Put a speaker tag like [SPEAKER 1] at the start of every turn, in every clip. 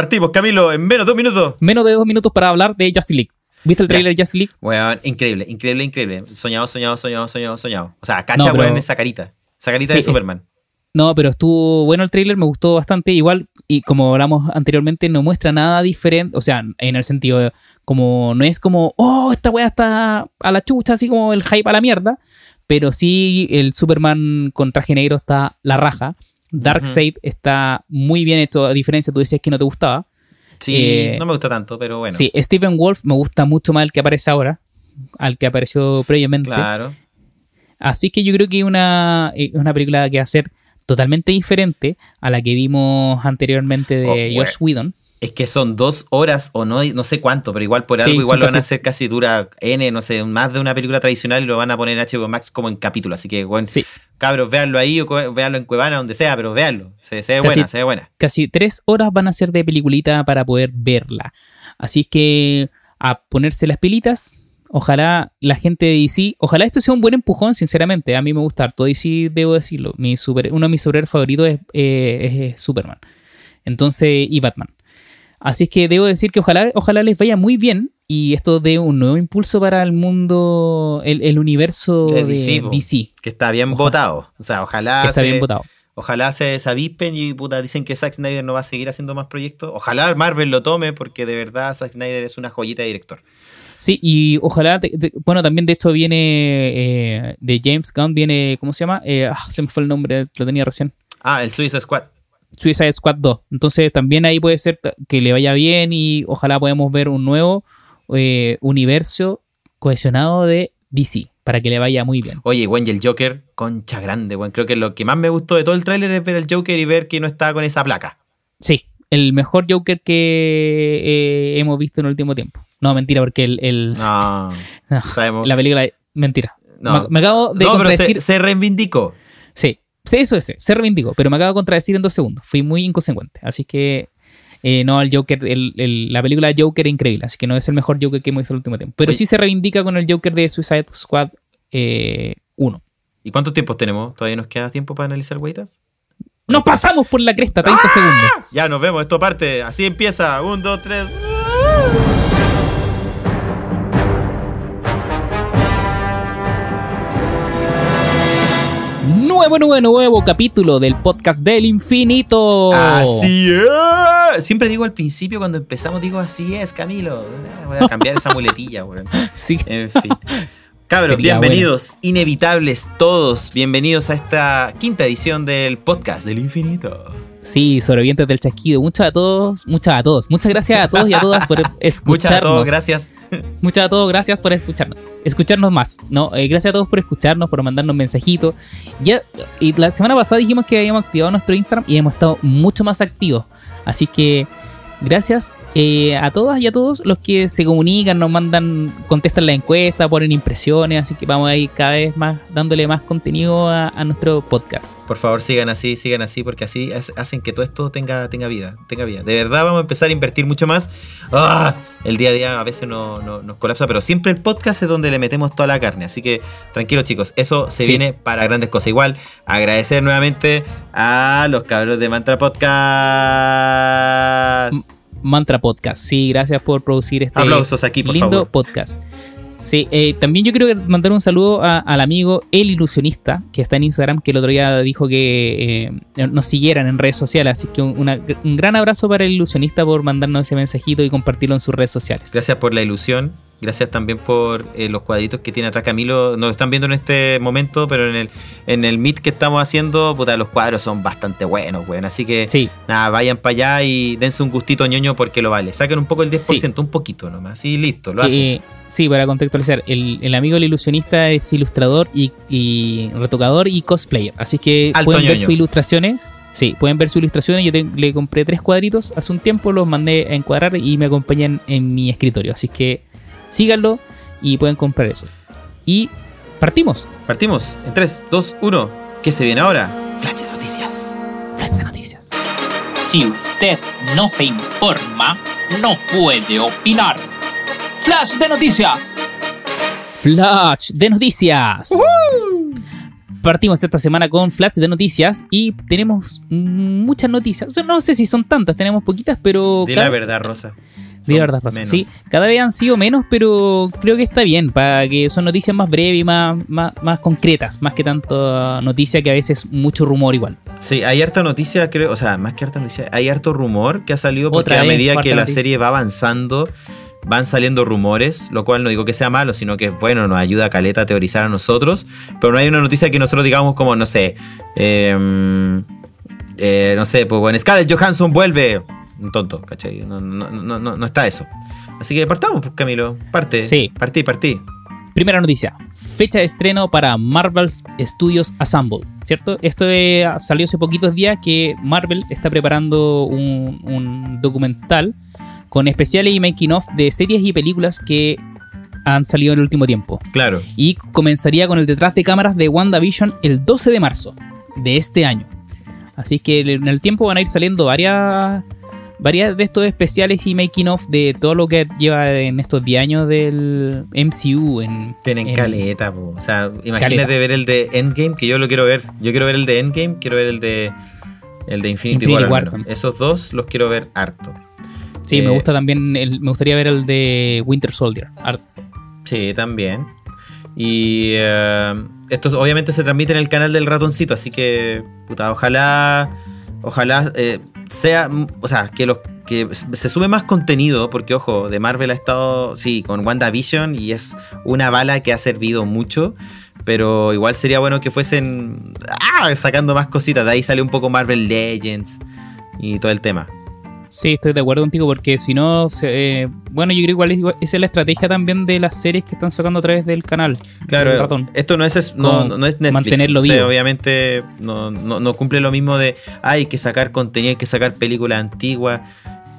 [SPEAKER 1] partimos, Camilo, en menos de dos minutos.
[SPEAKER 2] Menos de dos minutos para hablar de Justice League. ¿Viste el trailer de Justice League?
[SPEAKER 1] Weón, increíble, increíble, increíble. Soñado, soñado, soñado, soñado, soñado. O sea, cacha, weón, esa carita. Esa carita de Superman.
[SPEAKER 2] No, pero estuvo bueno el trailer, me gustó bastante. Igual, y como hablamos anteriormente, no muestra nada diferente. O sea, en el sentido, de, como no es como, oh, esta weá está a la chucha, así como el hype a la mierda. Pero sí, el Superman con traje negro está la raja. Darkseid está muy bien hecho, a diferencia, tú decías que no te gustaba.
[SPEAKER 1] Sí, eh, no me gusta tanto, pero bueno.
[SPEAKER 2] Sí, Stephen Wolf me gusta mucho más el que aparece ahora, al que apareció previamente.
[SPEAKER 1] Claro.
[SPEAKER 2] Así que yo creo que es una, una película que va a ser totalmente diferente a la que vimos anteriormente de oh, Josh Whedon.
[SPEAKER 1] Es que son dos horas o no, no sé cuánto, pero igual por algo igual lo van a hacer casi dura N, no sé, más de una película tradicional y lo van a poner en HBO Max como en capítulo. Así que, bueno, sí. cabros, véanlo ahí o véanlo en Cuevana, donde sea, pero véanlo. Se, ve buena, se ve buena.
[SPEAKER 2] Casi tres horas van a ser de peliculita para poder verla. Así que a ponerse las pilitas, Ojalá la gente de DC, ojalá esto sea un buen empujón, sinceramente. A mí me gusta harto DC, debo decirlo. Mi super, uno de mis superhéroes favoritos es, eh, es Superman. Entonces, y Batman. Así es que debo decir que ojalá, ojalá les vaya muy bien y esto dé un nuevo impulso para el mundo, el, universo de, DC,
[SPEAKER 1] Que está bien votado. O sea, ojalá.
[SPEAKER 2] está bien votado.
[SPEAKER 1] Ojalá se desavispen y puta, dicen que Zack Snyder no va a seguir haciendo más proyectos. Ojalá Marvel lo tome porque de verdad Zack Snyder es una joyita de director.
[SPEAKER 2] Sí, y ojalá, bueno, también de esto viene, eh, de James Gunn viene, ¿cómo se llama? Eh, ah, se me fue el nombre, lo tenía recién.
[SPEAKER 1] Ah, el Suicide Squad.
[SPEAKER 2] Suicide Squad 2. Entonces también ahí puede ser que le vaya bien y ojalá podamos ver un nuevo eh, universo cohesionado de DC para que le vaya muy bien.
[SPEAKER 1] Oye, güey, y el Joker, concha grande, güey. Creo que lo que más me gustó de todo el tráiler es ver el Joker y ver que no está con esa placa.
[SPEAKER 2] Sí, el mejor Joker que eh, hemos visto en el último tiempo. No, mentira, porque el... el
[SPEAKER 1] no,
[SPEAKER 2] sabemos. La película... Mentira. No. Me, acabo de
[SPEAKER 1] no, pero se, se reivindicó.
[SPEAKER 2] Sí, eso es, se reivindicó, pero me acabo de contradecir en dos segundos. Fui muy inconsecuente. Así que eh, no, el Joker, la película Joker es increíble, así que no es el mejor Joker que hemos visto en el último tiempo. Pero sí se reivindica con el Joker de Suicide Squad 1. Eh,
[SPEAKER 1] ¿Y cuántos tiempos tenemos? ¿Todavía nos queda tiempo para analizar hueitas?
[SPEAKER 2] Nos pasamos por la cresta, 30 ¡Ah! segundos.
[SPEAKER 1] Ya nos vemos, esto parte. Así empieza. 1, 2, 3.
[SPEAKER 2] Nuevo, nuevo, nuevo capítulo del podcast del infinito.
[SPEAKER 1] Así es. Siempre digo al principio cuando empezamos, digo así es, Camilo. Voy a cambiar esa muletilla, weón.
[SPEAKER 2] Sí.
[SPEAKER 1] En fin. Cabros, bienvenidos, inevitables todos. Bienvenidos a esta quinta edición del podcast del infinito.
[SPEAKER 2] Sí, sobrevivientes del chasquido. Muchas a todos, muchas a todos. Muchas gracias a todos y a todas por escucharnos. Muchas a todos,
[SPEAKER 1] gracias.
[SPEAKER 2] Muchas a todos, gracias por escucharnos. Escucharnos más, ¿no? Eh, gracias a todos por escucharnos, por mandarnos mensajitos. Ya, y la semana pasada dijimos que habíamos activado nuestro Instagram y hemos estado mucho más activos. Así que Gracias eh, a todas y a todos los que se comunican, nos mandan, contestan la encuesta, ponen impresiones, así que vamos a ir cada vez más dándole más contenido a, nuestro podcast.
[SPEAKER 1] Por favor, sigan así, sigan así, porque así hacen que todo esto tenga, tenga vida, tenga vida. De verdad vamos a empezar a invertir mucho más. ¡Ah! El día a día a veces no, nos colapsa, pero siempre el podcast es donde le metemos toda la carne. Así que tranquilos chicos, eso se viene para grandes cosas. Igual, agradecer nuevamente a los cabros de Mantra Podcast.
[SPEAKER 2] Mantra Podcast. Sí, gracias por producir este
[SPEAKER 1] aquí,
[SPEAKER 2] lindo podcast. Sí, eh, también yo quiero mandar un saludo al amigo El Ilusionista, que está en Instagram, que el otro día dijo que eh, nos siguieran en redes sociales. Así que un gran abrazo para el Ilusionista por mandarnos ese mensajito y compartirlo en sus redes sociales.
[SPEAKER 1] Gracias por la ilusión Gracias también por eh, los cuadritos que tiene atrás Camilo. Nos están viendo en este momento, pero en el, en el meet que estamos haciendo, puta, los cuadros son bastante buenos, weón. Así que,
[SPEAKER 2] sí.
[SPEAKER 1] nada, vayan para allá y dense un gustito ñoño porque lo vale. Saquen un poco el 10%, un poquito nomás. Y listo, lo hacen.
[SPEAKER 2] sí, para contextualizar, el, amigo el ilusionista es ilustrador y, retocador y cosplayer. Así que pueden ver sus ilustraciones. Sí, pueden ver sus ilustraciones. Yo le compré tres cuadritos hace un tiempo, los mandé a encuadrar y me acompañan en mi escritorio. Así que síganlo y pueden comprar eso. Y partimos.
[SPEAKER 1] Partimos en 3, 2, 1. ¿Qué se viene ahora? Flash de noticias.
[SPEAKER 2] Flash de noticias.
[SPEAKER 3] Si usted no se informa, no puede opinar. Flash de noticias.
[SPEAKER 2] Flash de noticias. Partimos esta semana con flash de noticias y tenemos muchas noticias. O sea, no sé si son tantas, tenemos poquitas, pero.
[SPEAKER 1] Di
[SPEAKER 2] cada-
[SPEAKER 1] la verdad, Rosa.
[SPEAKER 2] Di la verdad, Rosa.
[SPEAKER 1] menos.
[SPEAKER 2] Sí, cada vez han sido menos, pero creo que está bien, para que son noticias más breves y más, más, más concretas, más que tanto noticia que a veces mucho rumor igual.
[SPEAKER 1] Sí, hay harta noticia, creo, o sea, más que harta noticia, hay harto rumor que ha salido porque
[SPEAKER 2] Otra
[SPEAKER 1] a medida que la
[SPEAKER 2] noticia.
[SPEAKER 1] serie va avanzando, van saliendo rumores, lo cual no digo que sea malo, sino que es bueno, nos ayuda a Caleta a teorizar a nosotros, pero no hay una noticia que nosotros digamos como, no sé, eh, eh, no sé, pues bueno, Scarlett Johansson vuelve, un tonto, ¿cachai? No, no, no, no, no está eso. Así que partamos, pues, Camilo, parte,
[SPEAKER 2] Sí.
[SPEAKER 1] partí, partí.
[SPEAKER 2] Primera noticia, fecha de estreno para Marvel Studios Assemble, ¿cierto? Esto de- salió hace poquitos días que Marvel está preparando un, un documental con especiales y making of de series y películas que han salido en el último tiempo.
[SPEAKER 1] Claro,
[SPEAKER 2] Y comenzaría con el detrás de cámaras de WandaVision el 12 de marzo de este año. Así que en el tiempo van a ir saliendo varias, varias de estos especiales y making of de todo lo que lleva en estos 10 años del MCU. En,
[SPEAKER 1] Tienen
[SPEAKER 2] en-
[SPEAKER 1] caleta, po. o sea, imagínate
[SPEAKER 2] Caleta.
[SPEAKER 1] ver el de Endgame, que yo lo quiero ver. Yo quiero ver el de Endgame, quiero ver el de el de Infinity,
[SPEAKER 2] Infinity
[SPEAKER 1] War. Esos dos los quiero ver harto.
[SPEAKER 2] Sí,
[SPEAKER 1] Eh,
[SPEAKER 2] me gusta también, el- me gustaría ver el de Winter Soldier. Ar-
[SPEAKER 1] Sí, también. Y eh, esto obviamente se transmite en el canal del ratoncito, así que puta, ojalá ojalá eh, sea, o sea, que los que se sube más contenido, porque ojo, de Marvel ha estado, sí, con WandaVision y es una bala que ha servido mucho, pero igual sería bueno que fuesen ah, sacando más cositas, de ahí sale un poco Marvel Legends y todo el tema.
[SPEAKER 2] Sí, estoy de acuerdo contigo porque si no, se- eh, bueno, yo creo igual es- igual- esa es la estrategia también de las series que están sacando a través del canal. del
[SPEAKER 1] Claro,
[SPEAKER 2] ratón.
[SPEAKER 1] esto no es, no, es Netflix.
[SPEAKER 2] mantenerlo
[SPEAKER 1] O sea,
[SPEAKER 2] vivo.
[SPEAKER 1] obviamente no, no- no cumple lo mismo de "Ah, hay que sacar contenido, hay que sacar películas antiguas.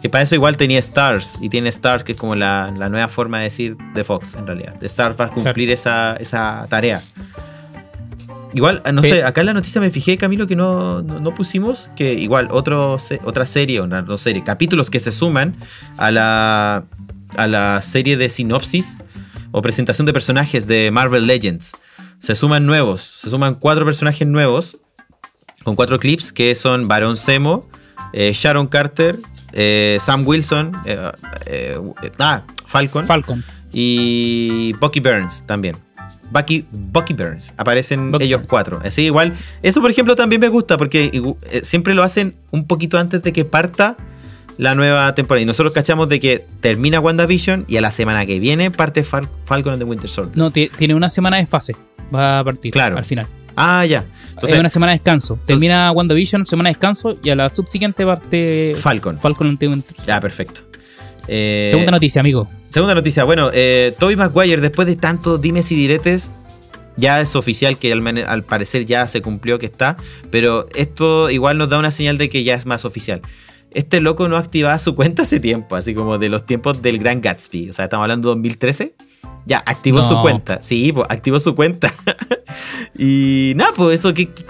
[SPEAKER 1] Que para eso igual tenía Stars. Y tiene Stars, que es como la, la nueva forma de decir de Fox, en realidad. De Stars va a cumplir esa, esa tarea. Igual, no
[SPEAKER 2] Pe-
[SPEAKER 1] sé, acá en la noticia me fijé, Camilo, que no, no, no pusimos que igual otro, se- otra serie, o no, no serie, capítulos que se suman a la, a la serie de sinopsis o presentación de personajes de Marvel Legends. Se suman nuevos, se suman cuatro personajes nuevos con cuatro clips que son Baron Zemo, eh, Sharon Carter, eh, Sam Wilson, eh, ah, Falcon
[SPEAKER 2] Falcon.
[SPEAKER 1] y Bucky Burns también. Bucky, Bucky Burns. Aparecen
[SPEAKER 2] Bucky
[SPEAKER 1] ellos cuatro. Así igual. Eso, por ejemplo, también me gusta porque eh, siempre lo hacen un poquito antes de que parta la nueva temporada. Y nosotros cachamos de que termina WandaVision y a la semana que viene parte Fal- Falcon and the Winter Soldier.
[SPEAKER 2] No, ti- tiene una semana de fase. Va a partir
[SPEAKER 1] Claro.
[SPEAKER 2] al final.
[SPEAKER 1] Ah, ya. Entonces,
[SPEAKER 2] Hay una semana de descanso. Termina WandaVision, semana de descanso y a la subsiguiente parte
[SPEAKER 1] Falcon.
[SPEAKER 2] Falcon and the Winter.
[SPEAKER 1] Ya, perfecto. Eh,
[SPEAKER 2] Segunda noticia, amigo.
[SPEAKER 1] Segunda noticia, bueno, eh, Toby Maguire, después de tantos dimes y diretes, ya es oficial que al, parecer ya se cumplió que está, pero esto igual nos da una señal de que ya es más oficial. Este loco no activaba su cuenta hace tiempo, así como de los tiempos del Gran Gatsby, o sea, estamos hablando de 2013. Ya, activó su cuenta. Sí, pues, activó su cuenta. y nada, pues eso, ¿qué, qué,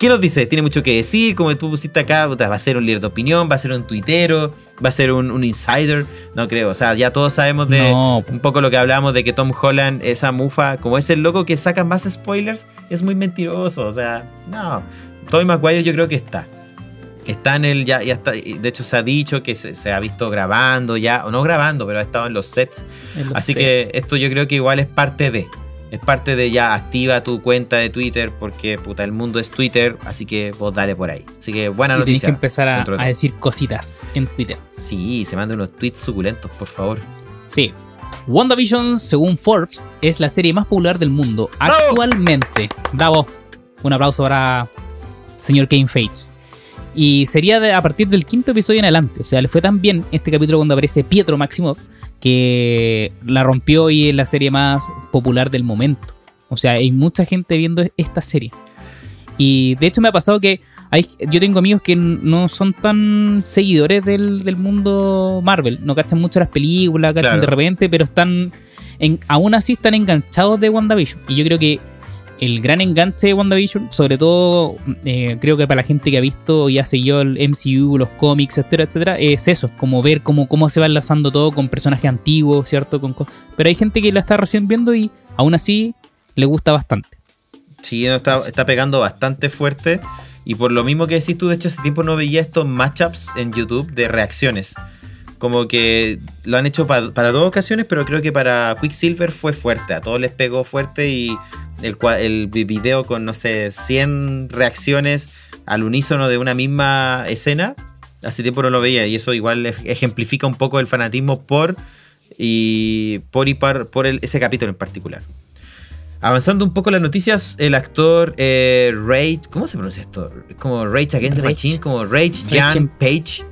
[SPEAKER 1] qué nos dice? Tiene mucho que decir, como tú pusiste acá, va a ser un líder de opinión, va a ser un tuitero, va a ser un, un insider, no creo, o sea, ya todos sabemos de
[SPEAKER 2] No.
[SPEAKER 1] un poco lo que hablábamos de que Tom Holland, esa mufa, como es el loco que saca más spoilers, es muy mentiroso, o sea, no, Tobey Maguire yo creo que está. Está en el, ya, ya está, de hecho se ha dicho que se, se ha visto grabando ya, o no grabando, pero ha estado en los sets
[SPEAKER 2] En los
[SPEAKER 1] Así
[SPEAKER 2] sets.
[SPEAKER 1] que esto yo creo que igual es parte de. Es parte de ya activa tu cuenta de Twitter porque puta el mundo es Twitter, así que vos dale por ahí. Así que buena
[SPEAKER 2] Y
[SPEAKER 1] noticia.
[SPEAKER 2] que empezar a,
[SPEAKER 1] de
[SPEAKER 2] decir cositas en Twitter.
[SPEAKER 1] Sí, se manden unos tweets suculentos, por favor.
[SPEAKER 2] Sí. WandaVision, según Forbes, es la serie más popular del mundo
[SPEAKER 1] ¡Bravo!
[SPEAKER 2] actualmente. Bravo. Un aplauso para señor Kane Feige. Y sería de- a partir del quinto episodio en adelante. O sea, le fue tan bien este capítulo cuando aparece Pietro Maximoff que la rompió y es la serie más popular del momento. O sea, hay mucha gente viendo esta serie. Y de hecho me ha pasado que hay, yo tengo amigos que no son tan seguidores del, del mundo Marvel. No cachan mucho las películas, cachan
[SPEAKER 1] Claro.
[SPEAKER 2] de repente, pero están en, aún así están enganchados de WandaVision. Y yo creo que el gran enganche de WandaVision, sobre todo eh, creo que para la gente que ha visto y ha seguido el MCU, los cómics, etcétera, etcétera, es eso, como ver cómo, cómo se va enlazando todo con personajes antiguos, ¿cierto? Con co- pero hay gente que la está recién viendo y aún así le gusta bastante.
[SPEAKER 1] Sí, está, está pegando bastante fuerte. Y por lo mismo que decís tú, de hecho, hace tiempo no veía estos matchups en YouTube de reacciones. Como que lo han hecho pa- para dos ocasiones, pero creo que para Quicksilver fue fuerte. A todos les pegó fuerte y el, video con, no sé, 100 reacciones al unísono de una misma escena. Hace tiempo no lo veía y eso igual ej- ejemplifica un poco el fanatismo por y por, y par- por el- ese capítulo en particular. Avanzando un poco las noticias, el actor eh, Rage, ¿cómo se pronuncia esto? Es Como Rage Against the. Machine, como Rage
[SPEAKER 2] en-
[SPEAKER 1] Page.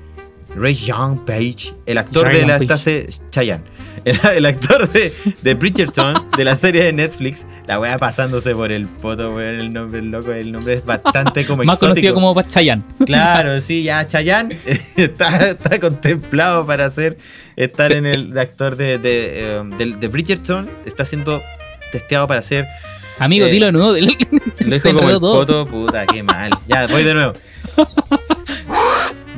[SPEAKER 1] Rage Young Page, el actor de la se- Chayanne, el, el actor de, de Bridgerton, de la serie de Netflix, la wea pasándose por el poto, weón, el nombre loco, el nombre es bastante como
[SPEAKER 2] Más conocido como Chayanne.
[SPEAKER 1] Claro, sí, ya Chayanne está, está contemplado para hacer estar en el actor de, de, de- de Bridgerton, está siendo testeado para ser
[SPEAKER 2] Amigo,
[SPEAKER 1] Eh,
[SPEAKER 2] dilo de nuevo.
[SPEAKER 1] lo dijo como el
[SPEAKER 2] todo.
[SPEAKER 1] poto, puta, qué mal. Ya, voy de nuevo.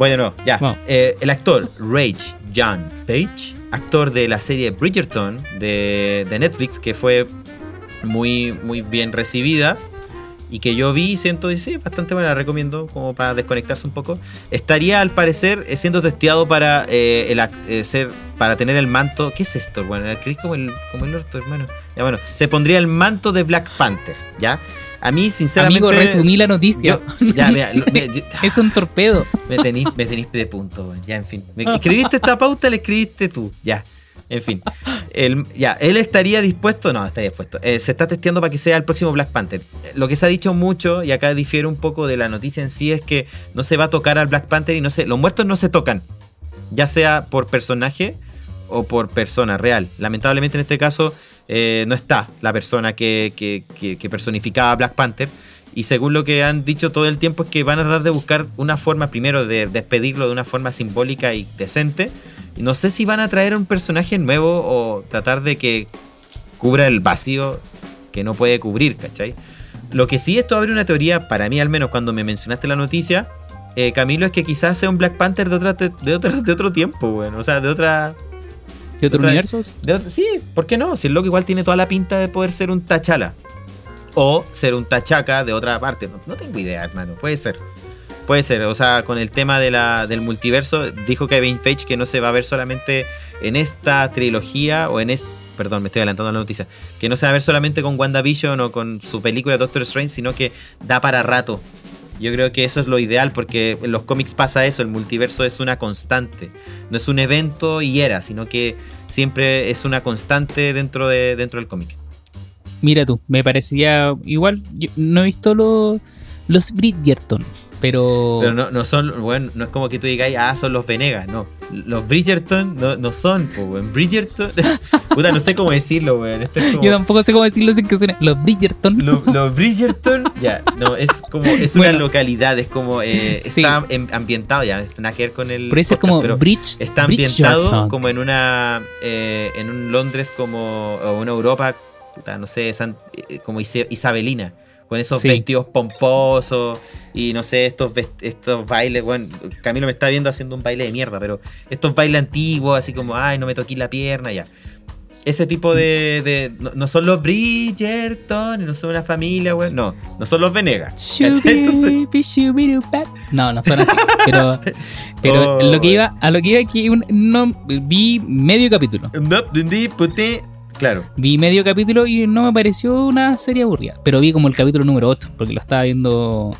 [SPEAKER 1] Voy de nuevo, ya. Eh, el actor Rage John Page, actor de la serie Bridgerton de, de Netflix, que fue muy, muy bien recibida y que yo vi y siento, y sí, bastante buena, la recomiendo como para desconectarse un poco. Estaría al parecer eh, siendo testeado para eh, el eh, ser para tener el manto. ¿Qué es esto? Bueno, ¿crees como el como el orto, hermano? Ya bueno, se pondría el manto de Black Panther, ¿ya? A mí sinceramente
[SPEAKER 2] Amigo, resumí la noticia.
[SPEAKER 1] yo- ya, mira, yo-
[SPEAKER 2] es un torpedo.
[SPEAKER 1] me tenís, me tenís de punto, ya, en fin. Me escribiste esta pauta, la escribiste tú, ya. En fin. El- ya, él estaría dispuesto, no, estaría dispuesto. Eh, se está testeando para que sea el próximo Black Panther. Eh, Lo que se ha dicho mucho, y acá difiere un poco de la noticia en sí, es que no se va a tocar al Black Panther y no se, los muertos no se tocan. Ya sea por personaje o por persona real. Lamentablemente en este caso eh, no está la persona que, que- personificaba a Black Panther. Y según lo que han dicho todo el tiempo es que van a tratar de buscar una forma primero de despedirlo de una forma simbólica y decente. Y no sé si van a traer un personaje nuevo o tratar de que cubra el vacío que no puede cubrir, ¿cachai? Lo que sí esto abre una teoría, para mí al menos cuando me mencionaste la noticia, eh, Camilo, es que quizás sea un Black Panther de, otra, de, otra- de otro tiempo, bueno, o sea, de otra...
[SPEAKER 2] ¿De otro universo?
[SPEAKER 1] de sí, ¿por qué no? Si el loco igual tiene toda la pinta de poder ser un Tachala. O ser un Tachaca de otra parte. No, no tengo idea, hermano. Puede ser. Puede ser. O sea, con el tema de la, del multiverso, dijo Kevin Feige que no se va a ver solamente en esta trilogía o en este. Perdón, me estoy adelantando a la noticia. Que no se va a ver solamente con WandaVision o con su película Doctor Strange, sino que da para rato. Yo creo que eso es lo ideal porque en los cómics pasa eso, el multiverso es una constante. No es un evento y era, sino que siempre es una constante dentro, de, dentro del cómic.
[SPEAKER 2] Mira tú, me parecía igual. Yo no he visto los, los Bridgerton, pero.
[SPEAKER 1] Pero no, no son, bueno, no es como que tú digas, ah, son los Venegas, no. Los Bridgerton no, no son, pues, weón. Bridgerton, puta, no sé cómo decirlo, weón. Esto es como...
[SPEAKER 2] Yo tampoco sé cómo decirlo sin que suene. Los Bridgerton.
[SPEAKER 1] Lo- Los Bridgerton, ya, no, es como, es una
[SPEAKER 2] Bueno.
[SPEAKER 1] localidad, es como, eh, está em- ambientado, ya, nada que ver con el
[SPEAKER 2] Por eso es
[SPEAKER 1] podcast,
[SPEAKER 2] como
[SPEAKER 1] pero
[SPEAKER 2] Bridge.
[SPEAKER 1] está ambientado
[SPEAKER 2] Bridgerton.
[SPEAKER 1] como en una, eh, en un Londres como, o una Europa, puta, no sé, san- eh, como isabelina, con esos
[SPEAKER 2] Sí.
[SPEAKER 1] vestidos pomposos y no sé, estos, estos bailes, bueno, Camilo me está viendo haciendo un baile de mierda, pero estos bailes antiguos, así como, ay, no me toqué la pierna, ya. Ese tipo de. de- no, no son los Bridgerton, no son una familia, güey. No, no son los Venegas.
[SPEAKER 2] No, no son así. Pero, pero
[SPEAKER 1] Oh,
[SPEAKER 2] lo que
[SPEAKER 1] bueno.
[SPEAKER 2] iba, a lo que iba que un- no vi medio capítulo.
[SPEAKER 1] no. Claro.
[SPEAKER 2] Vi medio capítulo y no me pareció una serie aburrida. Pero vi como el capítulo número 8, porque lo estaba viendo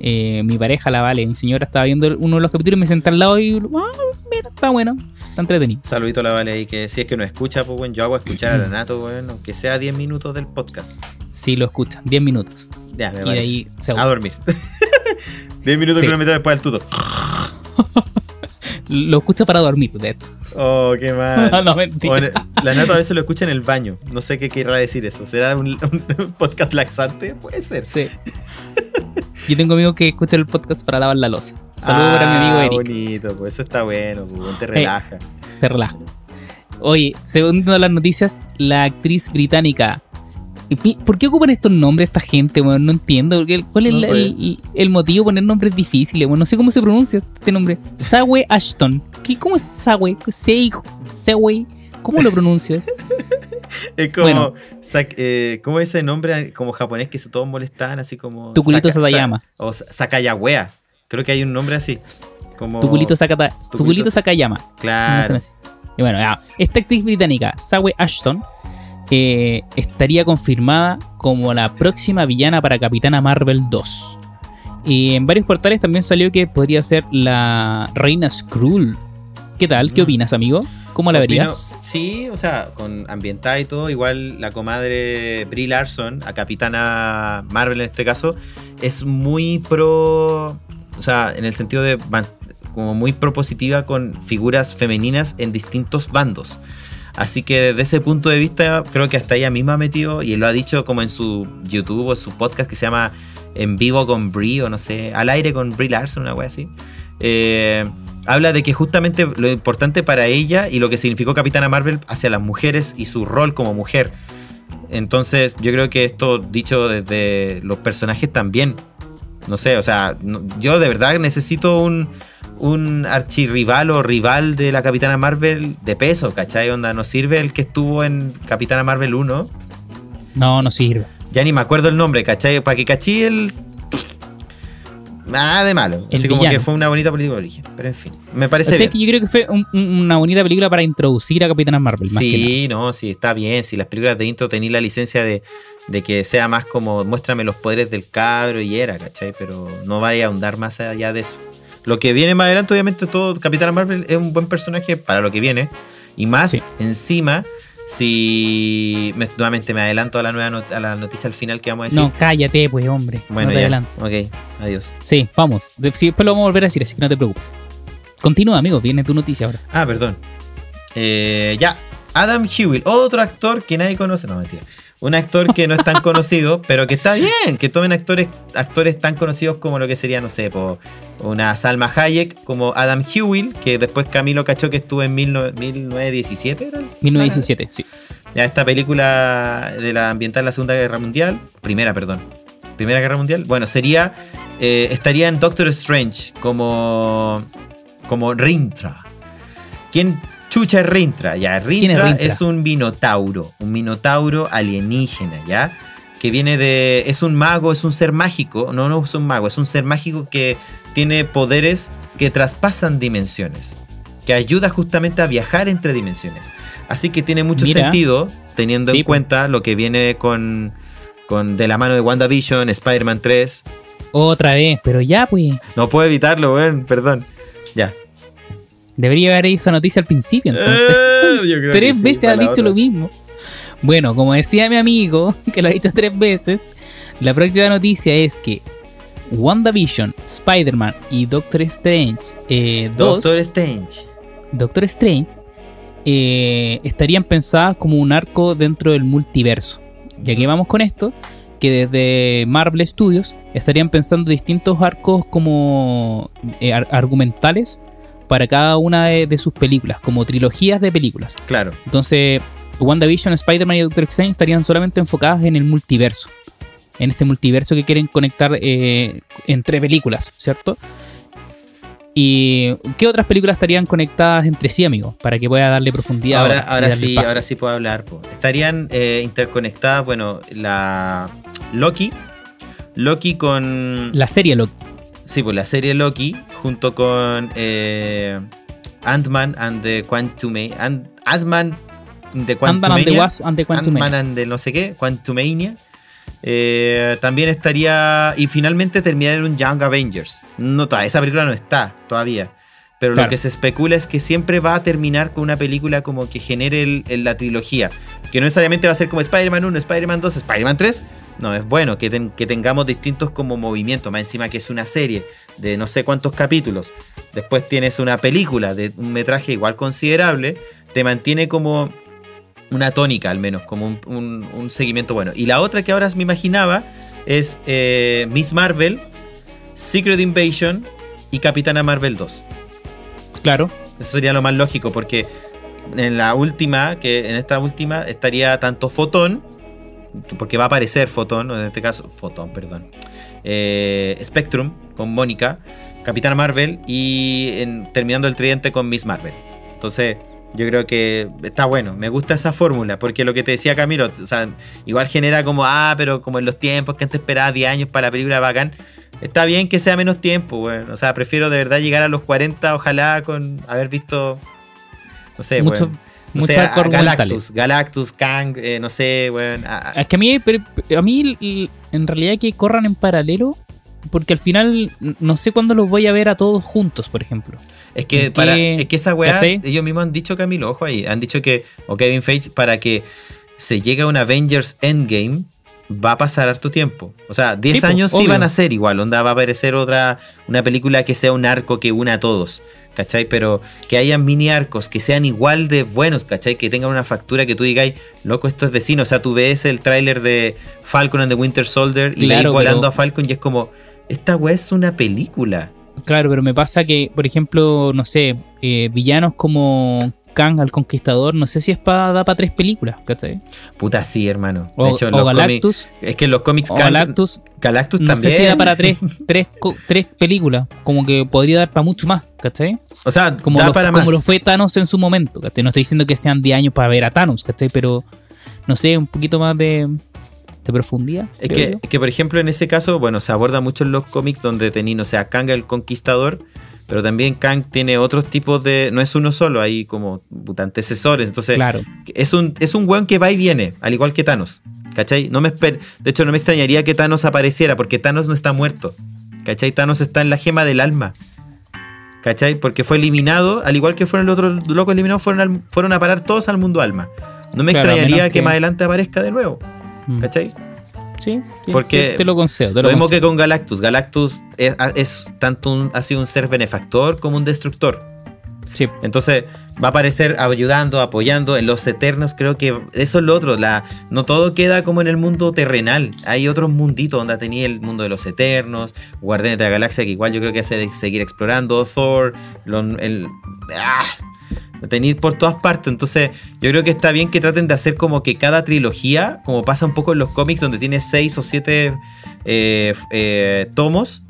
[SPEAKER 2] eh, mi pareja, la Vale, mi señora estaba viendo uno de los capítulos y me senté al lado y ah, mira, está bueno, está entretenido.
[SPEAKER 1] Saludito a la Vale ahí, que si es que no escucha, pues bueno, yo hago escuchar a la Nato, bueno, aunque sea 10 minutos del podcast.
[SPEAKER 2] Sí, lo escuchan, 10 minutos.
[SPEAKER 1] Ya, me
[SPEAKER 2] Y de ahí
[SPEAKER 1] A dormir. 10 minutos
[SPEAKER 2] Sí.
[SPEAKER 1] que lo meto después del tuto.
[SPEAKER 2] Lo escucha para dormir, de hecho.
[SPEAKER 1] Oh, qué mal.
[SPEAKER 2] no, mentira.
[SPEAKER 1] O en- la Nato a veces lo escucha en el baño. No sé qué querrá decir eso. ¿Será un, un podcast laxante? Puede ser.
[SPEAKER 2] Sí. Yo tengo amigos que escuchan el podcast para lavar la losa. Saludos para mi amigo
[SPEAKER 1] Ah,
[SPEAKER 2] Eric.
[SPEAKER 1] bonito, pues eso está bueno, pues, te relaja.
[SPEAKER 2] Se relaja. Oye, según las noticias, la actriz británica. ¿Por qué ocupan estos nombres esta gente, weón? No entiendo. ¿Cuál es
[SPEAKER 1] No
[SPEAKER 2] la-
[SPEAKER 1] sé.
[SPEAKER 2] el, el motivo de poner nombres difíciles, weón? No sé cómo se pronuncia este nombre. Sawe Ashton. ¿Qué, ¿Cómo es Sawe? Sei- Sawe. ¿Cómo lo pronuncio?
[SPEAKER 1] Es como,
[SPEAKER 2] Bueno.
[SPEAKER 1] Eh, ¿cómo es ese nombre como japonés que se todos molestaban? Así como.
[SPEAKER 2] Tuculito
[SPEAKER 1] Saka-
[SPEAKER 2] Satayama.
[SPEAKER 1] Sa- o Sa- Sakayawea. Creo que hay un nombre así. Como,
[SPEAKER 2] Tu culito, Sakata, tu culito Sakayama.
[SPEAKER 1] Claro.
[SPEAKER 2] Y bueno, ya, esta actriz británica, Sawe Ashton, eh, estaría confirmada como la próxima villana para Capitana Marvel 2. Y en varios portales también salió que podría ser la Reina Skrull. ¿Qué tal? ¿Qué
[SPEAKER 1] Mm.
[SPEAKER 2] opinas, amigo? ¿Cómo la
[SPEAKER 1] Opino-
[SPEAKER 2] verías?
[SPEAKER 1] Sí, o sea, con ambientada y todo, igual la comadre Brie Larson, a Capitana Marvel en este caso, es muy pro. O sea, en el sentido de. como muy propositiva con figuras femeninas en distintos bandos. Así que desde ese punto de vista, creo que hasta ella misma ha metido, y lo ha dicho como en su YouTube o su podcast que se llama En vivo con Brie, o no sé, al aire con Brie Larson, una wea así. Eh, habla de que justamente lo importante para ella y lo que significó Capitana Marvel hacia las mujeres y su rol como mujer. Entonces, yo creo que esto dicho desde los personajes también. No sé, o sea, no- yo de verdad necesito un, un archirrival o rival de la Capitana Marvel de peso, ¿cachai? Onda, no sirve el que estuvo en Capitana Marvel 1.
[SPEAKER 2] No, no sirve.
[SPEAKER 1] Ya ni me acuerdo el nombre, ¿cachai? Para que cachí el. Nada de malo.
[SPEAKER 2] El
[SPEAKER 1] Así como que fue una bonita política de origen. Pero en fin, me parece
[SPEAKER 2] O sea,
[SPEAKER 1] bien.
[SPEAKER 2] que yo creo que fue un- un- una bonita película para introducir a Capitana Marvel. Más que nada.
[SPEAKER 1] Sí, no, sí, está bien. Si las películas de intro tenéis la licencia de, de que sea más como muéstrame los poderes del cabro y era, ¿cachai? Pero no vaya a ahondar más allá de eso. Lo que viene más adelante, obviamente, todo Capitán Marvel es un buen personaje para lo que viene. Y más
[SPEAKER 2] Sí.
[SPEAKER 1] encima, si me- nuevamente me adelanto a la nueva not- a la noticia al final que vamos a decir.
[SPEAKER 2] No, cállate, pues, hombre.
[SPEAKER 1] bueno,
[SPEAKER 2] no te
[SPEAKER 1] ya.
[SPEAKER 2] adelantes.
[SPEAKER 1] Ok, adiós.
[SPEAKER 2] Sí, vamos. Después lo vamos a volver a decir, así que no te preocupes. Continúa, amigo. Viene tu noticia ahora.
[SPEAKER 1] Ah, perdón. Eh, ya. Adam Hewitt, otro actor que nadie conoce. No, mentira. Un actor que no es tan conocido, pero que está bien. Que tomen actores, actores tan conocidos como lo que sería, no sé, po, una Salma Hayek, como Adam Hewitt, que después Camilo cachó que estuvo en 19- 1917. ¿era?
[SPEAKER 2] 1917, sí.
[SPEAKER 1] Ya esta película de la ambiental en la Segunda Guerra Mundial, primera, perdón, Primera Guerra Mundial, bueno, sería, eh, estaría en Doctor Strange como, como Rintra. ¿Quién chucha es Rintra? Ya, Rintra
[SPEAKER 2] Rintra?
[SPEAKER 1] es un minotauro, un minotauro alienígena, ¿ya? Que viene de, es un mago, es un ser mágico, no, no es un mago, es un ser mágico que tiene poderes que traspasan dimensiones que ayuda justamente a viajar entre dimensiones. Así que tiene mucho
[SPEAKER 2] Mira.
[SPEAKER 1] sentido teniendo
[SPEAKER 2] Sí,
[SPEAKER 1] en cuenta lo que viene con, con de la mano de WandaVision, Spider-Man 3.
[SPEAKER 2] Otra vez, pero ya, pues.
[SPEAKER 1] No puedo evitarlo, weón, perdón. Ya.
[SPEAKER 2] Debería haber hecho esa noticia al principio, entonces.
[SPEAKER 1] Eh, yo creo que
[SPEAKER 2] tres veces ha dicho lo mismo. Bueno, como decía mi amigo, que lo ha dicho tres veces, la próxima noticia es que WandaVision, Spider-Man y Doctor Strange eh, 2,
[SPEAKER 1] Doctor Strange.
[SPEAKER 2] Doctor Strange, eh, estarían pensadas como un arco dentro del multiverso. Ya que vamos con esto, que desde Marvel Studios estarían pensando distintos arcos como eh, ar- argumentales para cada una de, de sus películas, como trilogías de películas.
[SPEAKER 1] Claro.
[SPEAKER 2] Entonces, WandaVision, Spider-Man y Doctor Strange estarían solamente enfocadas en el multiverso. En este multiverso que quieren conectar eh, entre películas, ¿cierto? ¿Y qué otras películas estarían conectadas entre sí, amigo? Para que pueda darle profundidad.
[SPEAKER 1] Ahora, ahora
[SPEAKER 2] darle
[SPEAKER 1] sí, ahora sí puedo hablar. po. Estarían eh, interconectadas, bueno, la Loki. Loki con.
[SPEAKER 2] La serie Loki.
[SPEAKER 1] Sí, pues la serie Loki, junto con eh, Ant-Man and the Quantumania. Ant- Ant-Man the Quantumania. Ant-Man and the no sé qué, Quantumania. Eh, también estaría. Y finalmente terminar en un Young Avengers. No, esa película no está todavía. Pero
[SPEAKER 2] Claro.
[SPEAKER 1] lo que se especula es que siempre va a terminar con una película como que genere el- el- la trilogía. Que no necesariamente va a ser como Spider-Man 1, Spider-Man 2, Spider-Man 3. No, es bueno que, ten- que tengamos distintos como movimientos. Más encima que es una serie de no sé cuántos capítulos. Después tienes una película de un metraje igual considerable. Te mantiene como una tónica al menos, como un, un- un seguimiento bueno. Y la otra que ahora me imaginaba es eh, Miss Marvel, Secret Invasion y Capitana Marvel 2.
[SPEAKER 2] Claro.
[SPEAKER 1] Eso sería lo más lógico porque en la última, que en esta última estaría tanto Fotón, que- porque va a aparecer Fotón, en este caso, Fotón, perdón. eh, Spectrum con Mónica, Capitana Marvel y en- terminando el tridente con Miss Marvel. Entonces, Yo creo que está bueno, me gusta esa fórmula, porque lo que te decía Camilo, o sea, igual genera como, ah, pero como en los tiempos que antes esperaba 10 años para la película bacán, está bien que sea menos tiempo, bueno, o sea, prefiero de verdad llegar a los 40, ojalá con haber visto, no sé,
[SPEAKER 2] Mucho-
[SPEAKER 1] weón, no sé, a-. Galactus, Galactus, Kang, eh, no sé, weón, a- a-
[SPEAKER 2] Es que a mí, pero- a mí en realidad que corran en paralelo, porque al final no sé cuándo los voy a ver a todos juntos, por ejemplo.
[SPEAKER 1] Es que,
[SPEAKER 2] ¿En
[SPEAKER 1] para, es que esa weá, ellos mismos han dicho, Camilo, ojo ahí, han dicho que, o Kevin Feige, para que se llegue a un Avengers Endgame, va a pasar harto tiempo. O sea, 10
[SPEAKER 2] Sí, po,
[SPEAKER 1] años sí van a ser igual, onda va a aparecer otra, una película que sea un arco que una a todos, ¿cachai? Pero que hayan mini arcos que sean igual de buenos, ¿cachai? Que tengan una factura que tú digas, loco, esto es de cine. O sea, tú ves el tráiler de Falcon and the Winter Soldier y
[SPEAKER 2] Claro,
[SPEAKER 1] veis volando
[SPEAKER 2] pero-
[SPEAKER 1] a Falcon y es como, esta weá es una película.
[SPEAKER 2] Claro, pero me pasa que, por ejemplo, no sé, eh, villanos como Kang al Conquistador, no sé si es para da para tres películas, ¿cachai?
[SPEAKER 1] Puta, sí, hermano. De
[SPEAKER 2] O,
[SPEAKER 1] hecho,
[SPEAKER 2] o
[SPEAKER 1] los
[SPEAKER 2] Galactus,
[SPEAKER 1] Es que en los cómics Kang-
[SPEAKER 2] Galactus,
[SPEAKER 1] Galactus
[SPEAKER 2] no
[SPEAKER 1] también.
[SPEAKER 2] sé si da para tres, tres, tres películas, como que podría dar para mucho más, ¿cachai?
[SPEAKER 1] O sea,
[SPEAKER 2] Como,
[SPEAKER 1] da
[SPEAKER 2] lo,
[SPEAKER 1] para
[SPEAKER 2] como
[SPEAKER 1] más.
[SPEAKER 2] lo fue Thanos en su momento, ¿cachai? No estoy diciendo que sean 10 años para ver a Thanos, ¿cachai? Pero, no sé, un poquito más de, de profundidad.
[SPEAKER 1] Es que, es que, por ejemplo, en ese caso, bueno, se aborda mucho en los cómics donde tenéis, o sea, Kang el Conquistador, pero también Kang tiene otros tipos de. No es uno solo, hay como antecesores. Entonces,
[SPEAKER 2] Claro.
[SPEAKER 1] es un, es un weón que va y viene, al igual que Thanos. ¿Cachai? No me de hecho, no me extrañaría que Thanos apareciera, porque Thanos no está muerto. ¿Cachai? Thanos está en la gema del alma. ¿Cachai? Porque fue eliminado, al igual que fueron los otros locos eliminados, fueron, al- fueron a parar todos al mundo alma. No me
[SPEAKER 2] Claro,
[SPEAKER 1] extrañaría que- más adelante aparezca de nuevo.
[SPEAKER 2] Mm.
[SPEAKER 1] ¿Cachai?
[SPEAKER 2] Sí,
[SPEAKER 1] Porque
[SPEAKER 2] te, lo concedo. Te
[SPEAKER 1] Lo mismo que con Galactus. Galactus es, es tanto un, ha sido un ser benefactor como un destructor.
[SPEAKER 2] Sí.
[SPEAKER 1] Entonces va a aparecer ayudando, apoyando. En los Eternos creo que eso es lo otro. La, no todo queda como en el mundo terrenal. Hay otros munditos donde tenía el mundo de los Eternos, Guardianes de la Galaxia, que igual yo creo que hacer seguir explorando. Thor, lo- el... ¡ah! Lo tenéis por todas partes. Entonces, yo creo que está bien que traten de hacer como que cada trilogía, como pasa un poco en los cómics, donde tiene seis o siete eh, eh, tomos,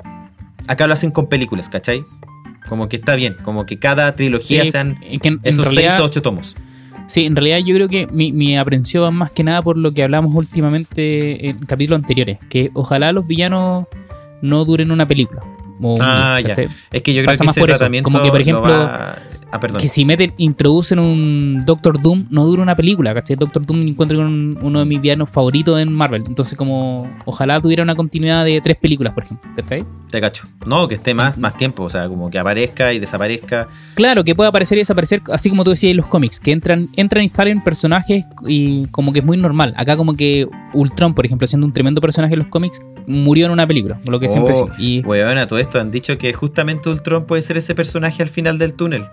[SPEAKER 1] acá lo hacen con películas, ¿cachai? Como que está bien, como que cada trilogía
[SPEAKER 2] Sí,
[SPEAKER 1] sean
[SPEAKER 2] que en- en
[SPEAKER 1] esos
[SPEAKER 2] realidad-
[SPEAKER 1] seis o ocho tomos.
[SPEAKER 2] Sí, en realidad yo creo que mi, mi aprensión va más que nada por lo que hablamos últimamente en capítulos anteriores, que ojalá los villanos no duren una película. o
[SPEAKER 1] Ah, ya. Es que yo creo
[SPEAKER 2] Pasa
[SPEAKER 1] que ese
[SPEAKER 2] eso,
[SPEAKER 1] tratamiento
[SPEAKER 2] como que, por
[SPEAKER 1] lo
[SPEAKER 2] ejemplo,
[SPEAKER 1] va- Ah, perdón.
[SPEAKER 2] Que si meten, introducen un Doctor Doom, no dura una película, ¿cachai? Doctor Doom encuentro con uno de mis villanos favoritos en Marvel. Entonces, como, ojalá tuviera una continuidad de tres películas, por ejemplo, ¿cachai?
[SPEAKER 1] Te cacho. No, que esté más, más tiempo, o sea, como que aparezca y desaparezca.
[SPEAKER 2] Claro, que puede aparecer y desaparecer, así como tú decías en los cómics, que entran, entran y salen personajes y como que es muy normal. Acá como que Ultron, por ejemplo, siendo un tremendo personaje en los cómics, murió en una película, lo que siempre
[SPEAKER 1] Oh,
[SPEAKER 2] decimos. Y
[SPEAKER 1] Weón, a todo esto han dicho que justamente Ultron puede ser ese personaje al final del túnel.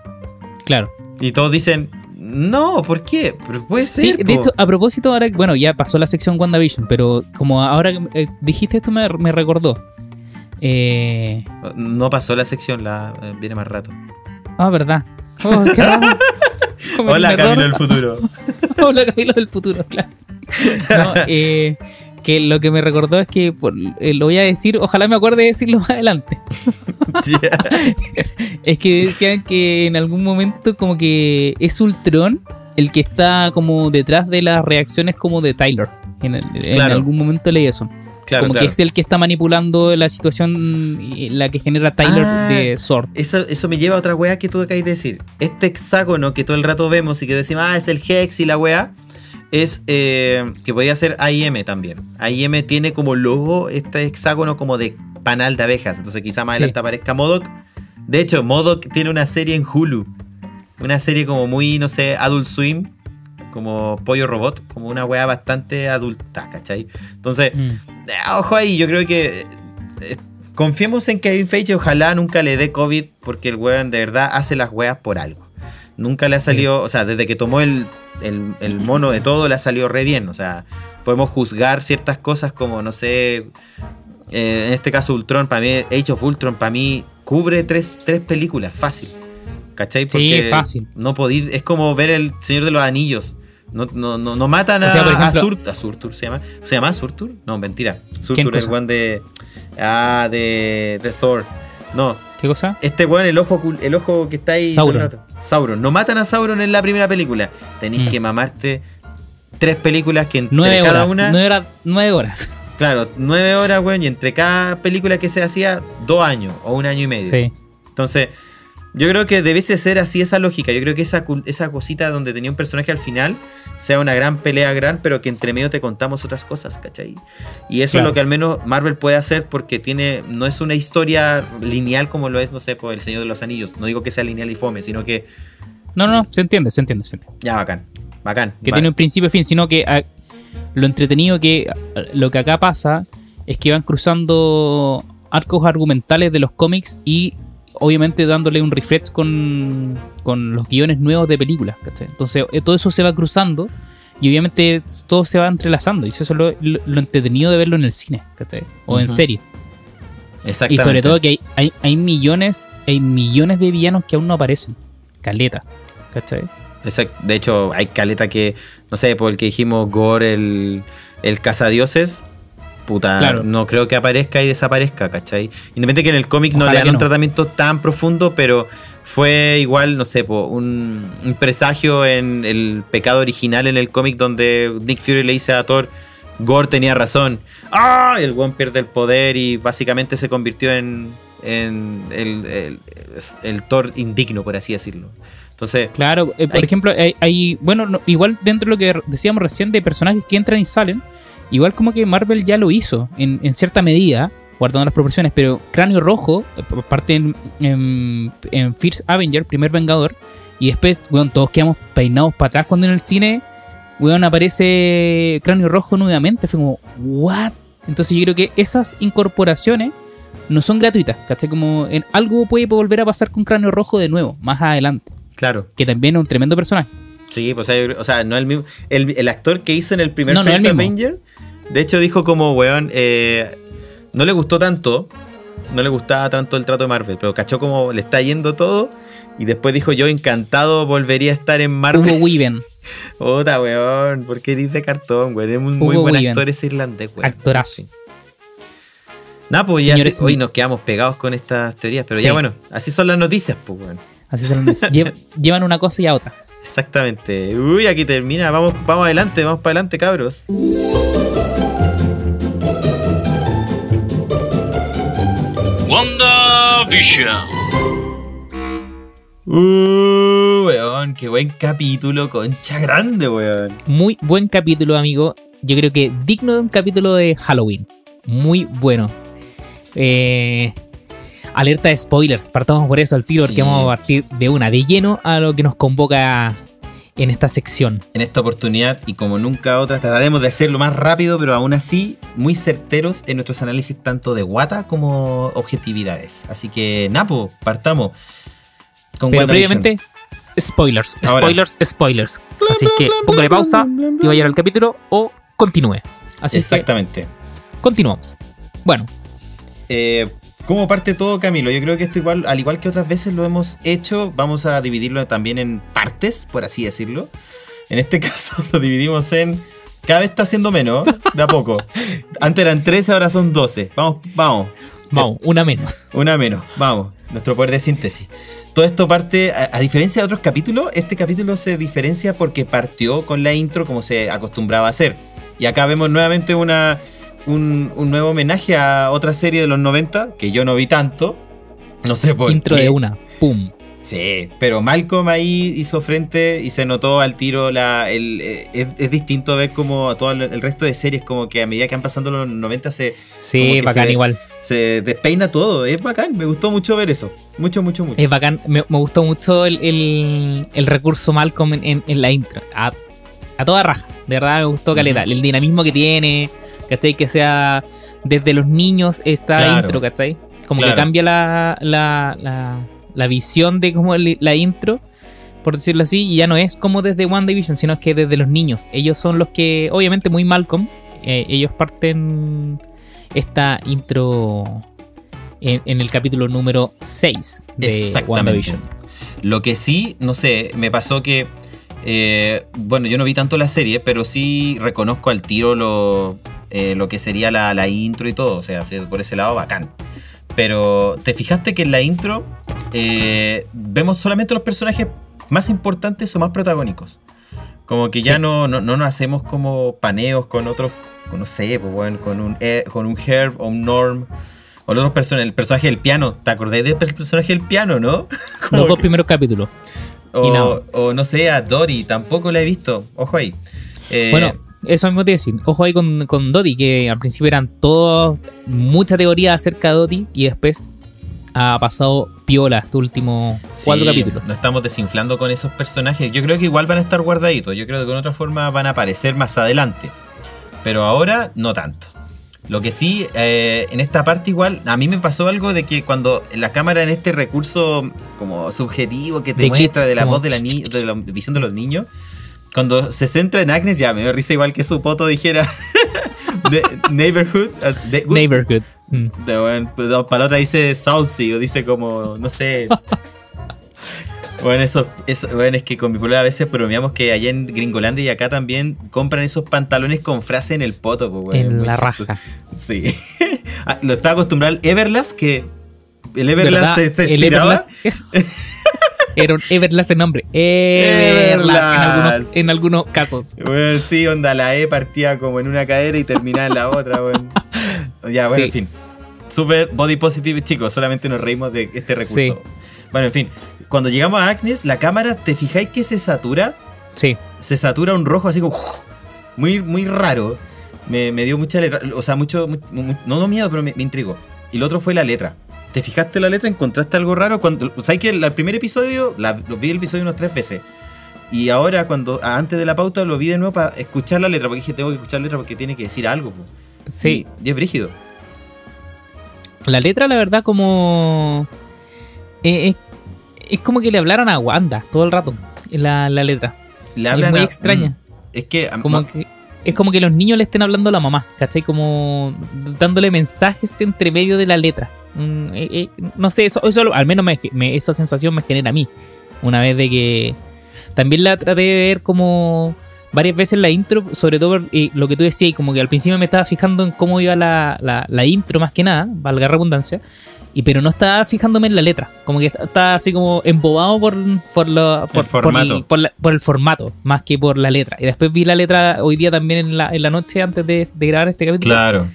[SPEAKER 2] Claro.
[SPEAKER 1] Y todos dicen, no, ¿por qué? Pero puede ser.
[SPEAKER 2] Sí, de
[SPEAKER 1] po".
[SPEAKER 2] hecho, a propósito, ahora, bueno, ya pasó la sección WandaVision, pero como ahora que eh, dijiste esto me, me recordó. Eh,
[SPEAKER 1] No pasó la sección, la eh, viene más rato.
[SPEAKER 2] ah, verdad. Oh, qué
[SPEAKER 1] Hola,
[SPEAKER 2] error.
[SPEAKER 1] Camilo del futuro.
[SPEAKER 2] Hola, Camilo del futuro, claro. No, eh, que lo que me recordó es que por- eh, lo voy a decir, ojalá me acuerde de decirlo más adelante. Es que decían que en algún momento como que es Ultron el que está como detrás de las reacciones como de Tyler. En, el- en
[SPEAKER 1] Claro.
[SPEAKER 2] algún momento leí eso.
[SPEAKER 1] Claro,
[SPEAKER 2] como
[SPEAKER 1] claro.
[SPEAKER 2] que es el que está manipulando la situación la que genera Tyler
[SPEAKER 1] Ah.
[SPEAKER 2] de Sword.
[SPEAKER 1] Eso, eso me lleva a otra weá que tú acabas de decir. Este hexágono que todo el rato vemos y que decimos, ah, es el Hex y la weá, es eh, que podría ser AIM también. AIM tiene como logo este hexágono como de panal de abejas. Entonces quizá más
[SPEAKER 2] Sí.
[SPEAKER 1] adelante aparezca Modoc. De hecho, Modoc tiene una serie en Hulu. Una serie como muy, no sé, Adult Swim. Como Pollo Robot. Como una weá bastante adulta, ¿cachai? Entonces,
[SPEAKER 2] Mm.
[SPEAKER 1] eh, Ojo ahí, yo creo que eh, confiemos en Kevin Feige, ojalá nunca le dé COVID, porque el weón de verdad hace las weas por algo. Nunca le ha salido, o sea, desde que tomó el, el- el mono de todo, le ha salido re bien. O sea, podemos juzgar ciertas cosas como, no sé, eh, en este caso Ultron, para mí, Age of Ultron, para mí, cubre tres, tres películas, fácil. ¿Cachai?
[SPEAKER 2] Sí, fácil.
[SPEAKER 1] No podí, es como ver el Señor de los Anillos. No, no, no, no matan a,
[SPEAKER 2] O sea,
[SPEAKER 1] a Sur- a Surtur, ¿se llama? ¿Se llama Surtur? No, mentira. Surtur es el weón de. Ah, de, de Thor. No,
[SPEAKER 2] ¿Qué cosa?
[SPEAKER 1] este weón, el ojo, el ojo que está ahí
[SPEAKER 2] Sauron.
[SPEAKER 1] todo el rato. Sauron. No matan a Sauron en la primera película. Tenéis
[SPEAKER 2] Mm.
[SPEAKER 1] que mamarte tres películas que entre
[SPEAKER 2] Nueve
[SPEAKER 1] cada
[SPEAKER 2] horas.
[SPEAKER 1] una.
[SPEAKER 2] Nueve, horas nueve horas.
[SPEAKER 1] Claro, nueve horas, weón, y entre cada película que se hacía, dos años o un año y medio.
[SPEAKER 2] Sí.
[SPEAKER 1] Entonces, yo creo que debiese ser así esa lógica. Yo creo que esa, esa cosita donde tenía un personaje al final sea una gran pelea gran, pero que entre medio te contamos otras cosas, ¿cachai? Y eso
[SPEAKER 2] Claro.
[SPEAKER 1] es lo que al menos Marvel puede hacer porque tiene no es una historia lineal como lo es, no sé, por El Señor de los Anillos. No digo que sea lineal y fome, sino que
[SPEAKER 2] No, no, se entiende, se entiende, se entiende.
[SPEAKER 1] ya bacán, bacán.
[SPEAKER 2] Que tiene un principio y fin, sino que ah, lo entretenido que ah, lo que acá pasa es que van cruzando arcos argumentales de los cómics y obviamente dándole un refresh con, con los guiones nuevos de películas. ¿cachai? Entonces eh, todo eso se va cruzando y obviamente todo se va entrelazando y eso es lo, lo- lo entretenido de verlo en el cine ¿cachai? o en serie. Y
[SPEAKER 1] Exactamente.
[SPEAKER 2] sobre todo que hay, hay, hay millones, hay millones de villanos que aún no aparecen. Caleta. ¿Cachai?
[SPEAKER 1] Exacto. De hecho, hay caleta que, no sé, por el que dijimos Gore, el, el cazadioses. Puta,
[SPEAKER 2] Claro.
[SPEAKER 1] no creo que aparezca y desaparezca, ¿cachai? Independiente que en el cómic no le dan un tratamiento tan profundo, pero fue igual, no sé, po, un, un presagio en el pecado original en el cómic donde Nick Fury le dice a Thor, Gore tenía razón. ¡Ah! El one pierde el poder y básicamente se convirtió en, en el, el- el Thor indigno, por así decirlo. Entonces,
[SPEAKER 2] Claro, eh, por
[SPEAKER 1] Hay-
[SPEAKER 2] ejemplo, hay, hay- bueno, no, igual dentro de lo que decíamos recién de personajes que entran y salen, igual como que Marvel ya lo hizo en, en cierta medida, guardando las proporciones, pero Cráneo Rojo, eh, parte en, en, en First Avenger, primer Vengador, y después, weón, todos quedamos peinados para atrás cuando en el cine, weón, aparece Cráneo Rojo nuevamente, fue como, ¿what? Entonces yo creo que esas incorporaciones no son gratuitas, ¿cachai? Como en algo puede volver a pasar con Cráneo Rojo de nuevo, más adelante
[SPEAKER 1] claro.
[SPEAKER 2] que también es un tremendo personaje.
[SPEAKER 1] Sí, pues, o sea, yo creo- o sea, no el mismo. El, el actor que hizo en el primer
[SPEAKER 2] No,
[SPEAKER 1] First
[SPEAKER 2] el.
[SPEAKER 1] Avenger, de hecho, dijo como, weón, eh, no le gustó tanto, no le gustaba tanto el trato de Marvel, pero cachó como le está yendo todo. Y después dijo, yo encantado volvería a estar en
[SPEAKER 2] Hugo
[SPEAKER 1] Marvel.
[SPEAKER 2] Weaven,
[SPEAKER 1] Puta, weón, porque eres de cartón, weón. Es un muy
[SPEAKER 2] Hugo
[SPEAKER 1] buen actor ese irlandés, weón.
[SPEAKER 2] actorazo.
[SPEAKER 1] Nada, pues ya
[SPEAKER 2] Señores,
[SPEAKER 1] sí- hoy nos quedamos pegados con estas teorías, pero
[SPEAKER 2] Sí.
[SPEAKER 1] ya bueno, así son las noticias, pues, weón.
[SPEAKER 2] Así se lo Lle- Llevan una cosa y a otra.
[SPEAKER 1] Exactamente. Uy, aquí termina. Vamos, vamos adelante, vamos para adelante, cabros.
[SPEAKER 3] WandaVision.
[SPEAKER 1] Uh, weón, qué buen capítulo, concha grande, weón.
[SPEAKER 2] Muy buen capítulo, amigo. Yo creo que digno de un capítulo de Halloween. Muy bueno. Eh, alerta de spoilers. Partamos por eso al tiro,
[SPEAKER 1] Sí.
[SPEAKER 2] porque vamos a partir de una, de lleno a lo que nos convoca en esta sección.
[SPEAKER 1] En esta oportunidad, y como nunca otra, trataremos de hacerlo más rápido, pero aún así muy certeros en nuestros análisis tanto de guata como objetividades. Así que, Napo, partamos. Con
[SPEAKER 2] Pero previamente, spoilers,
[SPEAKER 1] Ahora.
[SPEAKER 2] spoilers, spoilers. Así que póngale pausa y vaya al capítulo o continúe. Así que
[SPEAKER 1] Exactamente.
[SPEAKER 2] continuamos. Bueno,
[SPEAKER 1] Eh, ¿Cómo parte todo, Camilo? Yo creo que esto igual, al igual que otras veces lo hemos hecho, vamos a dividirlo también en partes, por así decirlo. En este caso lo dividimos en... Cada vez está haciendo menos, de a poco. Antes eran 13, ahora son 12. Vamos, vamos.
[SPEAKER 2] vamos, una menos.
[SPEAKER 1] Una menos, vamos. Nuestro poder de síntesis. Todo esto parte, a, a diferencia de otros capítulos, este capítulo se diferencia porque partió con la intro como se acostumbraba a hacer. Y acá vemos nuevamente una, un, un nuevo homenaje a otra serie de los 90, que yo no vi tanto. No sé por
[SPEAKER 2] Intro
[SPEAKER 1] qué.
[SPEAKER 2] de una. Pum.
[SPEAKER 1] Sí, pero Malcolm ahí hizo frente y se notó al tiro la. El, eh, es, es distinto ver como todo el, resto de series, como que a medida que han pasando los 90 se,
[SPEAKER 2] Sí, bacán
[SPEAKER 1] se-
[SPEAKER 2] igual.
[SPEAKER 1] se despeina todo. Es bacán, me gustó mucho ver eso. Mucho, mucho, mucho.
[SPEAKER 2] Es bacán. Me, me gustó mucho el, el- el recurso Malcolm en, en- en la intro. A, a toda raja. De verdad me gustó caleta. El dinamismo que tiene. ¿Cachai? Que sea desde los niños esta
[SPEAKER 1] Claro.
[SPEAKER 2] intro, ¿cachai? Como
[SPEAKER 1] Claro.
[SPEAKER 2] que cambia la, la, la, la visión de como la intro. Por decirlo así, y ya no es como desde One Division, sino que desde los niños. Ellos son los que, obviamente, muy Malcolm. eh, ellos parten esta intro en, en el capítulo número 6 de. WandaVision.
[SPEAKER 1] Lo que sí, no sé, me pasó que. eh, bueno, yo no vi tanto la serie, pero sí reconozco al tiro lo, eh, lo que sería la, la intro y todo. O sea, por ese lado, bacán. Pero, ¿te fijaste que en la intro eh, vemos solamente los personajes más importantes o más protagónicos. Como que ya
[SPEAKER 2] Sí.
[SPEAKER 1] no, no, no nos hacemos como paneos con otros, con, no sé, pues, bueno, con un, E- con un Herb o un Norm. O los otros personajes, el personaje del piano. ¿Te acordás del personaje del piano, no? Como
[SPEAKER 2] Los dos
[SPEAKER 1] que-
[SPEAKER 2] primeros capítulos.
[SPEAKER 1] o no sé, a Dory, tampoco la he visto. Ojo ahí. Eh,
[SPEAKER 2] Bueno, eso mismo te decir. Ojo ahí con, con Dottie, que al principio eran todos mucha teoría acerca de Dottie y después ha pasado piola estos últimos cuatro
[SPEAKER 1] sí,
[SPEAKER 2] capítulos.
[SPEAKER 1] Nos estamos desinflando con esos personajes. Yo creo que igual van a estar guardaditos. Yo creo que de otra forma van a aparecer más adelante. Pero ahora no tanto. Lo que sí, eh, en esta parte igual, a mí me pasó algo de que cuando la cámara en este recurso como subjetivo que te
[SPEAKER 2] De
[SPEAKER 1] muestra de la voz de la, de la visión de los niños, cuando se centra en Agnes, ya me dio risa igual que su poto dijera de- Neighborhood.
[SPEAKER 2] Neighborhood. Mm.
[SPEAKER 1] de, bueno, pues, para otra dice Saucy o dice como, no sé. bueno, eso, eso bueno, es que con mi pueblo a veces bromeamos que allá en Gringolandia y acá también compran esos pantalones con frase en el poto. pues, bueno,
[SPEAKER 2] En la
[SPEAKER 1] chistoso.
[SPEAKER 2] raja.
[SPEAKER 1] Sí. Ah, Lo estaba acostumbrado al Everlast, que el Everlast se, se
[SPEAKER 2] El
[SPEAKER 1] estiraba.
[SPEAKER 2] Everlast. Era un Everlast el nombre. Everlast. En algunos, en casos.
[SPEAKER 1] Bueno, sí, onda, la E partía como en una cadera y terminaba en la otra, bueno. Ya, bueno,
[SPEAKER 2] Sí.
[SPEAKER 1] en fin. Super body positive, chicos, solamente nos reímos de este recurso.
[SPEAKER 2] Sí.
[SPEAKER 1] Bueno, en fin, cuando llegamos a Agnes, la cámara, ¿te fijáis que se satura?
[SPEAKER 2] Sí.
[SPEAKER 1] Se satura un rojo así como muy, muy raro. Me, me dio mucha letra, o sea, mucho, mu- mu- no, no miedo, pero me, me intrigó. Y lo otro fue la letra. ¿Te fijaste la letra? ¿Encontraste algo raro? Cuando, ¿Sabes que el primer episodio, la, lo vi el episodio unas tres veces? Y ahora, cuando antes de la pauta, lo vi de nuevo para escuchar la letra, porque dije, tengo que escuchar la letra porque tiene que decir algo. po.
[SPEAKER 2] Sí.
[SPEAKER 1] Y, es brígido.
[SPEAKER 2] La letra, la verdad, como. eh, es, es como que le hablaran a Wanda todo el rato. La, la letra.
[SPEAKER 1] Le
[SPEAKER 2] es muy
[SPEAKER 1] a-
[SPEAKER 2] extraña.
[SPEAKER 1] mm, es que... a-
[SPEAKER 2] Como que, es como que los niños le estén hablando a la mamá, ¿cachai? Como dándole mensajes entre medio de la letra. Mm, eh, eh, no sé, eso, eso al menos me- me- esa sensación me genera a mí. Una vez de que también la traté de ver como varias veces la intro, sobre todo eh, lo que tú decías, como que al principio me estaba fijando en cómo iba la, la- la intro más que nada, valga la redundancia, y pero no estaba fijándome en la letra, como que estaba así como embobado por, por, lo- por, por
[SPEAKER 1] formato.
[SPEAKER 2] por la- por el formato, más que por la letra. Y después vi la letra hoy día también en la, en la noche antes de, de grabar este capítulo
[SPEAKER 1] Claro.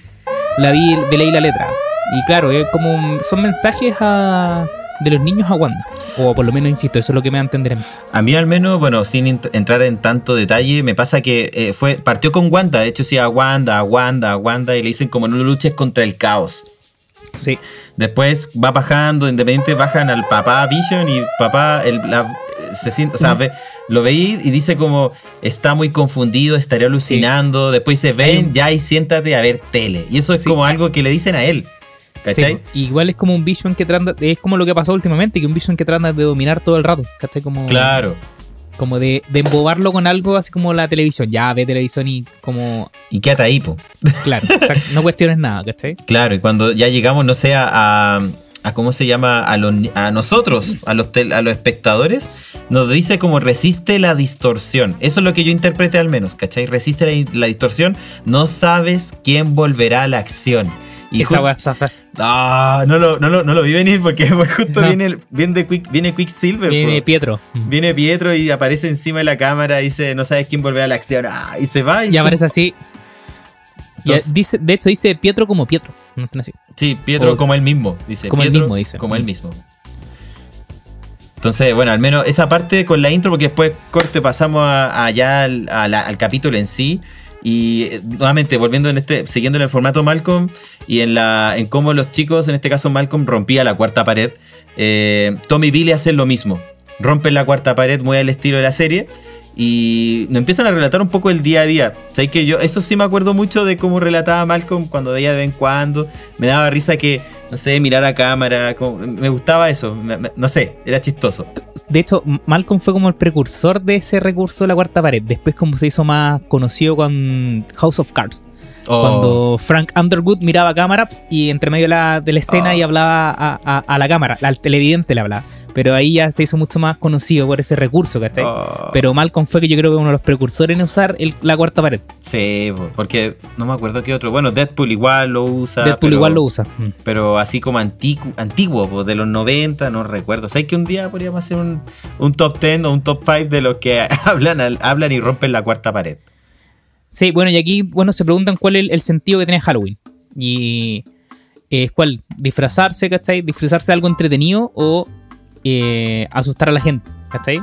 [SPEAKER 2] la vi leí la letra. Y claro, es como son mensajes a, de los niños a Wanda. O por lo menos, insisto, eso es lo que me va a entender a mí.
[SPEAKER 1] Al menos, bueno, sin ent- entrar en tanto detalle, me pasa que eh, fue partió con Wanda, de hecho sí a Wanda, a Wanda, a Wanda y le dicen como no luches contra el caos.
[SPEAKER 2] Sí.
[SPEAKER 1] Después va bajando, independiente, bajan al papá Vision y papá el, la- se siente, o sea, ve- lo veí y dice como está muy confundido, estaría alucinando. Después dice, ven ya y siéntate a ver tele. Y eso es
[SPEAKER 2] Sí.
[SPEAKER 1] como algo que le dicen a él. ¿Cachai?
[SPEAKER 2] Sí, igual es como un Vision que trata, es como lo que ha pasado últimamente, que un Vision que trata de dominar todo el rato, ¿cachai? Como,
[SPEAKER 1] Claro.
[SPEAKER 2] como de, de embobarlo con algo así como la televisión. Ya ve televisión y como,
[SPEAKER 1] Y quédate ahí, po.
[SPEAKER 2] claro, o sea, no cuestiones nada, ¿cachai?
[SPEAKER 1] Claro, y cuando ya llegamos, no sé, a, a- cómo se llama, a, los a nosotros, a los, tel- a los espectadores, nos dice como resiste la distorsión. Eso es lo que yo interpreté al menos, ¿cachai? Resiste la, la distorsión, no sabes quién volverá a la acción. Y
[SPEAKER 2] esa frase.
[SPEAKER 1] Ah, no lo, no, lo, no lo vi venir porque justo
[SPEAKER 2] No.
[SPEAKER 1] viene, viene, Quick, viene Quicksilver.
[SPEAKER 2] Viene. Pietro.
[SPEAKER 1] Viene Pietro y aparece encima de la cámara y dice, no sabes quién volverá a la acción. Ah, y se va.
[SPEAKER 2] Y aparece así. Y
[SPEAKER 1] Entonces-
[SPEAKER 2] dice, de hecho dice Pietro como Pietro. No así.
[SPEAKER 1] Sí, Pietro
[SPEAKER 2] O-
[SPEAKER 1] como él mismo, dice.
[SPEAKER 2] como él
[SPEAKER 1] Pietro
[SPEAKER 2] mismo, dice.
[SPEAKER 1] Como él mismo. Entonces, bueno, al menos esa parte con la intro, porque después corte pasamos a- allá al, a la- al capítulo en sí. Y eh, nuevamente, volviendo en este, siguiendo en el formato Malcolm y en la en cómo los chicos, en este caso Malcolm, rompía la cuarta pared. eh, Tommy y Billy hacen lo mismo. Rompen la cuarta pared muy al estilo de la serie. Y nos empiezan a relatar un poco el día a día. ¿Sabes que yo, eso sí me acuerdo mucho de cómo relataba Malcolm cuando veía de vez en cuando. Me daba risa que, no sé, mirar a cámara. como- me gustaba eso. me- me- no sé, era chistoso.
[SPEAKER 2] De hecho, Malcolm fue como el precursor de ese recurso de la cuarta pared. Después, como se hizo más conocido con House of Cards.
[SPEAKER 1] Oh,
[SPEAKER 2] Cuando Frank Underwood miraba a cámara y entre medio de la, de la escena
[SPEAKER 1] Oh.
[SPEAKER 2] y hablaba a, a- a la cámara, al televidente le hablaba. Pero ahí ya se hizo mucho más conocido por ese recurso, ¿cachai?
[SPEAKER 1] Oh.
[SPEAKER 2] Pero Malcolm fue que yo creo que uno de los precursores en usar el- la cuarta pared.
[SPEAKER 1] Sí, po, porque no me acuerdo qué otro. Bueno, Deadpool igual lo usa.
[SPEAKER 2] Deadpool
[SPEAKER 1] pero-
[SPEAKER 2] igual lo usa. Mm.
[SPEAKER 1] Pero así como anticu- antiguo, po, de los 90, no recuerdo. ¿Sabes que un día podríamos hacer un, un top 10 o un top 5 de los que hablan, hablan y rompen la cuarta pared?
[SPEAKER 2] Sí, bueno, y aquí, bueno, se preguntan cuál es el, el sentido que tiene Halloween. Y es cuál, disfrazarse, ¿cachai? Disfrazarse de algo entretenido o eh, asustar a la gente, ¿cachai?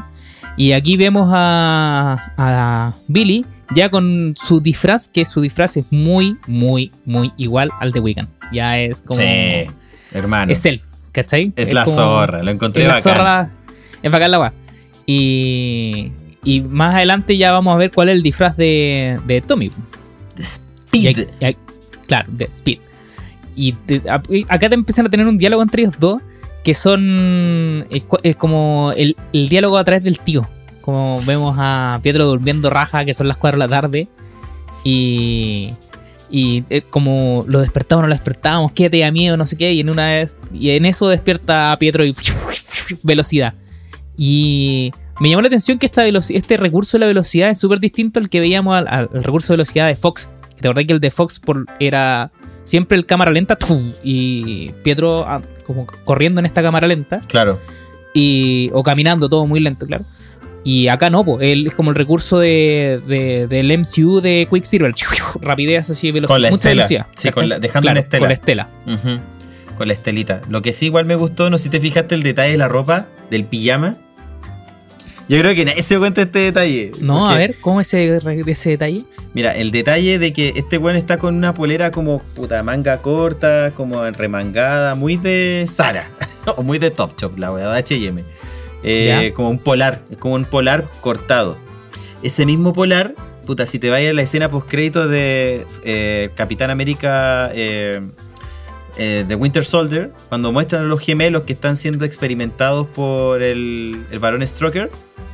[SPEAKER 2] Y aquí vemos a, a Billy ya con su disfraz, que su disfraz es muy, muy, muy igual al de Wiccan. Ya es como...
[SPEAKER 1] sí, hermano.
[SPEAKER 2] Es él, ¿cachai?
[SPEAKER 1] Es la
[SPEAKER 2] como-
[SPEAKER 1] zorra, lo encontré
[SPEAKER 2] es la
[SPEAKER 1] bacán.
[SPEAKER 2] zorra, es bacán la weá. Y, y más adelante ya vamos a ver cuál es el disfraz de, de Tommy. Y
[SPEAKER 1] Speed.
[SPEAKER 2] y claro, de Speed. Y te- a- y acá te empiezan a tener un diálogo entre ellos dos que son eh, eh, como el, el diálogo a través del tío. Como vemos a Pietro durmiendo raja, que son las 4 de la tarde. Y, y eh, como lo despertamos, no lo despertábamos, qué te da miedo, no sé qué. Y en una vez, y en eso despierta a Pietro y velocidad. Y me llamó la atención que esta este recurso de la velocidad es súper distinto al que veíamos al, al- al recurso de velocidad de Fox. Te acordás que el de Fox por, era siempre el cámara lenta ¡tum! y Pietro ah, como corriendo en esta cámara lenta
[SPEAKER 1] Claro.
[SPEAKER 2] y, o caminando todo muy lento, claro. Y acá no, pues, él es como el recurso de, de- del MCU de Quicksilver. Rapidez así, velocidad.
[SPEAKER 1] Con la
[SPEAKER 2] mucha
[SPEAKER 1] estela.
[SPEAKER 2] velocidad.
[SPEAKER 1] Sí, con la- dejando
[SPEAKER 2] Claro,
[SPEAKER 1] la estela.
[SPEAKER 2] Con la estela.
[SPEAKER 1] Con la estelita. Lo que sí igual me gustó, no sé si te fijaste el detalle de la ropa, del pijama. Yo creo que nadie se cuenta este detalle.
[SPEAKER 2] No, a ver, ¿cómo ese, ese detalle?
[SPEAKER 1] Mira, el detalle de que este weón está con una polera como puta manga corta, como remangada, muy de Sara. o muy de Top Shop, la weá, de HM.
[SPEAKER 2] Ya.
[SPEAKER 1] Como un polar, es como un polar cortado. Ese mismo polar, puta, si te vayas a la escena post crédito de eh, Capitán América eh, eh, de Winter Soldier, cuando muestran a los gemelos que están siendo experimentados por el, el varón Stroker,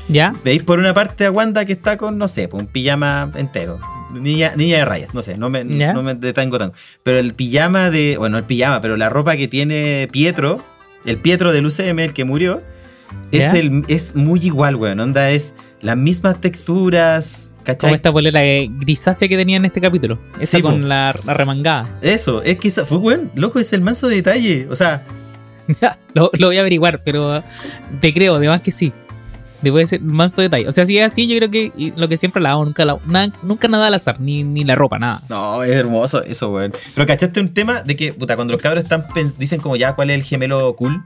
[SPEAKER 2] ¿Ya?
[SPEAKER 1] veis por una parte a Wanda que está con, no sé, pues, un pijama entero. Niña, niña de rayas, no sé, no me,
[SPEAKER 2] Ya.
[SPEAKER 1] no me detengo tanto. Pero el pijama de. Bueno, el pijama, pero la ropa que tiene Pietro, el Pietro del UCM, el que murió, es,
[SPEAKER 2] Ya.
[SPEAKER 1] el, es muy igual, weón. Onda, es las mismas texturas,
[SPEAKER 2] Como
[SPEAKER 1] ¿cachai?
[SPEAKER 2] esta polera grisácea que tenía en este capítulo. Esa
[SPEAKER 1] Sí,
[SPEAKER 2] con la, la remangada.
[SPEAKER 1] Eso, es que esa- fue, weón, loco, es el manso detalle. O sea,
[SPEAKER 2] lo, lo voy a averiguar, pero te creo, además que sí. Debe ser un manso detalle. O sea, si es así, yo creo que lo que siempre la hago, nunca, la, na- nunca nada al azar, ni, ni la ropa, nada.
[SPEAKER 1] No, es hermoso eso, weón. Pero cachaste un tema de que, puta, cuando los cabros están dicen como ya cuál es el gemelo cool.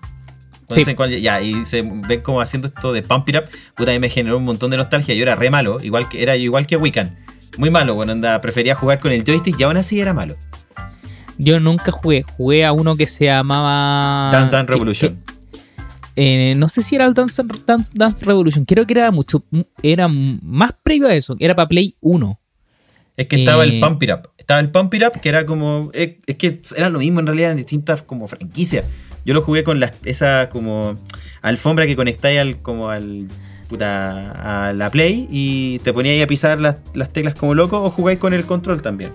[SPEAKER 2] Sí.
[SPEAKER 1] dicen cuál- ya, y se ven como haciendo esto de Pump It Up, puta, a mí me generó un montón de nostalgia. Yo era re malo, igual que, era igual que Wiccan. Muy malo, bueno, anda, prefería jugar con el joystick y aún así era malo.
[SPEAKER 2] Yo nunca jugué. Jugué a uno que se llamaba.
[SPEAKER 1] Dance Dance
[SPEAKER 2] que-
[SPEAKER 1] Revolution.
[SPEAKER 2] que- eh, no sé si era el Dance, Dance, Dance Revolution. Creo que era mucho. Era más previo a eso. Era para Play 1.
[SPEAKER 1] Es que estaba el
[SPEAKER 2] eh,
[SPEAKER 1] Pump It Up. Estaba el Pump It Up, que era como. Es, es que era lo mismo en realidad en distintas como franquicias. Yo lo jugué con la, esa como alfombra que conectáis al, como al. Puta, a la Play y te poníais a pisar las, las teclas como loco o jugáis con el control también.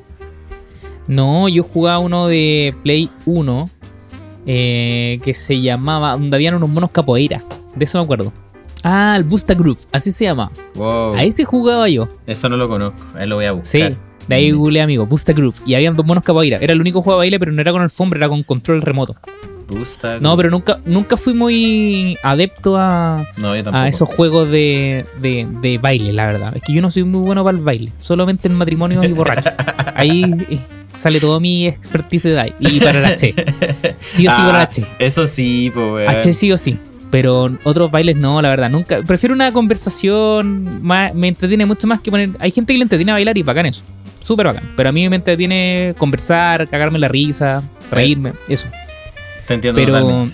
[SPEAKER 2] No, yo jugaba uno de Play 1 eh, que se llamaba. Donde habían unos monos capoeira. De eso me acuerdo. Ah, el Busta Groove. Así se llama.
[SPEAKER 1] Wow.
[SPEAKER 2] Ahí se jugaba yo.
[SPEAKER 1] Eso no lo conozco. Ahí lo voy a buscar.
[SPEAKER 2] Sí. De ahí googleé, amigo. Busta Groove. Y habían dos monos capoeira. Era el único juego de baile, pero no era con alfombra, era con control remoto.
[SPEAKER 1] Busta
[SPEAKER 2] No, pero nunca, nunca fui muy adepto a,
[SPEAKER 1] No,
[SPEAKER 2] a esos juegos de, de, de baile, la verdad. Es que yo no soy muy bueno para el baile, solamente en matrimonios y borrachos. Ahí eh, sale todo mi expertise de baile. Y para el H. Sí o sí para el
[SPEAKER 1] Ah,
[SPEAKER 2] H.
[SPEAKER 1] Eso sí, pues.
[SPEAKER 2] H sí o sí. Pero otros bailes no, la verdad. Nunca. Prefiero una conversación. Más, me entretiene mucho más que poner. Hay gente que le entretiene a bailar y bacán eso. Súper bacán. Pero a mí me entretiene conversar, cagarme la risa, reírme. Eso.
[SPEAKER 1] Te entiendo
[SPEAKER 2] Pero
[SPEAKER 1] totalmente.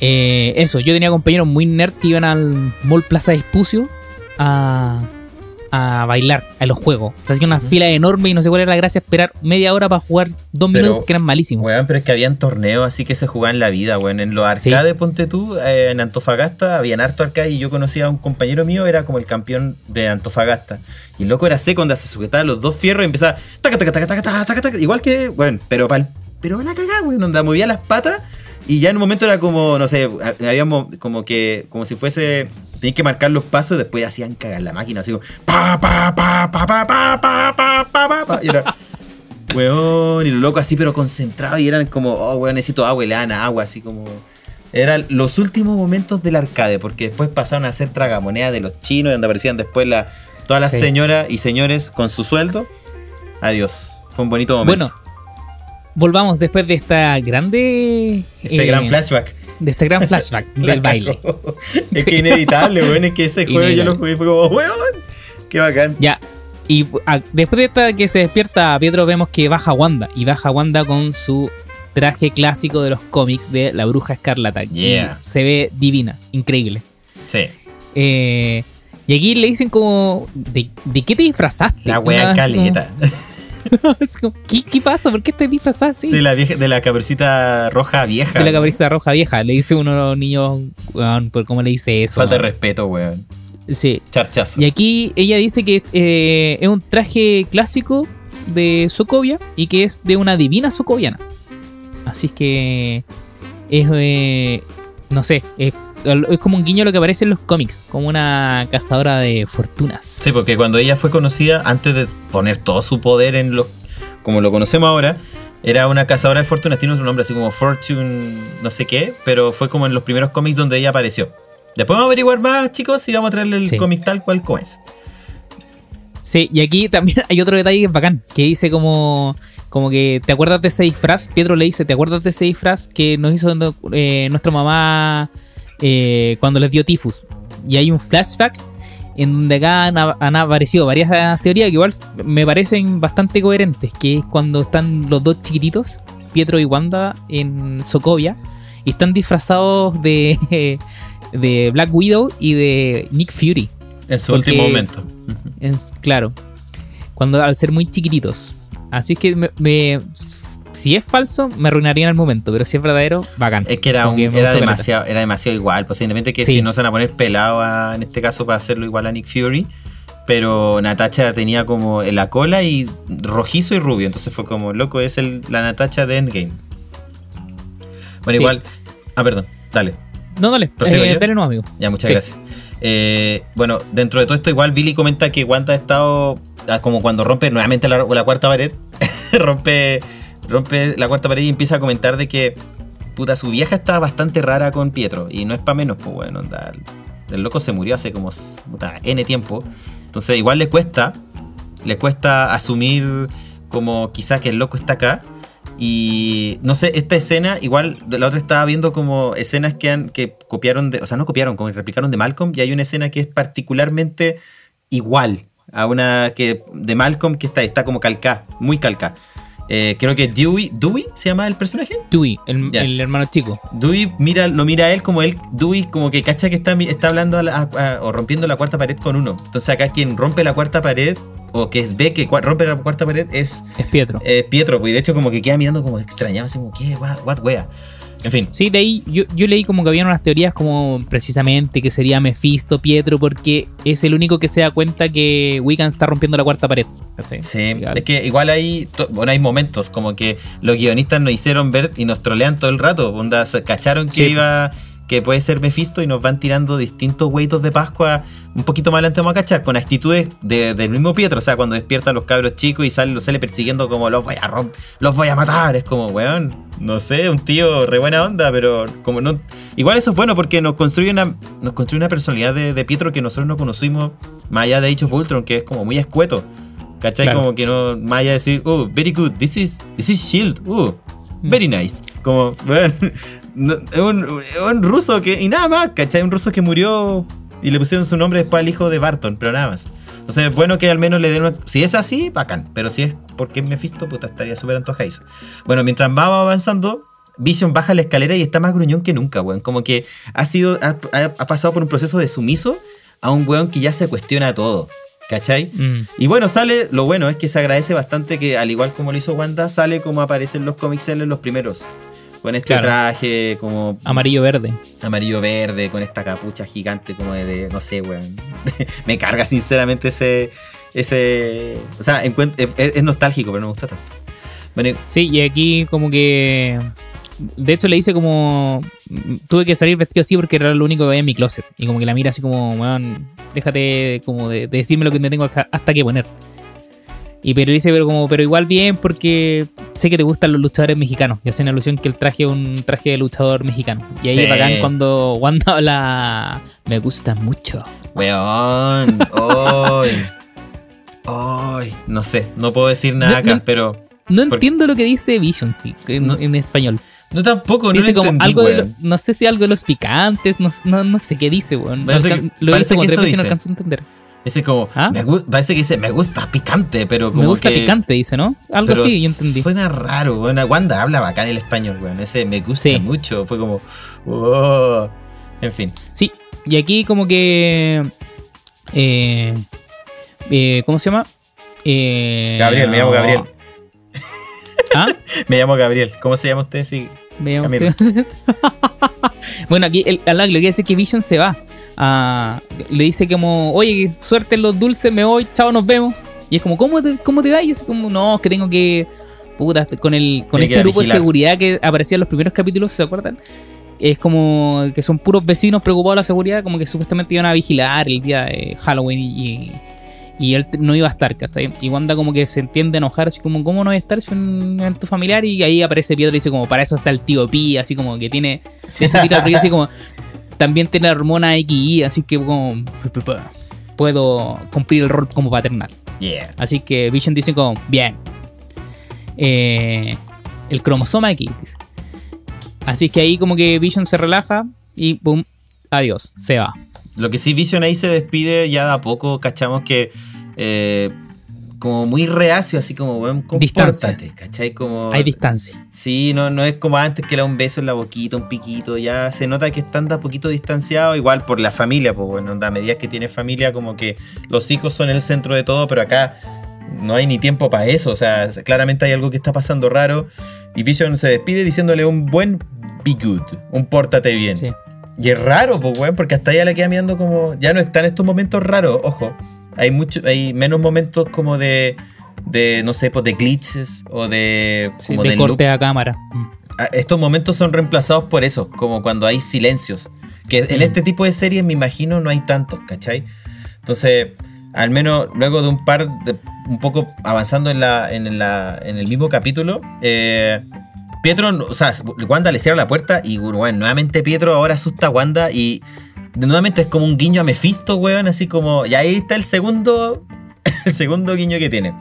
[SPEAKER 2] eh, eso, yo tenía compañeros muy nerd que iban al Mall Plaza de Espucio a, a bailar a los juegos. Se hacía una fila enorme y no sé cuál era la gracia esperar media hora para jugar dos
[SPEAKER 1] Pero,
[SPEAKER 2] minutos que eran malísimos.
[SPEAKER 1] Weón, pero es que habían torneos así que se jugaban en la vida, weón. En los arcades, ponte tú, eh, en Antofagasta, habían harto arcade y yo conocía a un compañero mío, era como el campeón de Antofagasta. Y el loco era seco, donde se sujetaba los dos fierros y empezaba, taca, taca, taca, taca, taca, taca, taca, igual que, bueno, pero para pero la cagada, weón, donde movía las patas Y ya en un momento era como, no sé, habíamos como que, como si fuese, tenían que marcar los pasos y después hacían cagar la máquina, así como, pa, pa, pa, pa, pa, pa, pa, pa, pa, pa, pa. Y era, weón, y lo loco así, pero concentrado, y eran como, oh, weón, necesito agua, y le dan agua, así como. Eran los últimos momentos del arcade, porque después pasaron a ser tragamonedas de los chinos, donde aparecían después la, todas las
[SPEAKER 2] Sí.
[SPEAKER 1] señoras y señores con su sueldo. Adiós. Fue un bonito momento.
[SPEAKER 2] Bueno, volvamos después de esta grande.
[SPEAKER 1] este
[SPEAKER 2] eh,
[SPEAKER 1] gran flashback.
[SPEAKER 2] De este gran flashback
[SPEAKER 1] La
[SPEAKER 2] del baile.
[SPEAKER 1] Es que inevitable, weón. Es que ese juego yo lo jugué y fue como, weón. Qué bacán.
[SPEAKER 2] Ya. Y ah, después de esta que se despierta Pietro, vemos que baja Wanda. Y baja Wanda con su traje clásico de los cómics de la bruja escarlata. Y
[SPEAKER 1] Yeah.
[SPEAKER 2] se ve divina, increíble.
[SPEAKER 1] Sí.
[SPEAKER 2] Eh, y aquí le dicen como, ¿de, de qué te disfrazaste?
[SPEAKER 1] La wea
[SPEAKER 2] como-
[SPEAKER 1] caleta.
[SPEAKER 2] es como, ¿qué, qué pasa? ¿Por qué te disfrazas así?
[SPEAKER 1] De la, vieja, de la caperucita roja vieja.
[SPEAKER 2] De la cabrista roja vieja. Le dice uno de los niños, weón, ¿por cómo le dice eso?
[SPEAKER 1] Falta de respeto, weón.
[SPEAKER 2] Sí.
[SPEAKER 1] Charchazo.
[SPEAKER 2] Y aquí ella dice que eh, es un traje clásico de Sokovia y que es de una divina socoviana. Así es que es, eh, no sé, es, es como un guiño a lo que aparece en los cómics, como una cazadora de fortunas.
[SPEAKER 1] Sí, porque cuando ella fue conocida, antes de poner todo su poder en los. como lo conocemos ahora, era una cazadora de fortunas. Tiene otro nombre así como Fortune, no sé qué, pero fue como en los primeros cómics donde ella apareció. Después vamos a averiguar más, chicos, y vamos a traerle el
[SPEAKER 2] Sí.
[SPEAKER 1] cómic tal cual como es.
[SPEAKER 2] Sí, y aquí también hay otro detalle que es bacán, que dice como, como que, ¿te acuerdas de ese disfraz? Pietro le dice, ¿te acuerdas de ese disfraz que nos hizo eh, nuestra mamá eh, cuando les dio tifus? Y hay un flashback en donde acá han, han aparecido varias teorías que igual me parecen bastante coherentes, que es cuando están los dos chiquititos, Pietro y Wanda, en Sokovia, y están disfrazados de, de Black Widow y de Nick Fury.
[SPEAKER 1] En su último momento.
[SPEAKER 2] En- claro. Cuando al ser muy chiquititos. Así es que me, me- si es falso, me arruinaría en el momento. Pero si es verdadero, bacán.
[SPEAKER 1] Es que era, un-
[SPEAKER 2] que
[SPEAKER 1] era,
[SPEAKER 2] caleta.
[SPEAKER 1] demasiado, era demasiado igual. Posiblemente que
[SPEAKER 2] Sí.
[SPEAKER 1] si no se van a poner pelado a- en este caso para hacerlo igual a Nick Fury. Pero Natacha tenía como la cola y rojizo y rubio. Entonces fue como, loco, es el, la Natacha de Endgame. Bueno,
[SPEAKER 2] Sí.
[SPEAKER 1] igual. Ah, perdón, dale.
[SPEAKER 2] No, dale.
[SPEAKER 1] ¿Prosigo
[SPEAKER 2] eh, dale no, amigo.
[SPEAKER 1] Ya, muchas
[SPEAKER 2] Sí.
[SPEAKER 1] gracias. Eh, bueno, dentro de todo esto, igual Billy comenta que Wanda ha estado ah, como cuando rompe nuevamente la, la cuarta pared. rompe, rompe la cuarta pared y empieza a comentar de que puta, su vieja está bastante rara con Pietro. Y no es para menos, pues bueno, onda, el, loco se murió hace como puta, N tiempo. Entonces, igual le cuesta, le cuesta asumir como quizá que el loco está acá. Y no sé, esta escena, igual la otra estaba viendo como escenas que han que copiaron de, o sea, no copiaron, como replicaron de Malcolm, y hay una escena que es particularmente igual a una que de Malcolm que está, está como calcá, muy calcá. Eh, creo que Dewey, Dewey se llama el personaje.
[SPEAKER 2] Dewey, el, el hermano chico.
[SPEAKER 1] Dewey mira, lo mira a él como él, Dewey como que cacha que está, está hablando a la- a- a- o rompiendo la cuarta pared con uno. Entonces acá quien rompe la cuarta pared o que ve que rompe la cuarta pared es
[SPEAKER 2] Es Pietro.
[SPEAKER 1] eh, Pietro, pues y de hecho como que queda mirando como extrañado, así como, ¿qué? What, what wea? En fin,
[SPEAKER 2] Sí, de ahí yo, yo leí como que habían unas teorías como precisamente que sería Mephisto, Pietro, porque es el único que se da cuenta que Wiccan está rompiendo la cuarta pared.
[SPEAKER 1] sí, es que igual hay, bueno, hay momentos como que los guionistas nos hicieron ver y nos trolean todo el rato, onda, cacharon que
[SPEAKER 2] Sí.
[SPEAKER 1] iba, que puede ser Mephisto y nos van tirando distintos hueitos de Pascua, un poquito más adelante vamos a cachar, con actitudes de- del mismo Pietro, o sea, cuando despierta a los cabros chicos y sale, los sale persiguiendo como los voy a rom- los voy a matar, es como, weón, no sé, un tío re buena onda, pero como no... Igual eso es bueno porque nos construye una, nos construye una personalidad de, de Pietro que nosotros no conocimos más allá de Age of Ultron, que es como muy escueto. ¿Cachai?
[SPEAKER 2] Claro.
[SPEAKER 1] Como que no, más allá de decir, oh, very good, this is, this is Shield, uh, very nice. Como, bueno, un, un ruso que, y nada más, ¿cachai? Un ruso que murió y le pusieron su nombre después al hijo de Barton, pero nada más. Entonces es bueno que al menos le den una, si es así, bacán, pero si es porque Mephisto, puta, estaría súper antojadizo. Bueno, mientras vamos avanzando, Vision baja la escalera y está más gruñón que nunca, weón. Como que ha sido, ha- ha pasado por un proceso de sumiso a un weón que ya se cuestiona todo. ¿Cachai?
[SPEAKER 2] Mm,
[SPEAKER 1] Y bueno, sale, lo bueno es que se agradece bastante que al igual como lo hizo Wanda, sale como aparecen los cómics en los primeros. Con este
[SPEAKER 2] Claro.
[SPEAKER 1] traje como
[SPEAKER 2] amarillo verde.
[SPEAKER 1] amarillo verde, con esta capucha gigante como de, de- no sé, weón. me carga sinceramente ese, ese, o sea, es, es nostálgico, pero no me gusta tanto. Bueno,
[SPEAKER 2] Sí, y aquí como que de hecho le dice como, tuve que salir vestido así porque era lo único que había en mi closet. Y como que la mira así como, weón, déjate como de, de decirme lo que me tengo acá- hasta que poner. Y pero dice, pero como, pero igual bien porque sé que te gustan los luchadores mexicanos. Y hacen alusión que el traje es un traje de luchador mexicano. Y ahí
[SPEAKER 1] Sí.
[SPEAKER 2] es bacán cuando Wanda habla, me gusta mucho.
[SPEAKER 1] Weón. Ay. Ay. No sé, no puedo decir nada
[SPEAKER 2] No,
[SPEAKER 1] acá,
[SPEAKER 2] no-
[SPEAKER 1] pero.
[SPEAKER 2] No entiendo lo que dice Vision, sí, en,
[SPEAKER 1] No.
[SPEAKER 2] en español.
[SPEAKER 1] No tampoco, no
[SPEAKER 2] dice
[SPEAKER 1] lo
[SPEAKER 2] como
[SPEAKER 1] entendí,
[SPEAKER 2] algo de lo-
[SPEAKER 1] weón.
[SPEAKER 2] no sé si algo de los picantes, no, no, no sé qué dice, weón. No
[SPEAKER 1] Parece
[SPEAKER 2] alcan-
[SPEAKER 1] que-
[SPEAKER 2] lo como
[SPEAKER 1] que
[SPEAKER 2] tres veces y no
[SPEAKER 1] dice.
[SPEAKER 2] alcanzo a entender.
[SPEAKER 1] Ese como.
[SPEAKER 2] ¿Ah?
[SPEAKER 1] me parece que dice, me gusta picante, pero como.
[SPEAKER 2] Me gusta
[SPEAKER 1] que-
[SPEAKER 2] picante, dice, ¿no? Algo así, yo entendí.
[SPEAKER 1] Suena raro, weón. Wanda habla bacán el español, weón. Ese me gusta
[SPEAKER 2] Sí.
[SPEAKER 1] mucho. Fue como. "Oh". En fin.
[SPEAKER 2] Sí, y aquí como que... eh, eh, ¿Cómo se llama? Eh,
[SPEAKER 1] Gabriel, me llamo Gabriel.
[SPEAKER 2] ¿Ah?
[SPEAKER 1] Me llamo Gabriel. ¿Cómo se llama usted? Sí.
[SPEAKER 2] Me llamo usted. bueno, aquí el, el, lo que dice que Vision se va. Ah, le dice como, oye, suerte en los dulces, me voy, chao, nos vemos. Y es como, ¿cómo te, cómo te vas? Y es como, no, es que tengo que... Puta, con, el, con
[SPEAKER 1] Tiene
[SPEAKER 2] este grupo
[SPEAKER 1] vigilar.
[SPEAKER 2] de seguridad que aparecía en los primeros capítulos, ¿se acuerdan? Es como que son puros vecinos preocupados de la seguridad, como que supuestamente iban a vigilar el día de Halloween y, y él no iba a estar, ¿cachai? Y Wanda como que se entiende a enojar, así como, ¿cómo no voy a estar si es un evento familiar? Y ahí aparece Pietro y dice como, para eso está el tío Pi, así como que tiene... El así como, también tiene la hormona XY, así que como, puedo cumplir el rol como paternal.
[SPEAKER 1] Yeah.
[SPEAKER 2] Así que Vision dice como, bien. Eh, el cromosoma X. dice. Así que ahí como que Vision se relaja y boom, adiós, se va.
[SPEAKER 1] Lo que sí Vision ahí se despide ya de a poco, cachamos que eh, como muy reacio, así como, weón, compórtate, ¿cachai? Como,
[SPEAKER 2] Hay distancia.
[SPEAKER 1] sí, no, no es como antes que era un beso en la boquita, un piquito, ya se nota que están de a poquito distanciados, igual por la familia, pues bueno, a medida que tiene familia, como que los hijos son el centro de todo, pero acá no hay ni tiempo para eso, o sea, claramente hay algo que está pasando raro, y Vision se despide diciéndole un buen be good, un pórtate bien.
[SPEAKER 2] Sí.
[SPEAKER 1] Y es raro, pues, weón, porque hasta ella la queda mirando como. Ya no están estos momentos raros, ojo. Hay mucho, hay menos momentos como de. de, no sé, pues de glitches o de.
[SPEAKER 2] Sí,
[SPEAKER 1] como
[SPEAKER 2] de
[SPEAKER 1] de
[SPEAKER 2] corte
[SPEAKER 1] loops.
[SPEAKER 2] a cámara. Mm.
[SPEAKER 1] Ah, Estos momentos son reemplazados por eso, como cuando hay silencios. Que en
[SPEAKER 2] Mm.
[SPEAKER 1] este tipo de series, me imagino, no hay tantos, ¿cachai? Entonces, al menos luego de un par, de, un poco avanzando en, la, en, la, en el mismo capítulo, eh, Pietro, o sea, Wanda le cierra la puerta y, bueno, nuevamente Pietro ahora asusta a Wanda y nuevamente es como un guiño a Mephisto, weón, así como, y ahí está el segundo, el segundo guiño que tiene.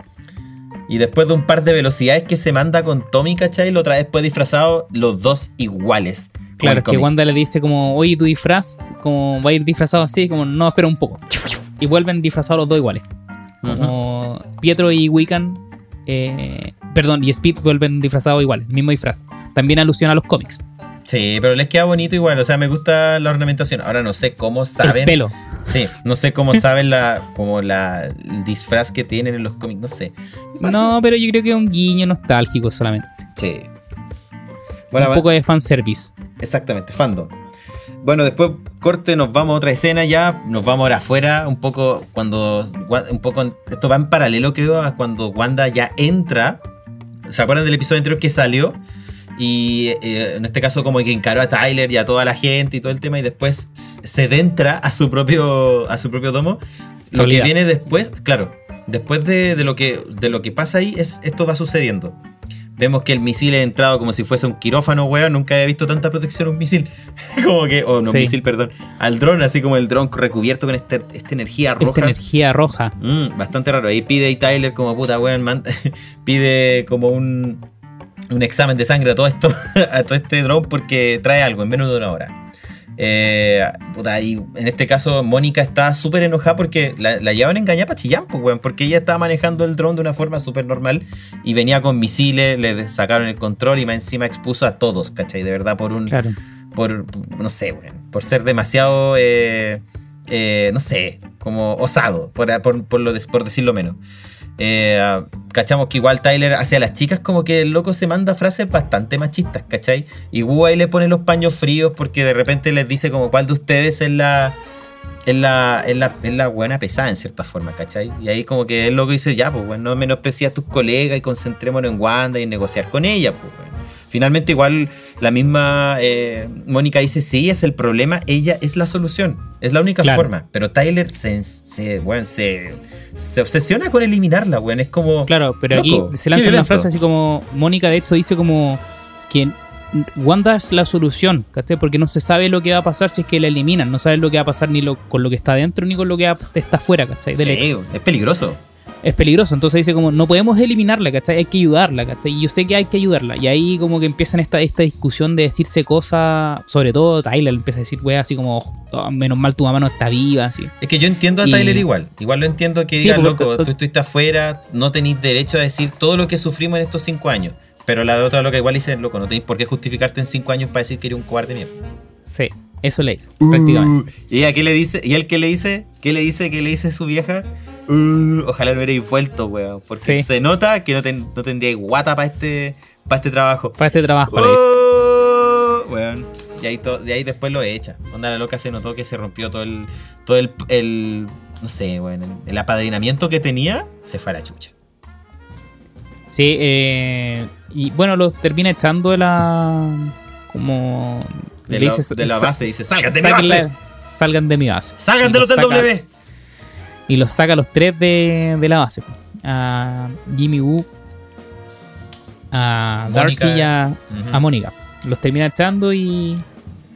[SPEAKER 1] Y después de un par de velocidades que se manda con Tommy, ¿cachai? La otra vez después disfrazado, los dos iguales.
[SPEAKER 2] Claro, que. Wanda le dice como, oye, tu disfraz, como va a ir disfrazado así, como no, espera un poco. Y vuelven disfrazados los dos iguales. Como Pietro y Wiccan, eh, perdón, y Speed vuelven disfrazados iguales, mismo disfraz. También alusión a los cómics.
[SPEAKER 1] Sí, pero les queda bonito igual, o sea, me gusta la ornamentación. Ahora no sé cómo saben.
[SPEAKER 2] El pelo.
[SPEAKER 1] Sí, no sé cómo saben la, como la, el disfraz que tienen en los cómics, no sé.
[SPEAKER 2] No, pero yo creo que es un guiño nostálgico solamente.
[SPEAKER 1] Sí. Bueno,
[SPEAKER 2] un poco de fanservice.
[SPEAKER 1] exactamente, fandom. Bueno, después corte, nos vamos a otra escena ya, nos vamos ahora afuera, un poco cuando, un poco, esto va en paralelo creo a cuando Wanda ya entra, ¿se acuerdan del episodio anterior que salió? Y eh, en este caso como que encaró a Tyler y a toda la gente y todo el tema y después se adentra a su propio, a su propio domo. Lo que viene después, claro, después de, de lo que, de lo que pasa ahí, es, esto va sucediendo. Vemos que el misil ha entrado como si fuese un quirófano, weón. Nunca había visto tanta protección a un misil. como que, o no,
[SPEAKER 2] Sí.
[SPEAKER 1] misil, perdón. Al dron, así como el dron recubierto con este- esta energía roja.
[SPEAKER 2] Esta energía roja.
[SPEAKER 1] Mm, bastante raro. Ahí pide y Tyler como puta, weón, man- pide como un, un examen de sangre a todo esto, a todo este drone porque trae algo en menos de una hora. Eh, puta, y en este caso Mónica está súper enojada porque la, la llevan a engañar para Chillán, pues, weón, porque ella estaba manejando el drone de una forma súper normal y venía con misiles, le sacaron el control y más encima expuso a todos, ¿cachai? De verdad, por un,
[SPEAKER 2] Claro.
[SPEAKER 1] por, no sé, weón, por ser demasiado, eh, eh, no sé, como osado, por, por, por lo de- por decirlo menos. Eh, cachamos que igual Tyler hacia las chicas como que el loco se manda frases bastante machistas, ¿cachai? Y Wu ahí le pone los paños fríos porque de repente les dice como cuál de ustedes es la... Es la, es, la, es la buena pesada en cierta forma, ¿cachai? Y ahí como que el loco dice, ya, pues bueno, no menosprecies a tus colegas y concentrémonos en Wanda y en negociar con ella, pues bueno. Finalmente, igual la misma eh, Mónica dice: Sí, es el problema, ella es la solución, es la única
[SPEAKER 2] Claro.
[SPEAKER 1] forma. Pero Tyler se, se, weón, se, se obsesiona con eliminarla, weón. Es como.
[SPEAKER 2] Claro, pero
[SPEAKER 1] Loco,
[SPEAKER 2] aquí se lanza una frase así como, Mónica de hecho dice como que Wanda es la solución, ¿cachai? Porque no se sabe lo que va a pasar si es que la eliminan, no sabe lo que va a pasar ni lo, con lo que está dentro ni con lo que está afuera, ¿cachai? Del ex.
[SPEAKER 1] Sí, es peligroso.
[SPEAKER 2] Es peligroso. Entonces dice como, no podemos eliminarla, ¿cachai? Hay que ayudarla, ¿cachai? Y yo sé que hay que ayudarla. Y ahí como que empiezan esta, esta discusión de decirse cosas, sobre todo Tyler empieza a decir, wea, así como, "Oh, menos mal tu mamá no está viva, así.
[SPEAKER 1] Es que yo entiendo a
[SPEAKER 2] Y-
[SPEAKER 1] Tyler igual. Igual lo entiendo que
[SPEAKER 2] Sí, porque-
[SPEAKER 1] loco, tú estuviste afuera, no tenéis derecho a decir todo lo que sufrimos en estos cinco años. Pero la otra loca igual dice, loco, no tenéis por qué justificarte en cinco años para decir que eres un cobarde mierda.
[SPEAKER 2] Sí, eso le dice,
[SPEAKER 1] Uh.
[SPEAKER 2] prácticamente.
[SPEAKER 1] ¿Y a qué le dice? ¿Y él qué le dice? ¿Qué le dice? ¿Qué le dice su vieja? Uh, ojalá no hubierais vuelto, weón. Porque
[SPEAKER 2] Sí.
[SPEAKER 1] se nota que no, ten- no tendríais guata para este, pa' este trabajo.
[SPEAKER 2] Para este trabajo.
[SPEAKER 1] Oh, weón. Y ahí, to- y ahí después lo echa. Onda la loca se notó que se rompió todo el. Todo el. el- no sé, weón. El, el apadrinamiento que tenía se fue a la chucha.
[SPEAKER 2] Sí, eh, y bueno, los termina echando de la... como...
[SPEAKER 1] De, la,
[SPEAKER 2] dice,
[SPEAKER 1] de la
[SPEAKER 2] "Sa-
[SPEAKER 1] base. Dice: ¡Salgan de mi base!
[SPEAKER 2] Salgan de mi base.
[SPEAKER 1] ¡Salgan de los
[SPEAKER 2] los
[SPEAKER 1] del
[SPEAKER 2] saca-
[SPEAKER 1] W!
[SPEAKER 2] Y los saca a los tres de, de la base. A Jimmy Woo, a. Darcy y a, a Mónica. Los termina echando y.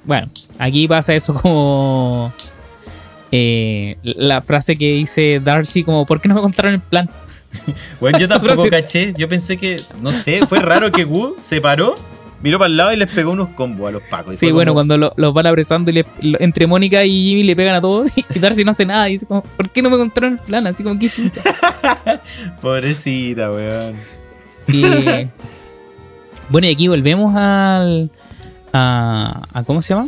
[SPEAKER 2] Bueno, aquí pasa eso como. eh, la frase que dice Darcy, como, ¿por qué no me contaron el plan?
[SPEAKER 1] Bueno, yo tampoco caché. Yo pensé que, no sé, fue raro que Wu se paró, miró para el lado y les pegó unos combos a los pacos.
[SPEAKER 2] Sí, bueno,
[SPEAKER 1] como,
[SPEAKER 2] cuando lo- los van apresando y le- lo- entre Mónica y Jimmy le pegan a todos y Darcy no hace nada. Y dice, como, ¿por qué no me contaron el plan? Así como, ¿qué chucha?
[SPEAKER 1] Pobrecita, weón.
[SPEAKER 2] Y, bueno, y aquí volvemos al. A, a- ¿Cómo se llama?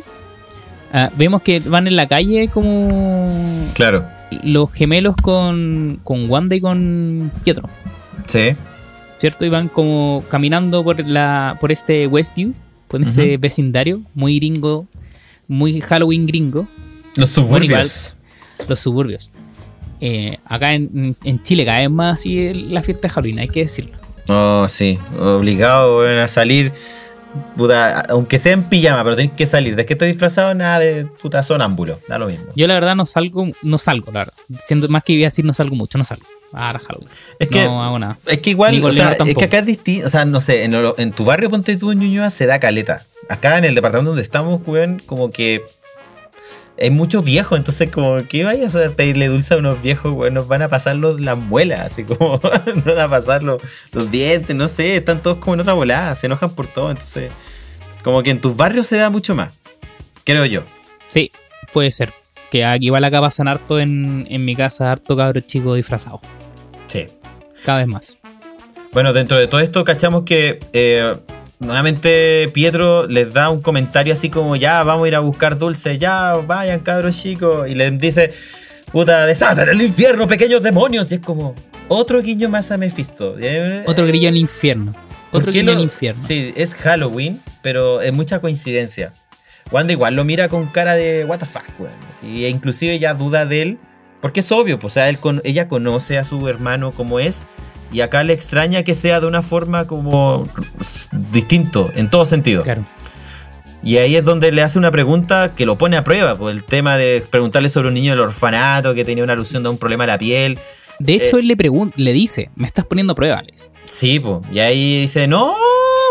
[SPEAKER 2] Vemos que van en la calle como
[SPEAKER 1] Claro.
[SPEAKER 2] los gemelos con, con Wanda y con Pietro,
[SPEAKER 1] Sí.
[SPEAKER 2] ¿Cierto? Y van como caminando por, la, por este Westview, por este
[SPEAKER 1] Ujú.
[SPEAKER 2] vecindario, muy gringo, muy Halloween gringo,
[SPEAKER 1] Los suburbios.
[SPEAKER 2] los suburbios. Eh, acá en, en Chile cada vez más así la fiesta de Halloween, hay que decirlo.
[SPEAKER 1] Oh, sí. Obligado a salir. Puta, aunque sea en pijama, pero tenés que salir. ¿De qué estás disfrazado? Nada de puta sonámbulo. Da lo mismo.
[SPEAKER 2] Yo la verdad no salgo, no salgo, la verdad. Siendo más que iba a decir no salgo mucho, no salgo. Ahora Halloween.
[SPEAKER 1] Es que,
[SPEAKER 2] no hago nada.
[SPEAKER 1] es que igual, o sea, es que acá es distinto. O sea, no sé, en, lo- en tu barrio, ponte tú en Ñuñoa, se da caleta. Acá en el departamento donde estamos, weón, como que hay muchos viejos, entonces como que vayas a pedirle dulce a unos viejos, weón, nos van a pasar los, las muelas, así como nos van a pasar los, los dientes, no sé, están todos como en otra volada, se enojan por todo, entonces como que en tus barrios se da mucho más, creo yo.
[SPEAKER 2] Sí, puede ser. Que aquí igual acá pasan harto en, en mi casa, harto cabros chicos disfrazados.
[SPEAKER 1] Sí.
[SPEAKER 2] Cada vez más.
[SPEAKER 1] Bueno, dentro de todo esto cachamos que eh, nuevamente Pietro les da un comentario así como ya vamos a ir a buscar dulce, ya vayan cabros chicos, y les dice, puta, desatan el infierno, pequeños demonios, y es como otro guiño más a Mephisto. Eh,
[SPEAKER 2] Otro grillo en el infierno.
[SPEAKER 1] ¿por
[SPEAKER 2] Otro guiño
[SPEAKER 1] lo-
[SPEAKER 2] al infierno.
[SPEAKER 1] Sí, es Halloween, pero es mucha coincidencia. Wanda igual lo mira con cara de what the fuck, weón. e inclusive ya duda de él, porque es obvio, pues, o sea, él con- ella conoce a su hermano como es, y acá le extraña que sea de una forma como distinto, en todo sentido.
[SPEAKER 2] Claro.
[SPEAKER 1] Y ahí es donde le hace una pregunta que lo pone a prueba, por el tema de preguntarle sobre un niño del orfanato que tenía una alusión de un problema de la piel.
[SPEAKER 2] De hecho,
[SPEAKER 1] Eh.
[SPEAKER 2] él le pregunta, le dice, me estás poniendo pruebas.
[SPEAKER 1] Sí, pues. Y ahí dice, no,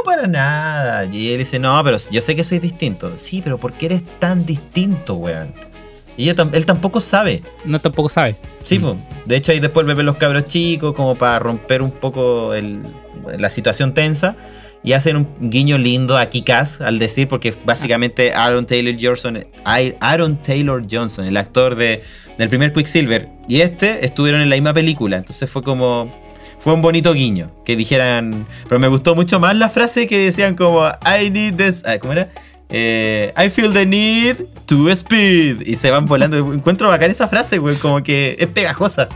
[SPEAKER 1] para nada. Y él dice, no, pero yo sé que soy distinto. Sí, pero ¿por qué eres tan distinto, weón? Y ella él tampoco sabe.
[SPEAKER 2] No tampoco sabe.
[SPEAKER 1] Sí,
[SPEAKER 2] Mm.
[SPEAKER 1] De hecho, ahí después beben los cabros chicos como para romper un poco el- la situación tensa. Y hacen un guiño lindo a Kikas al decir, porque básicamente Aaron Taylor Johnson, Aaron Taylor Johnson, el actor de, del primer Quicksilver, y este estuvieron en la misma película. Entonces fue como. Fue un bonito guiño. Que dijeran. Pero me gustó mucho más la frase que decían como I need this. ah, ¿Cómo era? Eh, I feel the need to speed. Y se van volando. Encuentro bacán esa frase, güey. Como que es pegajosa.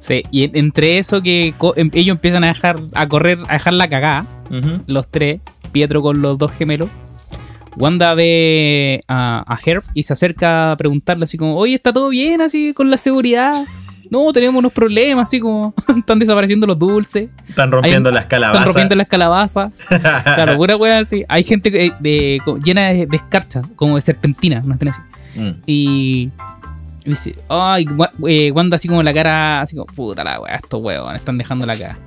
[SPEAKER 2] Sí, y en- entre eso que em- ellos empiezan a dejar, a correr, a dejar la cagada, los tres, Pietro con los dos gemelos. Wanda ve a, a Herb y se acerca a preguntarle así como, oye, ¿está todo bien así con la seguridad? No, tenemos unos problemas, así como están desapareciendo los dulces,
[SPEAKER 1] Están rompiendo las calabazas.
[SPEAKER 2] están rompiendo las calabazas. claro, pura wea así. Hay gente eh, de, llena de, de escarcha, como de serpentina, no estén así.
[SPEAKER 1] Mm.
[SPEAKER 2] Y dice, ay, eh, Wanda así como la cara, así como, puta la wea, estos huevos están dejando la cara.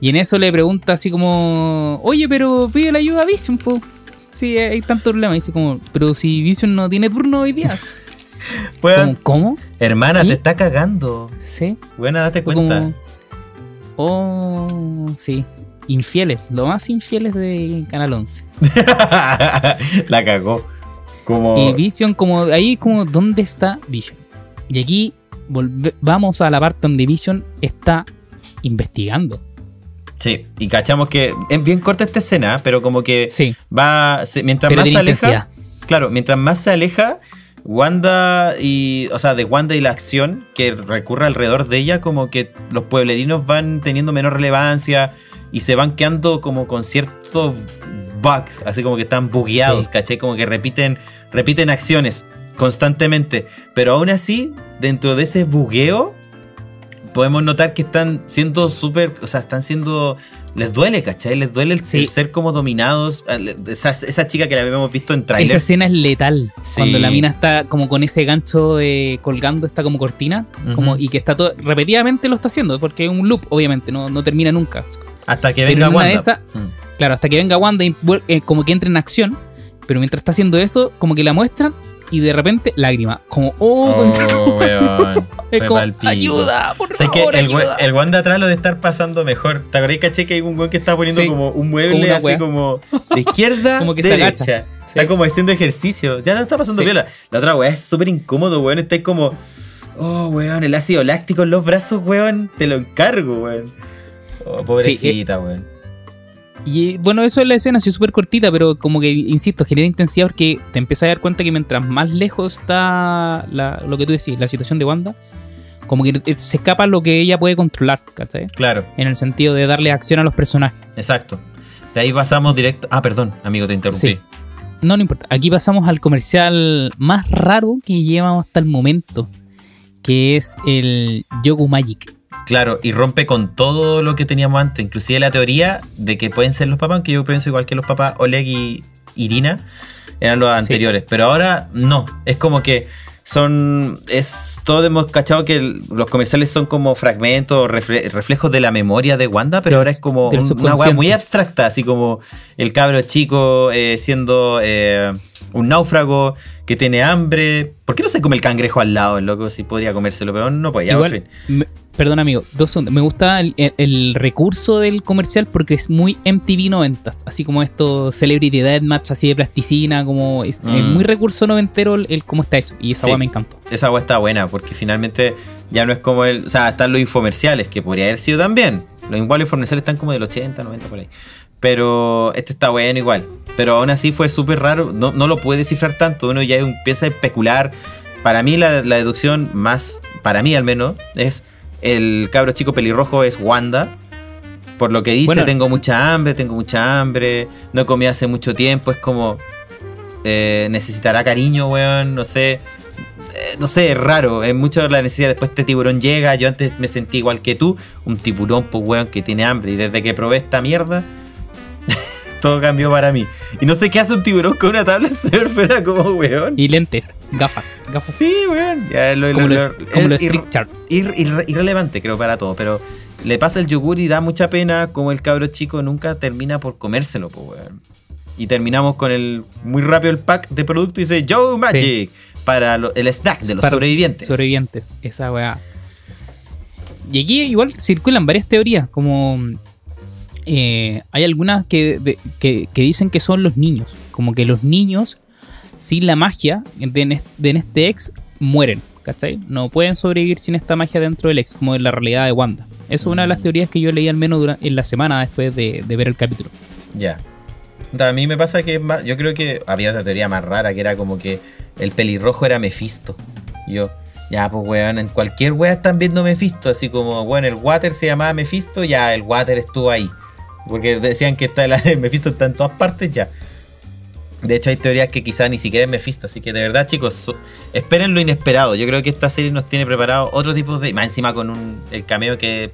[SPEAKER 2] Y en eso le pregunta así como, oye, pero pide la ayuda a Vision, po. Sí, hay tanto problema. Y dice como, pero si Vision no tiene turno hoy día. ¿Cómo?
[SPEAKER 1] hermana, te está cagando.
[SPEAKER 2] Sí.
[SPEAKER 1] Buena, date cuenta.
[SPEAKER 2] como, oh, sí. Infieles, lo más infieles de Canal 11.
[SPEAKER 1] la cagó. Como.
[SPEAKER 2] Y Vision, como ahí, como, ¿dónde está Vision? Y aquí volve- vamos a la parte donde Vision está investigando.
[SPEAKER 1] Sí, y cachamos que es bien corta esta escena, pero como que
[SPEAKER 2] Sí,
[SPEAKER 1] va. se- mientras
[SPEAKER 2] pero
[SPEAKER 1] más se aleja.
[SPEAKER 2] intensidad.
[SPEAKER 1] Claro, mientras más se aleja, Wanda y. O sea, de Wanda y la acción que recurre alrededor de ella, como que los pueblerinos van teniendo menor relevancia y se van quedando como con ciertos bugs, así como que están bugueados,
[SPEAKER 2] Sí.
[SPEAKER 1] ¿caché? Como que repiten, repiten acciones constantemente. Pero aún así, dentro de ese bugueo, podemos notar que están siendo súper. O sea, están siendo. Les duele, ¿cachai? Les duele el,
[SPEAKER 2] Sí.
[SPEAKER 1] el ser como dominados. Esa, esa chica que la habíamos visto en
[SPEAKER 2] Esa
[SPEAKER 1] trailers.
[SPEAKER 2] escena es letal.
[SPEAKER 1] Sí.
[SPEAKER 2] Cuando la mina está como con ese gancho de colgando esta como cortina. como, y que está todo. Repetidamente lo está haciendo. Porque es un loop, obviamente. No, no termina nunca.
[SPEAKER 1] Hasta que venga Wanda. Mm.
[SPEAKER 2] Claro, hasta que venga Wanda y eh, como que entre en acción. Pero mientras está haciendo eso, como que la muestran. Y de repente, lágrima. Como, oh,
[SPEAKER 1] Oh, weón.
[SPEAKER 2] es como, ayuda, por
[SPEAKER 1] Sé que
[SPEAKER 2] favor,
[SPEAKER 1] el, we-
[SPEAKER 2] ayuda".
[SPEAKER 1] el Wanda atrás lo de estar pasando mejor. ¿Te acordás, caché, que hay un weón que está poniendo
[SPEAKER 2] Sí.
[SPEAKER 1] como un mueble así
[SPEAKER 2] wea.
[SPEAKER 1] como de izquierda,
[SPEAKER 2] Como que se
[SPEAKER 1] derecha?
[SPEAKER 2] agacha.
[SPEAKER 1] Está
[SPEAKER 2] Sí.
[SPEAKER 1] como haciendo ejercicio. Ya no está pasando
[SPEAKER 2] Sí.
[SPEAKER 1] viola. La otra weá es súper incómodo, weón. Está como. Oh, weón, el ácido láctico en los brazos, weón. Te lo encargo, weón. Oh, pobrecita, weón.
[SPEAKER 2] Y bueno, eso es la escena, así súper cortita, pero como que, insisto, genera intensidad porque te empiezas a dar cuenta que mientras más lejos está la- lo que tú decís, la situación de Wanda, como que se escapa lo que ella puede controlar, ¿cachai?
[SPEAKER 1] Claro,
[SPEAKER 2] En el sentido de darle acción a los personajes.
[SPEAKER 1] exacto. De ahí pasamos directo. Ah, perdón, amigo, te interrumpí.
[SPEAKER 2] Sí. No, no importa. Aquí pasamos al comercial más raro que llevamos hasta el momento, que es el Yogu Magic.
[SPEAKER 1] Claro, y rompe con todo lo que teníamos antes, inclusive la teoría de que pueden ser los papás, aunque yo pienso igual que los papás Oleg y Irina eran los anteriores, pero ahora no, es como que son, es, todos hemos cachado que los comerciales son como fragmentos, refle- reflejos de la memoria de Wanda, pero
[SPEAKER 2] Del-
[SPEAKER 1] ahora es como un- una weá muy abstracta, así como el cabro chico eh, siendo eh, un náufrago que tiene hambre, ¿por qué no se come el cangrejo al lado, el loco? Si podría comérselo, pero no ya, en fin.
[SPEAKER 2] me- perdón amigo, dos segundos. Me gusta el, el- el recurso del comercial porque es muy MTV 90 así como esto Celebrity Deathmatch, así de plasticina, como es, es
[SPEAKER 1] Mm.
[SPEAKER 2] muy recurso noventero el, el cómo está hecho. Y esa
[SPEAKER 1] Sí.
[SPEAKER 2] weá me encantó.
[SPEAKER 1] esa agua está buena porque finalmente ya no es como el. O sea, están los infomerciales, que podría haber sido también. Los igual infomerciales están como del 80, 90 por ahí. Pero este está bueno igual. Pero aún así fue súper raro. No, no lo puede descifrar tanto. Uno ya empieza a especular. Para mí, la, la deducción más. Para mí al menos. Es. El cabro chico pelirrojo es Wanda. Por lo que dice,
[SPEAKER 2] Bueno.
[SPEAKER 1] tengo mucha hambre, tengo mucha hambre. No comí hace mucho tiempo. Es como. eh, necesitará cariño, weón. No sé eh, no sé, es raro, es mucho la necesidad. Después este tiburón llega, yo antes me sentí igual que tú, un tiburón, pues weón, que tiene hambre. Y desde que probé esta mierda, todo cambió para mí. Y no sé qué hace un tiburón con una tabla de surf, era como weón.
[SPEAKER 2] Y lentes, gafas, gafas.
[SPEAKER 1] Sí, weón. Ya, lo-
[SPEAKER 2] como
[SPEAKER 1] lo- lo-
[SPEAKER 2] como
[SPEAKER 1] es
[SPEAKER 2] los
[SPEAKER 1] ir- irrelevante, creo, para todo. Pero le pasa el yogur y da mucha pena como el cabro chico nunca termina por comérselo, pues weón. Y terminamos con el muy rápido el pack de producto y dice Joe Magic para lo- el snack de los
[SPEAKER 2] Para
[SPEAKER 1] sobrevivientes.
[SPEAKER 2] Sobrevivientes, esa weá. Y aquí igual circulan varias teorías, como eh, hay algunas que, que, dicen que son los niños, como que los niños sin la magia de, de este ex mueren, ¿cachai? No pueden sobrevivir sin esta magia dentro del ex, como en la realidad de Wanda. Eso es una de las teorías que yo leí al menos dura- en la semana después de, ver el capítulo.
[SPEAKER 1] Ya. A mí me pasa que yo creo que había otra teoría más rara que era como que el pelirrojo era Mephisto. Yo, ya, pues weón, en cualquier wea están viendo Mephisto, así como, bueno, el water se llamaba Mephisto, ya el water estuvo ahí. Porque decían que está la, Mephisto está en todas partes ya. De hecho, hay teorías que quizás ni siquiera es Mephisto. Así que de verdad, chicos, so- esperen lo inesperado. Yo creo que esta serie nos tiene preparado otro tipo de. Más encima con un, el cameo que,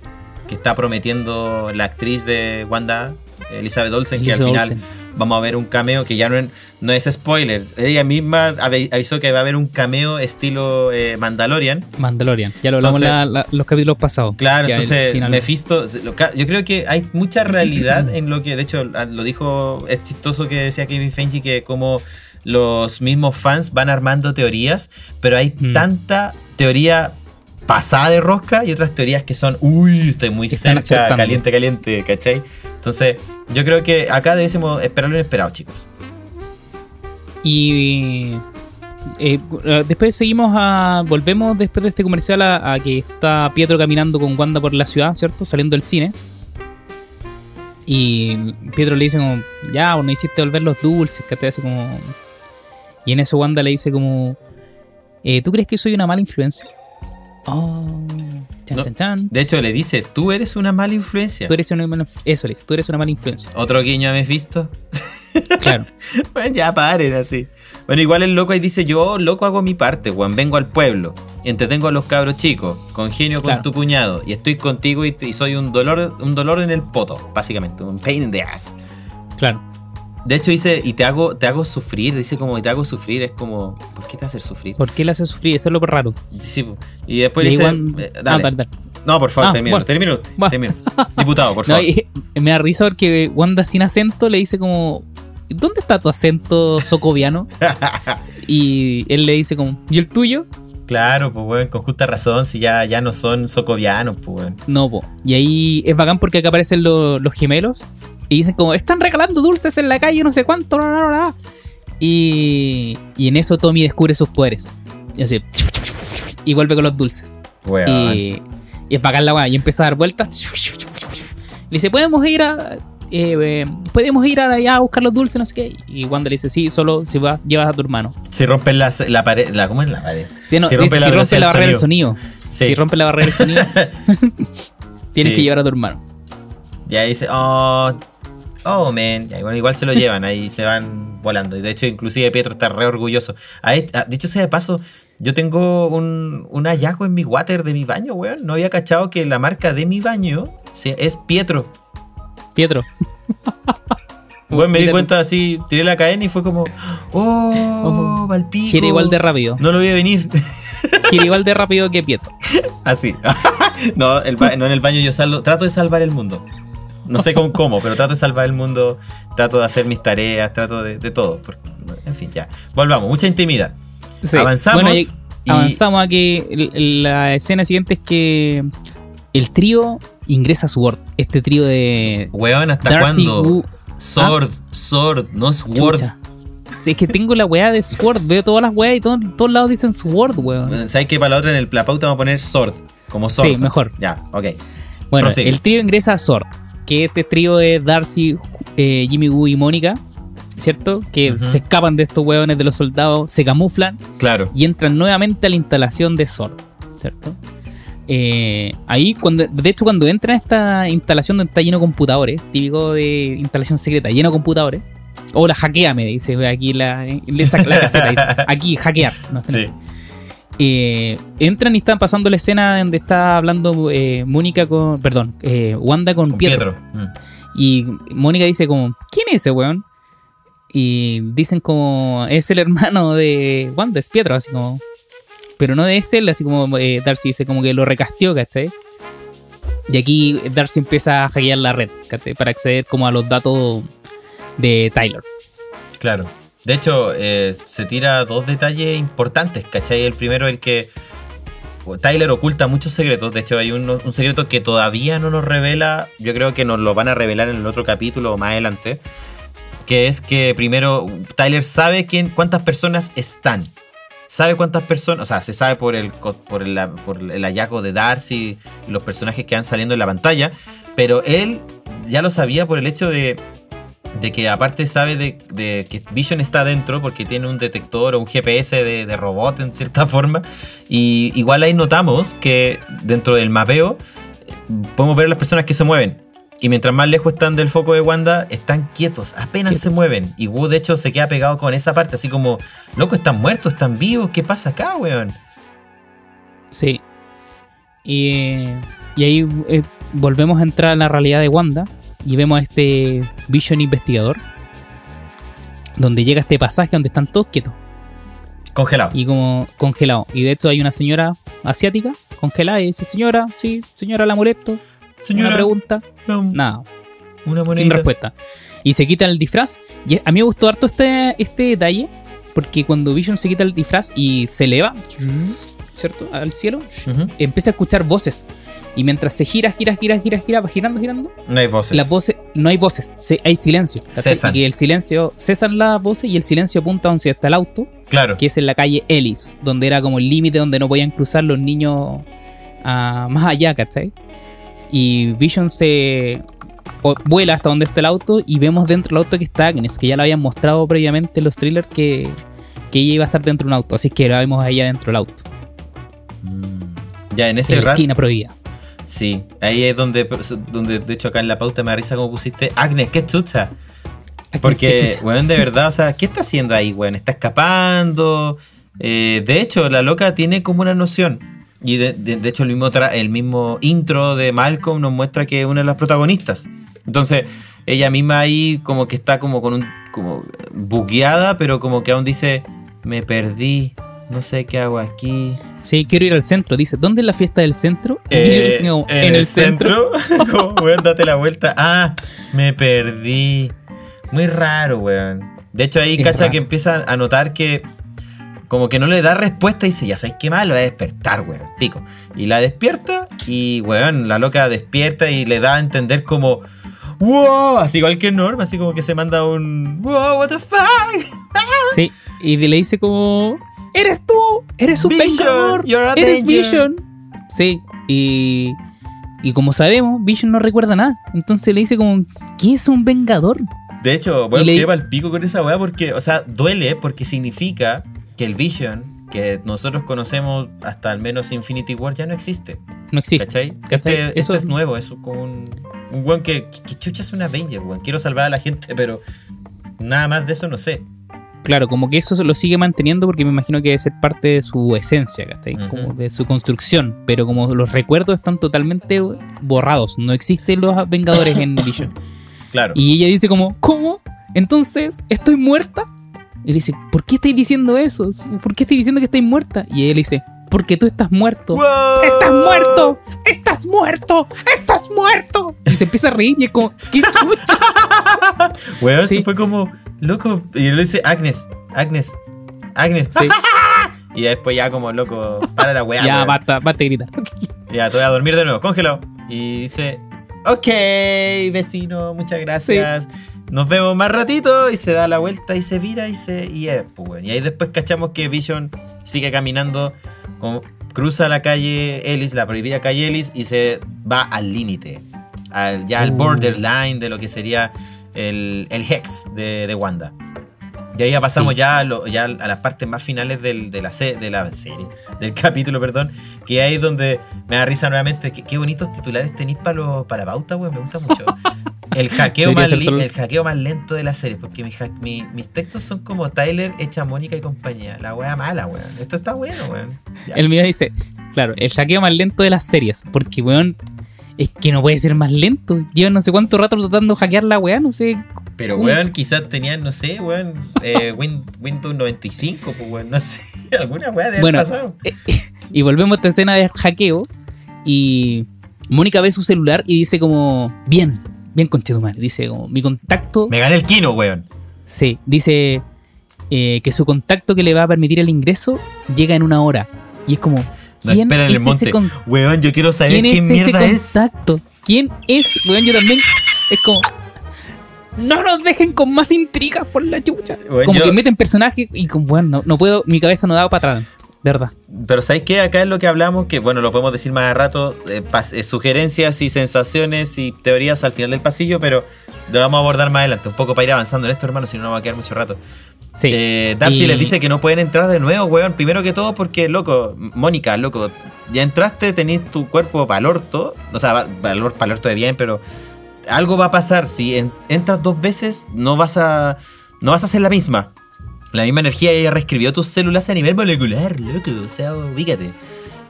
[SPEAKER 1] que está prometiendo la actriz de Wanda, Elizabeth Olsen, que al final
[SPEAKER 2] Olsen.
[SPEAKER 1] Vamos a ver un cameo que ya no, no es spoiler. Ella misma avi- avisó que va a haber un cameo estilo eh, Mandalorian.
[SPEAKER 2] Mandalorian. Ya lo hablamos
[SPEAKER 1] Entonces-
[SPEAKER 2] la- la- los capítulos pasados.
[SPEAKER 1] Claro, entonces Mephisto, yo creo que hay mucha realidad en lo que, de hecho, a- lo dijo, es chistoso que decía Kevin Feige que como los mismos fans van armando teorías, pero hay
[SPEAKER 2] Mm.
[SPEAKER 1] tanta teoría pasada de rosca y otras teorías que son, uy, estoy muy
[SPEAKER 2] están
[SPEAKER 1] cerca, caliente, caliente, ¿cachai? Entonces, yo creo que acá debemos esperar lo inesperado, chicos.
[SPEAKER 2] Y eh, después seguimos a. Volvemos después de este comercial a, que está Pietro caminando con Wanda por la ciudad, ¿cierto? Saliendo del cine. Y Pietro le dice como, ya, bueno, hiciste volver los dulces, que te hace como. Y en eso Wanda le dice como, eh, ¿tú crees que soy una mala influencia? Oh, chan,
[SPEAKER 1] No.
[SPEAKER 2] chan, chan.
[SPEAKER 1] De hecho, le dice, tú eres una mala influencia.
[SPEAKER 2] Tú eres una mala, eso le dice, tú eres una mala influencia.
[SPEAKER 1] Otro guiño a Mephisto.
[SPEAKER 2] Claro.
[SPEAKER 1] Bueno, ya paren así. Bueno, igual el loco ahí dice, yo loco hago mi parte, Juan, vengo al pueblo, entretengo a los cabros chicos, congenio con
[SPEAKER 2] Claro.
[SPEAKER 1] tu cuñado, y estoy contigo y, y soy un dolor, un dolor en el poto, básicamente, un pain in the ass.
[SPEAKER 2] Claro.
[SPEAKER 1] De hecho dice, y te hago, te hago sufrir, dice como, y te hago sufrir, es como, ¿por qué te hace sufrir?
[SPEAKER 2] ¿Por qué le hace sufrir? Eso es lo raro.
[SPEAKER 1] Sí, y después
[SPEAKER 2] ahí
[SPEAKER 1] dice, eh,
[SPEAKER 2] Ah,
[SPEAKER 1] dale. No, por favor,
[SPEAKER 2] Ah,
[SPEAKER 1] termina,
[SPEAKER 2] bueno.
[SPEAKER 1] termina usted,
[SPEAKER 2] Bueno.
[SPEAKER 1] termina. Diputado, por
[SPEAKER 2] No,
[SPEAKER 1] favor.
[SPEAKER 2] y me da risa porque Wanda sin acento le dice como, ¿dónde está tu acento socoviano? y él le dice como, ¿y el tuyo?
[SPEAKER 1] Claro, pues weón, con justa razón, si ya, ya no son socovianos, pues weón.
[SPEAKER 2] No, po. Y ahí es bacán porque acá aparecen lo- los gemelos y dicen como, están regalando dulces en la calle, no sé cuánto, bla, bla, bla". Y, y en eso Tommy descubre sus poderes. Y así, y vuelve con los dulces.
[SPEAKER 1] Weón.
[SPEAKER 2] Y, y es bacán la weá. Y empieza a dar vueltas. Le dice, podemos ir a. eh, eh, podemos ir allá a buscar los dulces, no sé qué. Y Wanda le dice, sí, solo si vas, llevas a tu hermano.
[SPEAKER 1] Si rompen la, la pared, la, ¿cómo es la pared?
[SPEAKER 2] Sí, no,
[SPEAKER 1] si
[SPEAKER 2] dice,
[SPEAKER 1] rompe la
[SPEAKER 2] si rompe
[SPEAKER 1] velocidad
[SPEAKER 2] la
[SPEAKER 1] del
[SPEAKER 2] barrera del sonido.
[SPEAKER 1] Sí.
[SPEAKER 2] Si rompe la barrera del sonido, tienes
[SPEAKER 1] Sí.
[SPEAKER 2] que llevar a tu hermano.
[SPEAKER 1] Y ahí dice, oh, oh, man. Bueno, igual se lo llevan, ahí se van volando. De hecho, inclusive Pietro está re orgulloso. A este- a- dicho sea de paso, yo tengo un, un hallazgo en mi water de mi baño, weón. No había cachado que la marca de mi baño es Pietro.
[SPEAKER 2] Pietro.
[SPEAKER 1] Bueno, me di cuenta así, tiré la cadena y fue como, oh, Valpico.
[SPEAKER 2] Gira igual de rápido.
[SPEAKER 1] No lo voy a venir.
[SPEAKER 2] Gira igual de rápido que Pietro.
[SPEAKER 1] Así. no, el no en el baño yo salvo, trato de salvar el mundo. No sé con cómo, pero trato de salvar el mundo, trato de hacer mis tareas, trato de, de todo. en fin, ya. Volvamos, mucha intimidad.
[SPEAKER 2] Sí.
[SPEAKER 1] Avanzamos
[SPEAKER 2] Bueno, y
[SPEAKER 1] y-
[SPEAKER 2] avanzamos a que la escena siguiente es que el trío ingresa a Sword. Este trío de
[SPEAKER 1] Weón, ¿hasta cuándo? Sword, Sword, no es Word.
[SPEAKER 2] Chucha. Sí, Es que tengo la weá de Sword, veo todas las weas y todo- todos lados dicen Sword, weón.
[SPEAKER 1] ¿Sabes que para la otra en el, la pauta vamos a poner Sword? Como Sword.
[SPEAKER 2] Sí, mejor.
[SPEAKER 1] Ya, ok.
[SPEAKER 2] Bueno,
[SPEAKER 1] Prosigue.
[SPEAKER 2] el trío ingresa a Sword, que es este trío de Darcy, eh, Jimmy Woo y Mónica, ¿cierto? Que se escapan de estos weones de los soldados, se camuflan
[SPEAKER 1] Claro.
[SPEAKER 2] y entran nuevamente a la instalación de Sword, ¿cierto? Eh, ahí, cuando, de hecho, cuando entran a esta instalación donde está lleno de computadores, típico de instalación secreta, lleno de computadores, o la hackea, me dice aquí la, saca la caseta, dice, aquí, hackear. No,
[SPEAKER 1] Sí.
[SPEAKER 2] Eh, entran y están pasando la escena donde está hablando eh, Mónica con. Perdón, eh, Wanda con,
[SPEAKER 1] Con
[SPEAKER 2] Pietro.
[SPEAKER 1] Pietro. Mm.
[SPEAKER 2] Y Mónica dice como, ¿quién es ese weón? Y dicen como, es el hermano de Wanda, es Pietro, así como. Pero no es él, así como Darcy dice como que lo recasteó, ¿cachai? Y aquí Darcy empieza a hackear la red, ¿cachai? Para acceder como a los datos de Tyler.
[SPEAKER 1] Claro. De hecho, eh, se tira dos detalles importantes, ¿cachai? El primero, el que Tyler oculta muchos secretos. De hecho, hay un, un secreto que todavía no nos revela. Yo creo que nos lo van a revelar en el otro capítulo o más adelante. Que es que primero Tyler sabe quién, cuántas personas están. Sabe cuántas personas, o sea, se sabe por el, por el, por el hallazgo de Darcy y los personajes que van saliendo en la pantalla. Pero él ya lo sabía por el hecho de, de que aparte sabe de, de que Vision está adentro porque tiene un detector o un GPS de, de robot en cierta forma. Y igual ahí notamos que dentro del mapeo podemos ver las personas que se mueven. Y mientras más lejos están del foco de Wanda, están quietos, apenas se mueven. Y Wu, de hecho, se queda pegado con esa parte, así como, loco, están muertos, están vivos, ¿qué pasa acá, weón?
[SPEAKER 2] Sí. Y, y ahí eh, volvemos a entrar a la realidad de Wanda y vemos a este Vision investigador. Donde llega este pasaje donde están todos quietos
[SPEAKER 1] Congelado.
[SPEAKER 2] y como congelados. Y de hecho hay una señora asiática congelada y dice, señora, sí, señora la molesto.
[SPEAKER 1] Señora,
[SPEAKER 2] Una pregunta,
[SPEAKER 1] no,
[SPEAKER 2] nada,
[SPEAKER 1] una
[SPEAKER 2] sin
[SPEAKER 1] moneda.
[SPEAKER 2] respuesta. Y se quita el disfraz. Y a mí me gustó harto este, este detalle. Porque cuando Vision se quita el disfraz y se eleva, ¿cierto? Al cielo, empieza a escuchar voces. Y mientras se gira, gira, gira, gira, gira, va girando, girando,
[SPEAKER 1] No hay voces.
[SPEAKER 2] las voces, no hay voces, se- hay silencio.
[SPEAKER 1] Cesan.
[SPEAKER 2] Y el silencio, cesan las voces y el silencio apunta hacia está el auto,
[SPEAKER 1] Claro.
[SPEAKER 2] que es en la calle Ellis, donde era como el límite donde no podían cruzar los niños ah, más allá, ¿cachai? Y Vision se o- vuela hasta donde está el auto y vemos dentro del auto que está Agnes, que ya lo habían mostrado previamente en los trailers que, que ella iba a estar dentro de un auto, así que la vemos a ella dentro del auto,
[SPEAKER 1] Mm. Ya, en ese
[SPEAKER 2] en la
[SPEAKER 1] rato.
[SPEAKER 2] esquina prohibida.
[SPEAKER 1] Sí, ahí es donde, donde, de hecho, acá en la pauta me da risa como pusiste Agnes, qué chucha. Porque, weón, de verdad, o sea, ¿qué está haciendo ahí, weón? Está escapando. Eh, de hecho, la loca tiene como una noción. Y de, de- de hecho, el mismo, tra- el mismo intro de Malcolm nos muestra que es una de las protagonistas. Entonces, ella misma ahí como que está como con un. como bugueada, pero como que aún dice, me perdí, no sé qué hago aquí.
[SPEAKER 2] Sí, quiero ir al centro. Dice, ¿dónde es la fiesta del centro? Y
[SPEAKER 1] Eh,
[SPEAKER 2] yo
[SPEAKER 1] en, el, centro. Como, weón, date la vuelta. Ah, me perdí. Muy raro, weón. De hecho, ahí
[SPEAKER 2] Es
[SPEAKER 1] cacha
[SPEAKER 2] raro.
[SPEAKER 1] que empieza a notar que como que no le da respuesta y dice, ya sabes qué mal, lo voy a despertar, weón. Pico. Y la despierta y, weón, la loca despierta y le da a entender como, wow, así igual que Norm, así como que se manda un, wow, what the fuck.
[SPEAKER 2] Sí, y le dice como, eres tú, eres un
[SPEAKER 1] Vision,
[SPEAKER 2] vengador,
[SPEAKER 1] you're a
[SPEAKER 2] eres
[SPEAKER 1] danger".
[SPEAKER 2] Vision. Sí, y, y como sabemos, Vision no recuerda nada. Entonces le dice como, ¿qué es un vengador?
[SPEAKER 1] De hecho, bueno,
[SPEAKER 2] le-
[SPEAKER 1] lleva el pico con esa weá porque, o sea, duele porque significa que el Vision que nosotros conocemos hasta al menos Infinity War ya no existe.
[SPEAKER 2] No existe.
[SPEAKER 1] ¿Cachai?
[SPEAKER 2] ¿Cachai?
[SPEAKER 1] Este,
[SPEAKER 2] Eso-
[SPEAKER 1] este es nuevo, es como un, un weón que, que, que chucha es un Avenger, weón. Quiero salvar a la gente, pero nada más de eso no sé.
[SPEAKER 2] Claro, como que eso lo sigue manteniendo porque me imagino que debe ser parte de su esencia, ¿cachai? Como de su construcción. Pero como los recuerdos están totalmente borrados, no existen los Vengadores en Vision.
[SPEAKER 1] Claro.
[SPEAKER 2] Y ella dice como, ¿cómo? Entonces, ¿estoy muerta? Y le dice, ¿por qué estáis diciendo eso? ¿Por qué estáis diciendo que estáis muerta? Y le dice, porque tú estás muerto.
[SPEAKER 1] ¡Wow!
[SPEAKER 2] ¡Estás muerto! ¡Estás muerto! ¡Estás muerto! Y se empieza a reír y es como, ¿qué chucha?
[SPEAKER 1] Weón,
[SPEAKER 2] Sí.
[SPEAKER 1] sí fue como, loco. Y le dice, Agnes, Agnes, Agnes.
[SPEAKER 2] Sí,
[SPEAKER 1] Y después ya como, loco, para la weá.
[SPEAKER 2] ya,
[SPEAKER 1] weón.
[SPEAKER 2] basta, basta de gritar.
[SPEAKER 1] Ya, te voy a dormir de nuevo, congelado. Y dice, ok, vecino, muchas gracias. Nos vemos más ratito. Y se da la vuelta y se vira y se. Y, es, pues, y ahí después cachamos que Vision sigue caminando, como- cruza la calle Ellis, la prohibida calle Ellis, y se va al límite. Al, ya al
[SPEAKER 2] Uh.
[SPEAKER 1] borderline de lo que sería el, el Hex de, de Wanda. Y ahí ya pasamos
[SPEAKER 2] Sí.
[SPEAKER 1] ya, a lo- ya a las partes más finales del- de, la se- de la serie, del capítulo, perdón. Que ahí es donde me da risa nuevamente. Qué, qué bonitos titulares tenéis para lo- para la pauta, weón. Me gusta mucho. El hackeo, más
[SPEAKER 2] solo-
[SPEAKER 1] el hackeo más lento de la serie. Porque mi ha- mi- mis textos son como Tyler hecha Mónica y compañía. La wea mala, weón. Esto está bueno, weón. Ya.
[SPEAKER 2] El mío dice, claro, el hackeo más lento de las series. Porque, weón, es que no puede ser más lento. Llevan no sé cuánto rato tratando de hackear la weá, no sé.
[SPEAKER 1] Pero, weón, quizás tenían, no sé, weón, eh, Win- Windows 95, pues, weón. No sé. Alguna wea de
[SPEAKER 2] Bueno,
[SPEAKER 1] pasado.
[SPEAKER 2] Y volvemos a esta escena de hackeo. Y Mónica ve su celular y dice como, bien, bien conchetumare. Dice como, mi contacto...
[SPEAKER 1] Me gané el kino, weón.
[SPEAKER 2] Sí, dice eh, que su contacto que le va a permitir el ingreso llega en una hora. Y es como, ¿quién
[SPEAKER 1] en
[SPEAKER 2] es
[SPEAKER 1] el monte.
[SPEAKER 2] ese
[SPEAKER 1] Weón, yo quiero saber
[SPEAKER 2] ¿Quién
[SPEAKER 1] qué
[SPEAKER 2] ese
[SPEAKER 1] mierda es.
[SPEAKER 2] contacto? ¿Quién es? Weón, yo también. Es como. No nos dejen con más intrigas por la chucha.
[SPEAKER 1] Weón,
[SPEAKER 2] como
[SPEAKER 1] yo-
[SPEAKER 2] que meten personajes y como, bueno, no, no puedo, mi cabeza no da para atrás. De verdad.
[SPEAKER 1] Pero ¿sabes qué? Acá es lo que hablamos, que bueno, lo podemos decir más a rato, eh, pas- eh, sugerencias y sensaciones y teorías al final del pasillo, pero lo vamos a abordar más adelante, un poco para ir avanzando en esto, hermano, si no nos va a quedar mucho rato.
[SPEAKER 2] Sí.
[SPEAKER 1] Eh, Darcy
[SPEAKER 2] Y-
[SPEAKER 1] les dice que no pueden entrar de nuevo, weón, primero que todo porque, loco, Mónica, loco, ya entraste, tenés tu cuerpo para el orto, o sea, va- para el orto de bien, pero algo va a pasar. Si en- entras dos veces, no vas a. No vas a hacer la misma. La misma energía ella reescribió tus células a nivel molecular, loco. O sea, ubícate.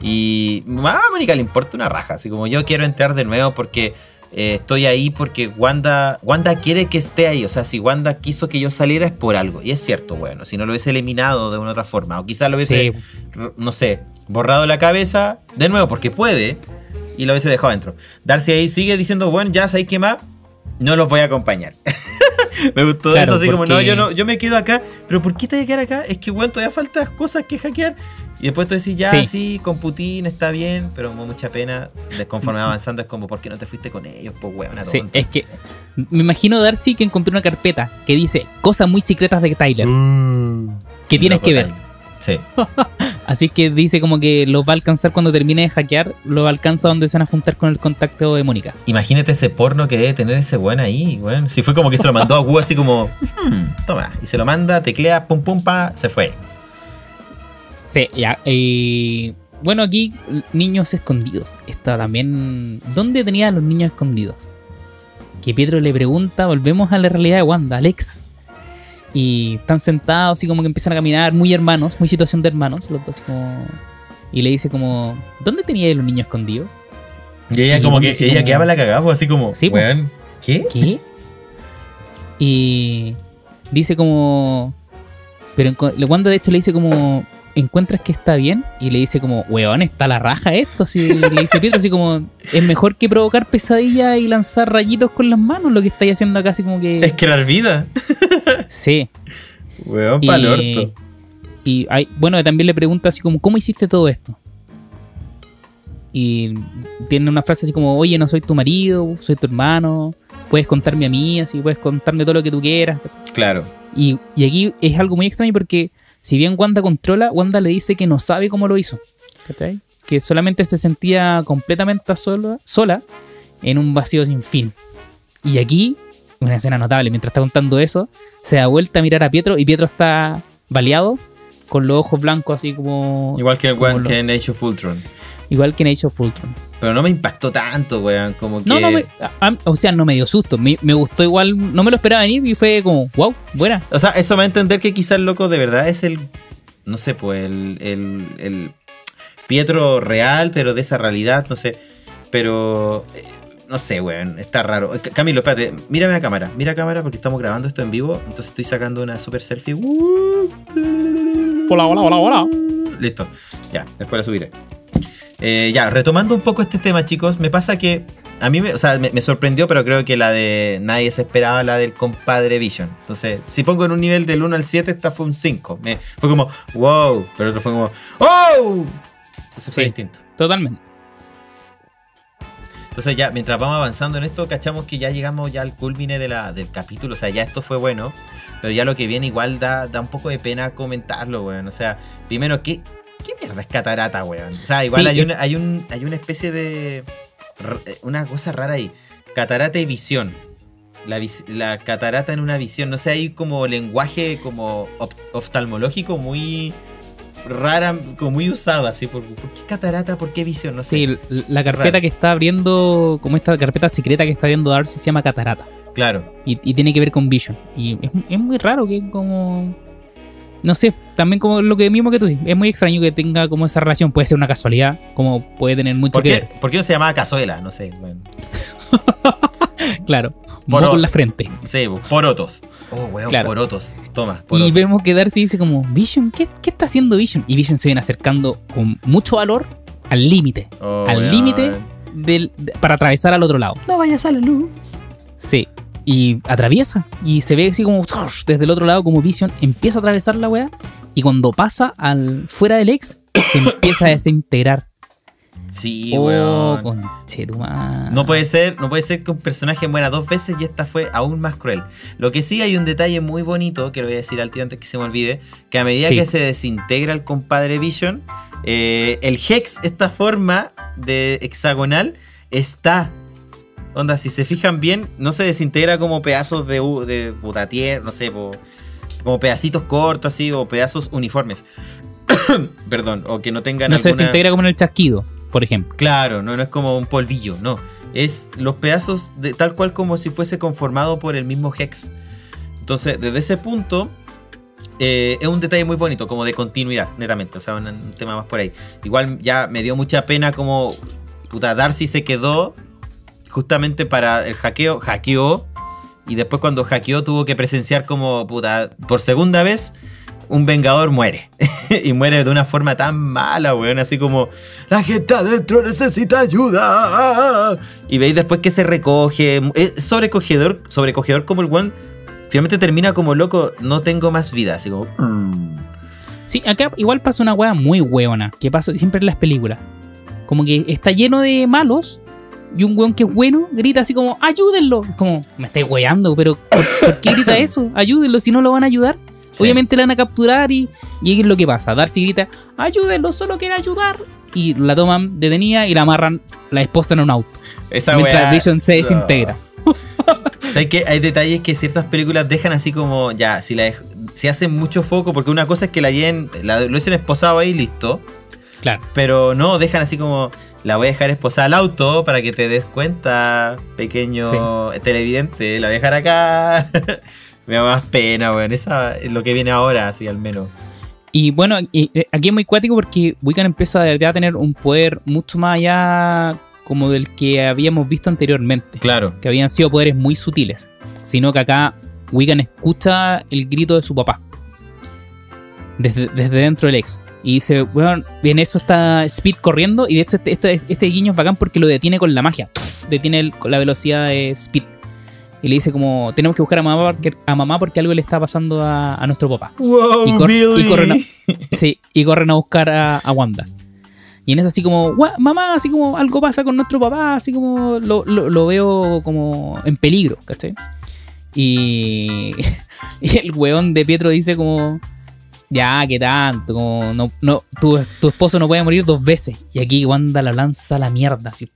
[SPEAKER 1] Y a Mónica le importa una raja. Así como yo quiero entrar de nuevo porque eh, estoy ahí porque Wanda, Wanda quiere que esté ahí. O sea, si Wanda quiso que yo saliera es por algo. Y es cierto, bueno. Si no lo hubiese eliminado de una otra forma. O quizás lo hubiese,
[SPEAKER 2] Sí.
[SPEAKER 1] no sé, borrado la cabeza de nuevo porque puede. Y lo hubiese dejado adentro. Darcy ahí sigue diciendo, bueno, ya sabéis qué más. No los voy a acompañar. me gustó
[SPEAKER 2] Claro,
[SPEAKER 1] eso, así como, no, yo no, yo me quedo acá. Pero ¿por qué te voy a quedar acá? Es que, bueno, todavía faltan cosas que hackear. Y después tú decís, ya, sí.
[SPEAKER 2] Sí.
[SPEAKER 1] con Putin está bien, pero me da mucha pena. De- Conforme va avanzando, es como, ¿por qué no te fuiste con ellos? Pues, weón,
[SPEAKER 2] Sí, es que me imagino Darcy que encontró una carpeta que dice cosas muy secretas de Tyler, que tienes que ver.
[SPEAKER 1] Sí.
[SPEAKER 2] Así que dice como que los va a alcanzar cuando termine de hackear, lo alcanza donde se van a juntar con el contacto de Mónica.
[SPEAKER 1] Imagínate ese porno que debe tener ese weón ahí, weón. Si fue como que se lo mandó a Wu así como, "Hmm, toma. Y se lo manda, teclea, pum pum pa, se fue.
[SPEAKER 2] Sí, ya. eh, bueno, aquí niños escondidos. Está también. ¿Dónde tenía a los niños escondidos? Que Pietro le pregunta, volvemos a la realidad de Wanda, Alex. Y están sentados y como que empiezan a caminar, muy hermanos, muy situación de hermanos, los dos como. Y le dice como, ¿dónde tenía a los niños escondidos?
[SPEAKER 1] Y ella
[SPEAKER 2] Y
[SPEAKER 1] como que, ella
[SPEAKER 2] como-
[SPEAKER 1] quedaba la cagada, pues, así como,
[SPEAKER 2] Sí, pues.
[SPEAKER 1] weón, ¿qué?
[SPEAKER 2] ¿Qué? Y dice como. Pero enco- Wanda de hecho le dice como. ¿Encuentras que está bien? Y le dice como, weón, está la raja esto. Así, le dice Pietro así como, es mejor que provocar pesadillas y lanzar rayitos con las manos lo que estáis haciendo acá, así como que...
[SPEAKER 1] Es crear vida.
[SPEAKER 2] Sí.
[SPEAKER 1] Weón,
[SPEAKER 2] Y,
[SPEAKER 1] pa'l orto.
[SPEAKER 2] y hay, bueno, también le pregunta así como, ¿cómo hiciste todo esto? Y tiene una frase así como, oye, no soy tu marido, soy tu hermano, puedes contarme a mí, así puedes contarme todo lo que tú quieras.
[SPEAKER 1] Claro.
[SPEAKER 2] Y, y aquí es algo muy extraño porque si bien Wanda controla, Wanda le dice que no sabe cómo lo hizo. ¿cachai? Que solamente se sentía completamente sola, sola en un vacío sin fin. Y aquí, una escena notable, mientras está contando eso, se da vuelta a mirar a Pietro y Pietro está baleado, con los ojos blancos así como...
[SPEAKER 1] Igual que el weón que en Age of Ultron.
[SPEAKER 2] Igual que en Age of Ultron.
[SPEAKER 1] Pero no me impactó tanto, weón. Como que.
[SPEAKER 2] No, no, me, a- a- o sea, no me dio susto. Me, me gustó igual, no me lo esperaba venir y fue como, wow, buena.
[SPEAKER 1] O sea, eso me va a entender que quizás el loco de verdad es el. No sé, pues el. el, el Pietro real, pero de esa realidad, no sé. Pero. eh, No sé, weón, está raro. Eh, Camilo, espérate, mírame a cámara, mira a cámara porque estamos grabando esto en vivo, entonces estoy sacando una super selfie.
[SPEAKER 2] Hola, hola, hola, hola.
[SPEAKER 1] Listo, ya, después la subiré. Eh, ya, retomando un poco este tema, chicos, me pasa que a mí me, o sea, me, me sorprendió, pero creo que la de nadie se esperaba la del compadre Vision. Entonces, si pongo en un nivel del 1 al 7, esta fue un 5. Me, fue como, wow, pero otro fue como, ¡oh! Entonces fue distinto.
[SPEAKER 2] Totalmente.
[SPEAKER 1] Entonces ya, mientras vamos avanzando en esto, cachamos que ya llegamos ya al culmine de la, del capítulo. O sea, ya esto fue bueno. Pero ya lo que viene igual da, da un poco de pena comentarlo, weón. O sea, primero, ¿qué, qué mierda es catarata, weón? O sea, igual
[SPEAKER 2] Sí,
[SPEAKER 1] hay,
[SPEAKER 2] es-
[SPEAKER 1] una, hay, un, hay una especie de... eh, Una cosa rara ahí. Catarata y visión. La, vis- la catarata en una visión. No sé, hay como lenguaje como oftalmológico muy rara, como muy usado así. ¿Por, por qué catarata? ¿Por qué visión? No sé.
[SPEAKER 2] Sí, la carpeta que está abriendo, como esta carpeta secreta que está abriendo Darcy se llama Catarata.
[SPEAKER 1] Claro.
[SPEAKER 2] Y, y tiene que ver con Vision. Y es, es muy raro que como... No sé, también como lo que mismo que tú dices. Es muy extraño que tenga como esa relación. Puede ser una casualidad, como puede tener mucho
[SPEAKER 1] ¿Por
[SPEAKER 2] que
[SPEAKER 1] qué,
[SPEAKER 2] ver.
[SPEAKER 1] por qué no se llamaba cazuela? No sé. Bueno.
[SPEAKER 2] Claro,
[SPEAKER 1] Por
[SPEAKER 2] moco
[SPEAKER 1] o-
[SPEAKER 2] en la frente.
[SPEAKER 1] Sí, porotos. Oh, weón,
[SPEAKER 2] Claro.
[SPEAKER 1] porotos. Toma,
[SPEAKER 2] Y
[SPEAKER 1] porotos.
[SPEAKER 2] vemos que Darcy dice como, Vision, ¿qué, qué está haciendo Vision? Y Vision se viene acercando con mucho valor al límite.
[SPEAKER 1] Oh,
[SPEAKER 2] al límite del, de- para atravesar al otro lado.
[SPEAKER 1] No vayas a la luz.
[SPEAKER 2] Sí. Y atraviesa. Y se ve así como desde el otro lado, como Vision empieza a atravesar la weá. Y cuando pasa al fuera del ex, se empieza a desintegrar.
[SPEAKER 1] Sí,
[SPEAKER 2] oh,
[SPEAKER 1] weón.
[SPEAKER 2] conchetumare.
[SPEAKER 1] No puede ser, no puede ser que un personaje muera dos veces y esta fue aún más cruel. Lo que sí hay un detalle muy bonito, que lo voy a decir al tío antes que se me olvide, que a medida
[SPEAKER 2] Sí.
[SPEAKER 1] que se desintegra el compadre Vision, eh, el Hex, esta forma de hexagonal, está. Onda, si se fijan bien, no se desintegra como pedazos de, de no sé, po- como pedacitos cortos así, o pedazos uniformes. Perdón, o que no tengan
[SPEAKER 2] No se desintegra como en el chasquido. Por ejemplo.
[SPEAKER 1] Claro, no, es como un polvillo, no. Es los pedazos de tal cual como si fuese conformado por el mismo Hex. Entonces, desde ese punto, eh, es un detalle muy bonito, como de continuidad, netamente. O sea, un, un tema más por ahí. Igual ya me dio mucha pena como. Puta, Darcy se quedó justamente para el hackeo. Hackeó. Y después cuando hackeó tuvo que presenciar como, puta, por segunda vez un vengador muere. y muere de una forma tan mala, weón. Así como, la gente adentro necesita ayuda. Y veis después que se recoge. Es sobrecogedor, sobrecogedor como el weón. Finalmente termina como loco, no tengo más vida. Así como... "Mm".
[SPEAKER 2] Sí, acá igual pasa una weá muy weona, que pasa siempre en las películas. Como que está lleno de malos y un weón que es bueno grita así como, ayúdenlo. Es como, me estáis weando, pero ¿por, por qué grita eso? Ayúdenlo, si no lo van a ayudar.
[SPEAKER 1] Sí.
[SPEAKER 2] Obviamente la van a capturar y, es lo que pasa. Darcy grita, ayúdenlo, solo quiere ayudar. Y la toman detenida y la amarran, la esposan en un auto.
[SPEAKER 1] Esa
[SPEAKER 2] mientras Vision se
[SPEAKER 1] No.
[SPEAKER 2] desintegra.
[SPEAKER 1] ¿Sabes que Hay detalles que ciertas películas dejan así como, ya, si la si hacen mucho foco, porque una cosa es que la lleven, la, lo hubiesen esposado ahí, listo.
[SPEAKER 2] Claro.
[SPEAKER 1] Pero no, dejan así como, la voy a dejar esposada al auto para que te des cuenta, pequeño televidente, la voy a dejar acá. Me da más pena, weón. Esa es lo que viene ahora, así al menos.
[SPEAKER 2] Y bueno, eh, aquí es muy cuático porque Wiccan empieza de verdad a tener un poder mucho más allá como del que habíamos visto anteriormente.
[SPEAKER 1] Claro.
[SPEAKER 2] Que habían sido poderes muy sutiles. Sino que acá Wiccan escucha el grito de su papá. Desde, desde dentro del ex. Y dice, bueno, en eso está Speed corriendo. Y de hecho este, este, este guiño es bacán porque lo detiene con la magia. Detiene el- con la velocidad de Speed. Y le dice como, tenemos que buscar a mamá porque, a mamá porque algo le está pasando a, a nuestro papá.
[SPEAKER 1] Wow,
[SPEAKER 2] Y cor-
[SPEAKER 1] really?
[SPEAKER 2] y corren a- Sí, y corren a buscar a, a Wanda. Y en eso así como, "Gua- mamá, así como algo pasa con nuestro papá, así como lo, lo- lo veo como en peligro, ¿cachai? Y, y el weón de Pietro dice como, ya, que tanto, como, no, no, tu, tu esposo no puede morir dos veces. Y aquí Wanda la lanza a la mierda, así.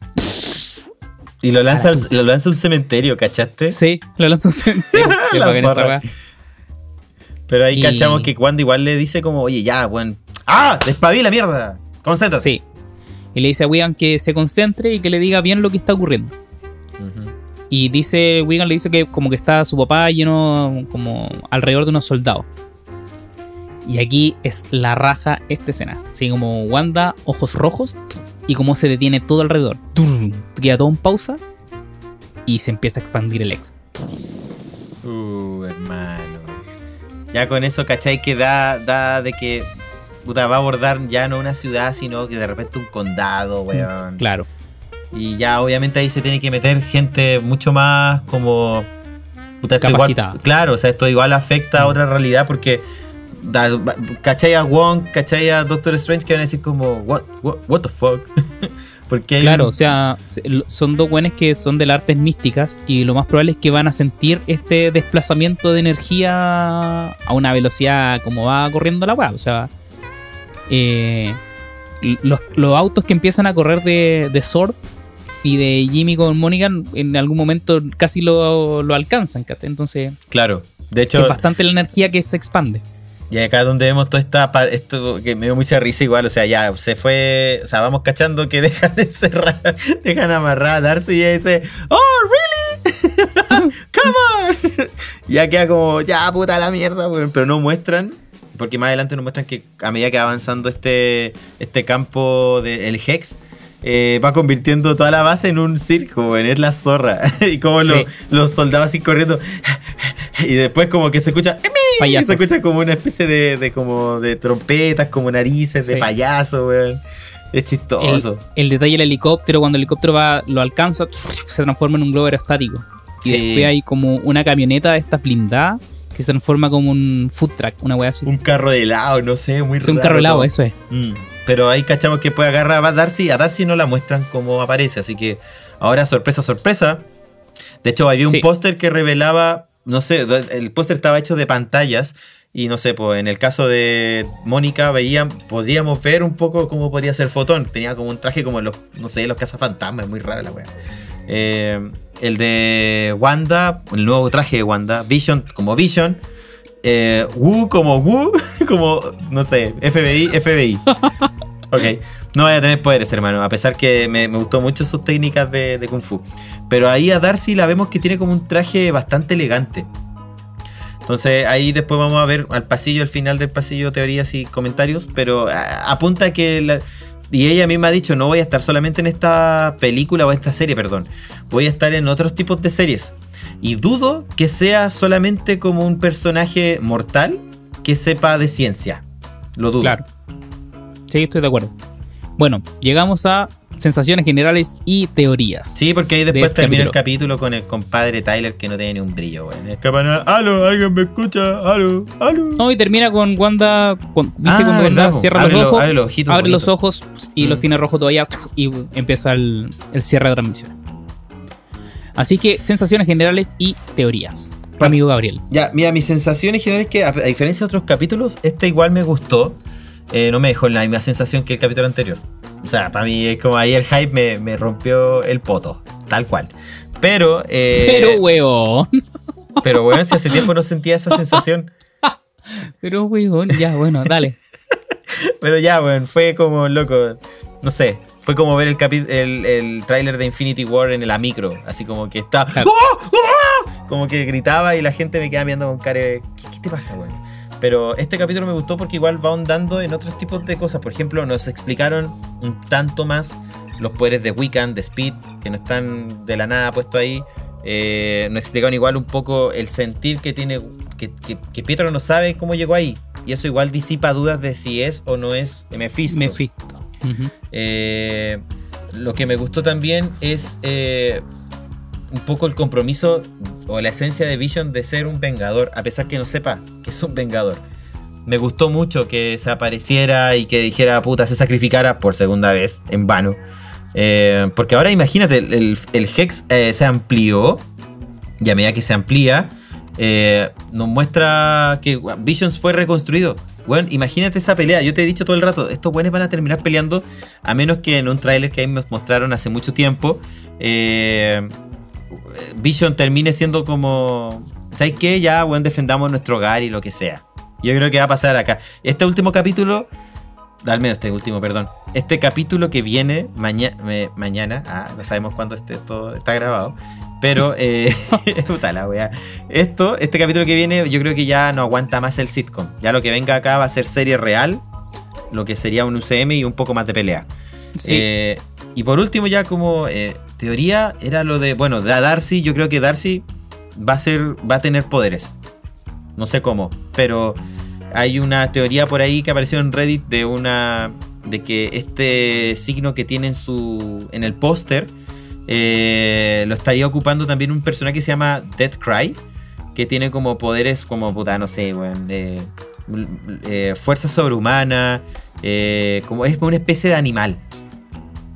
[SPEAKER 1] Y lo lanza,
[SPEAKER 2] Ah,
[SPEAKER 1] al- lo lanza a un cementerio, ¿cachaste?
[SPEAKER 2] Sí, lo lanza a un cementerio.
[SPEAKER 1] Pero ahí
[SPEAKER 2] Y-
[SPEAKER 1] cachamos que Wanda igual le dice como, oye, ya, weón. ¡Ah! ¡Despabila, mierda! Concéntrate.
[SPEAKER 2] Sí. Y le dice a Wigan que se concentre y que le diga bien lo que está ocurriendo. Y dice, Wigan le dice que como que está su papá lleno como alrededor de unos soldados. Y aquí es la raja esta escena. Así como Wanda, ojos rojos, y como se detiene todo alrededor. Turr, Queda todo en pausa y se empieza a expandir el ex.
[SPEAKER 1] Uh, hermano. Ya con eso, ¿cachai? Que da, da de que puta, va a abordar ya no una ciudad, sino que de repente un condado, weón.
[SPEAKER 2] Claro.
[SPEAKER 1] Y ya obviamente ahí se tiene que meter gente mucho más como... Puta, esto igual- claro, o sea, esto igual afecta a otra realidad porque... da- ¿Cachai a Wong? ¿Cachai a Doctor Strange? Que van a decir como... What, what, what the fuck? porque
[SPEAKER 2] Claro,
[SPEAKER 1] un-
[SPEAKER 2] o sea, son dos buenos que son de las artes místicas y lo más probable es que van a sentir este desplazamiento de energía a una velocidad como va corriendo la weá. O sea, eh, los, los autos que empiezan a correr de, de Sword y de Jimmy con Mónica en algún momento casi lo, lo alcanzan. Entonces
[SPEAKER 1] Claro. De hecho,
[SPEAKER 2] es bastante la energía que se expande.
[SPEAKER 1] Y acá donde vemos toda esta esto que me dio mucha risa igual, o sea, ya se fue, o sea, vamos cachando que dejan de cerrar, dejan amarrar a Darcy y ella dice, "Oh, really? Come on." ya queda como, ya puta la mierda, weón, pero no muestran porque más adelante nos muestran que a medida que va avanzando este este campo del Hex eh, va convirtiendo toda la base en un circo, weón, es la zorra. y como
[SPEAKER 2] Sí.
[SPEAKER 1] los soldados así corriendo. y después como que se escucha. Y se escucha como una especie de, de como de trompetas, como narices, de payaso, weón. Es
[SPEAKER 2] El,
[SPEAKER 1] chistoso.
[SPEAKER 2] el detalle del helicóptero, cuando el helicóptero va, lo alcanza, se transforma en un globo aerostático. Y
[SPEAKER 1] Sí.
[SPEAKER 2] después hay como una camioneta de estas blindadas que se transforma como un food truck, una wea así.
[SPEAKER 1] Un carro de helado, no sé, muy
[SPEAKER 2] Es un
[SPEAKER 1] raro
[SPEAKER 2] carro helado,
[SPEAKER 1] todo.
[SPEAKER 2] eso es.
[SPEAKER 1] Mm. Pero ahí cachamos que puede agarrar a Darcy. A Darcy no la muestran como aparece. Así que ahora, sorpresa, sorpresa. De hecho, había un
[SPEAKER 2] Sí.
[SPEAKER 1] póster que revelaba. No sé, el póster estaba hecho de pantallas. Y no sé, pues en el caso de Mónica veían, podríamos ver un poco cómo podría ser Fotón. Tenía como un traje como los, no sé, los cazafantasmas, es muy rara la wea. Eh, el de Wanda, el nuevo traje de Wanda, Vision como Vision. Eh, Wu como Wu, como, no sé, FBI, FBI. Ok. No vaya a tener poderes, hermano. A pesar que me, me gustó mucho sus técnicas de, de Kung Fu. Pero ahí a Darcy la vemos que tiene como un traje bastante elegante. Entonces ahí después vamos a ver al pasillo, al final del pasillo, teorías y comentarios. Pero a- apunta que... la- y ella misma ha dicho, no voy a estar solamente en esta película o esta serie, perdón. Voy a estar en otros tipos de series. Y dudo que sea solamente como un personaje mortal que sepa de ciencia. Lo dudo.
[SPEAKER 2] Claro. Sí, estoy de acuerdo. Bueno, llegamos a sensaciones generales y teorías.
[SPEAKER 1] Sí, porque ahí
[SPEAKER 2] de
[SPEAKER 1] después
[SPEAKER 2] este
[SPEAKER 1] termina el
[SPEAKER 2] capítulo.
[SPEAKER 1] con el compadre Tyler que no tiene ni un brillo, güey. Es que para aló, alguien me escucha, aló, aló.
[SPEAKER 2] No, y termina con Wanda. con- ¿Viste
[SPEAKER 1] Ah,
[SPEAKER 2] cuando
[SPEAKER 1] verdad,
[SPEAKER 2] Wanda cierra
[SPEAKER 1] Abre
[SPEAKER 2] los
[SPEAKER 1] lo-
[SPEAKER 2] ojos?
[SPEAKER 1] abre los ojitos
[SPEAKER 2] abre los ojos y los
[SPEAKER 1] Mm.
[SPEAKER 2] tiene rojos todavía. Y empieza el, el cierre de transmisión. Así que sensaciones generales y teorías. Amigo Gabriel.
[SPEAKER 1] Ya, mira, mi sensación en general es que, a, a diferencia de otros capítulos, este igual me gustó. Eh, no me dejó la misma sensación que el capítulo anterior. O sea, para mí es como ahí el hype me, me rompió el poto, tal cual. Pero, eh,
[SPEAKER 2] Pero, weón.
[SPEAKER 1] pero bueno, si hace tiempo no sentía esa sensación.
[SPEAKER 2] Pero, weón. Ya, bueno, dale.
[SPEAKER 1] Pero ya, bueno, fue como loco. No sé, fue como ver el, el, el tráiler de Infinity War en la micro. Así como que está. ¡Oh! ¡Oh! Como que gritaba y la gente me quedaba mirando con cara de. ¿Qué, qué te pasa, weón? Pero este capítulo me gustó porque igual va ahondando en otros tipos de cosas. Por ejemplo, nos explicaron un tanto más los poderes de Wiccan, de Speed, que no están de la nada puesto ahí. Eh, nos explicaron igual un poco el sentir que tiene. Que, que, que Pietro no sabe cómo llegó ahí. Y eso igual disipa dudas de si es o no es Mephisto.
[SPEAKER 2] Mephisto.
[SPEAKER 1] Eh, lo que me gustó también es eh, un poco el compromiso o la esencia de Vision de ser un vengador, a pesar que no sepa que es un vengador. Me gustó mucho que se apareciera y que dijera puta, se sacrificara por segunda vez en vano. Eh, porque ahora imagínate, el, el- Hex eh, se amplió y a medida que se amplía, eh, nos muestra que Visions fue reconstruido. Bueno, imagínate esa pelea. Yo te he dicho todo el rato, estos buenos van a terminar peleando, a menos que en un tráiler que ahí nos mostraron hace mucho tiempo, eh, Vision termine siendo como, ¿sabes qué? Ya, bueno, defendamos nuestro hogar y lo que sea. Yo creo que va a pasar acá. Este último capítulo, al menos este último, perdón. Este capítulo que viene maña- me- mañana, ah, no sabemos cuándo este, esto está grabado, pero, eh, puta la wea. Esto, este capítulo que viene, yo creo que ya no aguanta más el sitcom. Ya lo que venga acá va a ser serie real, lo que sería un UCM y un poco más de pelea.
[SPEAKER 2] Sí.
[SPEAKER 1] Eh, y por último, ya como eh, teoría, era lo de, bueno, de Darcy, yo creo que Darcy va a ser, va a tener poderes. No sé cómo, pero hay una teoría por ahí que apareció en Reddit de una de que este signo que tiene en su en el póster eh, lo estaría ocupando también un personaje que se llama Death Cry, que tiene como poderes como puta, no sé, weón, eh, eh, fuerza sobrehumana, eh, como es una especie de animal.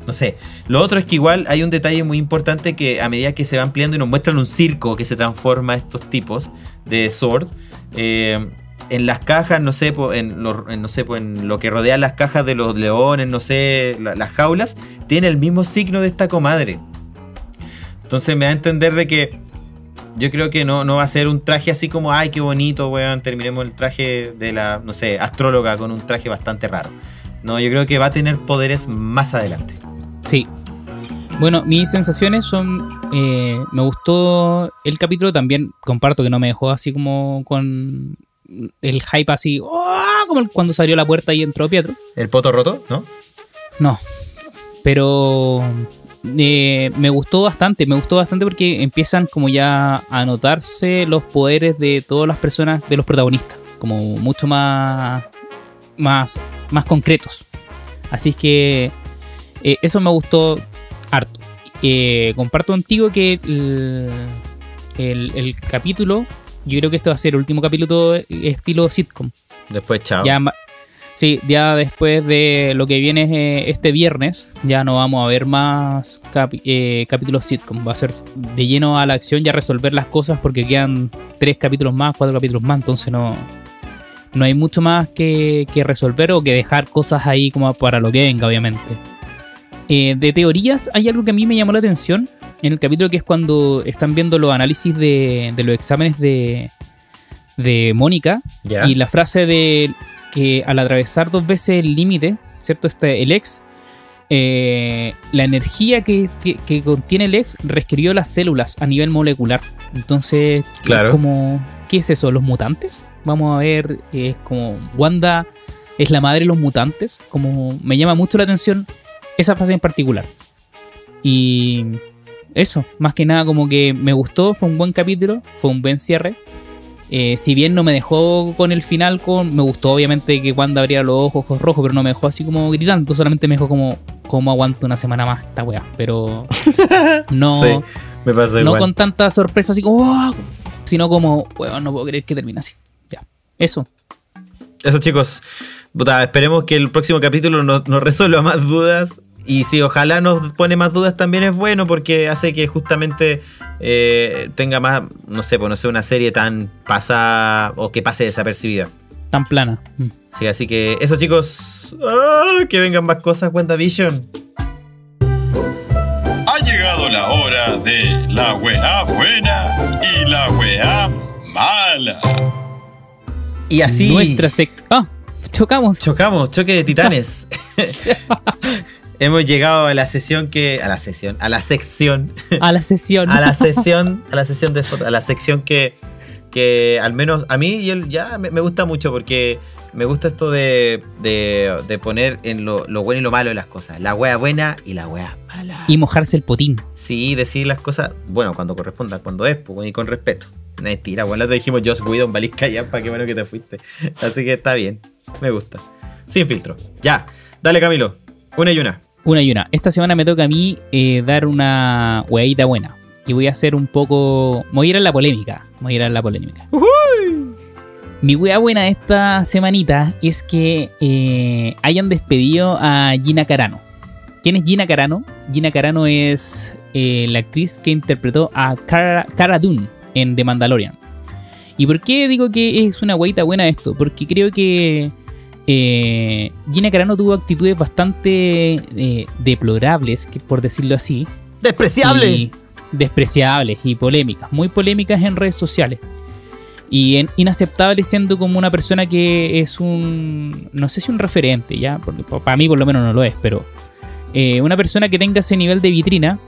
[SPEAKER 1] No sé. Lo otro es que igual hay un detalle muy importante que a medida que se va ampliando y nos muestran un circo que se transforma estos tipos de Sword. eh, en las cajas, no sé, en, lo, en, no sé en lo que rodea las cajas de los leones, no sé, la- las jaulas, tiene el mismo signo de esta comadre. Entonces me da a entender de que yo creo que no, no va a ser un traje así como, ay, qué bonito, weón, terminemos el traje de la, no sé, astróloga con un traje bastante raro. No, yo creo que va a tener poderes más adelante.
[SPEAKER 2] Sí. Bueno, mis sensaciones son. eh, me gustó el capítulo también. Comparto que no me dejó así como con el hype así. ¡oh! Como cuando salió la puerta y entró Pietro.
[SPEAKER 1] El poto roto, ¿no?
[SPEAKER 2] No. Pero eh, me gustó bastante. Me gustó bastante porque empiezan como ya a notarse los poderes de todas las personas, de los protagonistas. Como mucho más. Más, más concretos. Así es que eh, eso me gustó harto. Eh, comparto contigo que el, el- el capítulo, yo creo que esto va a ser el último capítulo estilo sitcom.
[SPEAKER 1] Después, chao.
[SPEAKER 2] Ya, sí, ya después de lo que viene eh, este viernes, ya no vamos a ver más capi- eh, capítulos sitcom. Va a ser de lleno a la acción, ya resolver las cosas porque quedan tres capítulos más, cuatro capítulos más, entonces no, no hay mucho más que, que resolver o que dejar cosas ahí como para lo que venga, obviamente. Eh, de teorías, hay algo que a mí me llamó la atención en el capítulo que es cuando están viendo los análisis de, de los exámenes de, de Mónica y la frase de que al atravesar dos veces el límite, ¿cierto? Este, el ex eh, la energía que, que- contiene el ex reescribió las células a nivel molecular. Entonces,
[SPEAKER 1] Claro.
[SPEAKER 2] como, ¿qué es eso? ¿Los mutantes? Vamos a ver, es como Wanda es la madre de los mutantes. Como me llama mucho la atención esa fase en particular. Y eso, más que nada como que me gustó, fue un buen capítulo, fue un buen cierre. Eh, si bien no me dejó con el final, con, me gustó obviamente que Wanda abriera los ojos, ojos rojos, pero no me dejó así como gritando, solamente me dejó como, como aguanto una semana más esta wea. Pero no,
[SPEAKER 1] Sí, me pasa
[SPEAKER 2] no
[SPEAKER 1] igual.
[SPEAKER 2] con tanta sorpresa así como, "Oh", sino como, weón, no puedo creer que termine así. Ya, eso.
[SPEAKER 1] Eso chicos, puta, esperemos que el próximo capítulo nos, nos resuelva más dudas. Y si ojalá nos pone más dudas también es bueno porque hace que justamente eh, tenga más, no sé, pues no sé, una serie tan pasada o que pase desapercibida.
[SPEAKER 2] Tan plana. Mm.
[SPEAKER 1] Sí, así que eso chicos, ¡ah! que vengan más cosas, WandaVision.
[SPEAKER 4] Ha llegado la hora de la weá buena y la weá mala.
[SPEAKER 1] Y así
[SPEAKER 2] Nuestra sec... Ah, chocamos.
[SPEAKER 1] chocamos, choque de titanes. Hemos llegado a la sesión que. A la sesión. A la sección.
[SPEAKER 2] a la sesión.
[SPEAKER 1] a la sesión, a la sesión de fotos, a la sección que, que al menos a mí yo ya me, gusta mucho porque me gusta esto de, de, de poner en lo, lo bueno y lo malo de las cosas. La wea buena y la wea mala.
[SPEAKER 2] y mojarse el potín.
[SPEAKER 1] Sí, decir las cosas, bueno, cuando corresponda, cuando es, pues, y con respeto. No es tira, bueno, la otra dijimos Joss Whedon, valís callampa, qué bueno que te fuiste. Así que está bien, me gusta. Sin filtro. Ya, dale Camilo, una y una.
[SPEAKER 2] Una y una. Esta semana me toca a mí eh, dar una hueadita buena. Y voy a hacer un poco. Me voy a ir a la polémica. Me voy a ir a la polémica. Mi wea buena esta semanita es que eh, hayan despedido a Gina Carano. ¿Quién es Gina Carano? Gina Carano es eh, la actriz que interpretó a Cara, Cara Dune en The Mandalorian. ¿Y por qué digo que es una hueita buena esto? Porque creo que eh, Gina Carano tuvo actitudes bastante eh, deplorables, por decirlo así,
[SPEAKER 1] ¡Despreciable!
[SPEAKER 2] y despreciables y polémicas, muy polémicas en redes sociales. Y en- inaceptable siendo como una persona que es un, no sé si un referente, ya, porque pa- para mí por lo menos no lo es, pero eh, una persona que tenga ese nivel de vitrina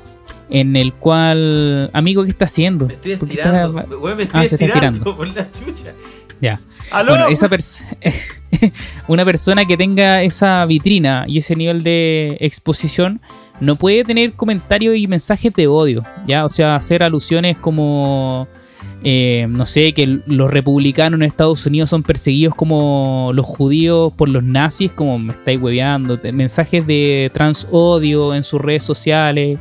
[SPEAKER 2] en el cual, amigo, ¿qué está haciendo?
[SPEAKER 1] Me estoy
[SPEAKER 2] ¿Por qué
[SPEAKER 1] estirando,
[SPEAKER 2] está-
[SPEAKER 1] me estoy
[SPEAKER 2] Ah, se está
[SPEAKER 1] estirando
[SPEAKER 2] estirando.
[SPEAKER 1] por la chucha.
[SPEAKER 2] Ya.
[SPEAKER 1] ¡Aló!
[SPEAKER 2] Bueno, esa pers- una persona que tenga esa vitrina y ese nivel de exposición no puede tener comentarios y mensajes de odio, ¿ya? O sea, hacer alusiones como, eh, no sé, que los republicanos en Estados Unidos son perseguidos como los judíos por los nazis, como me estáis hueveando, mensajes de trans odio en sus redes sociales,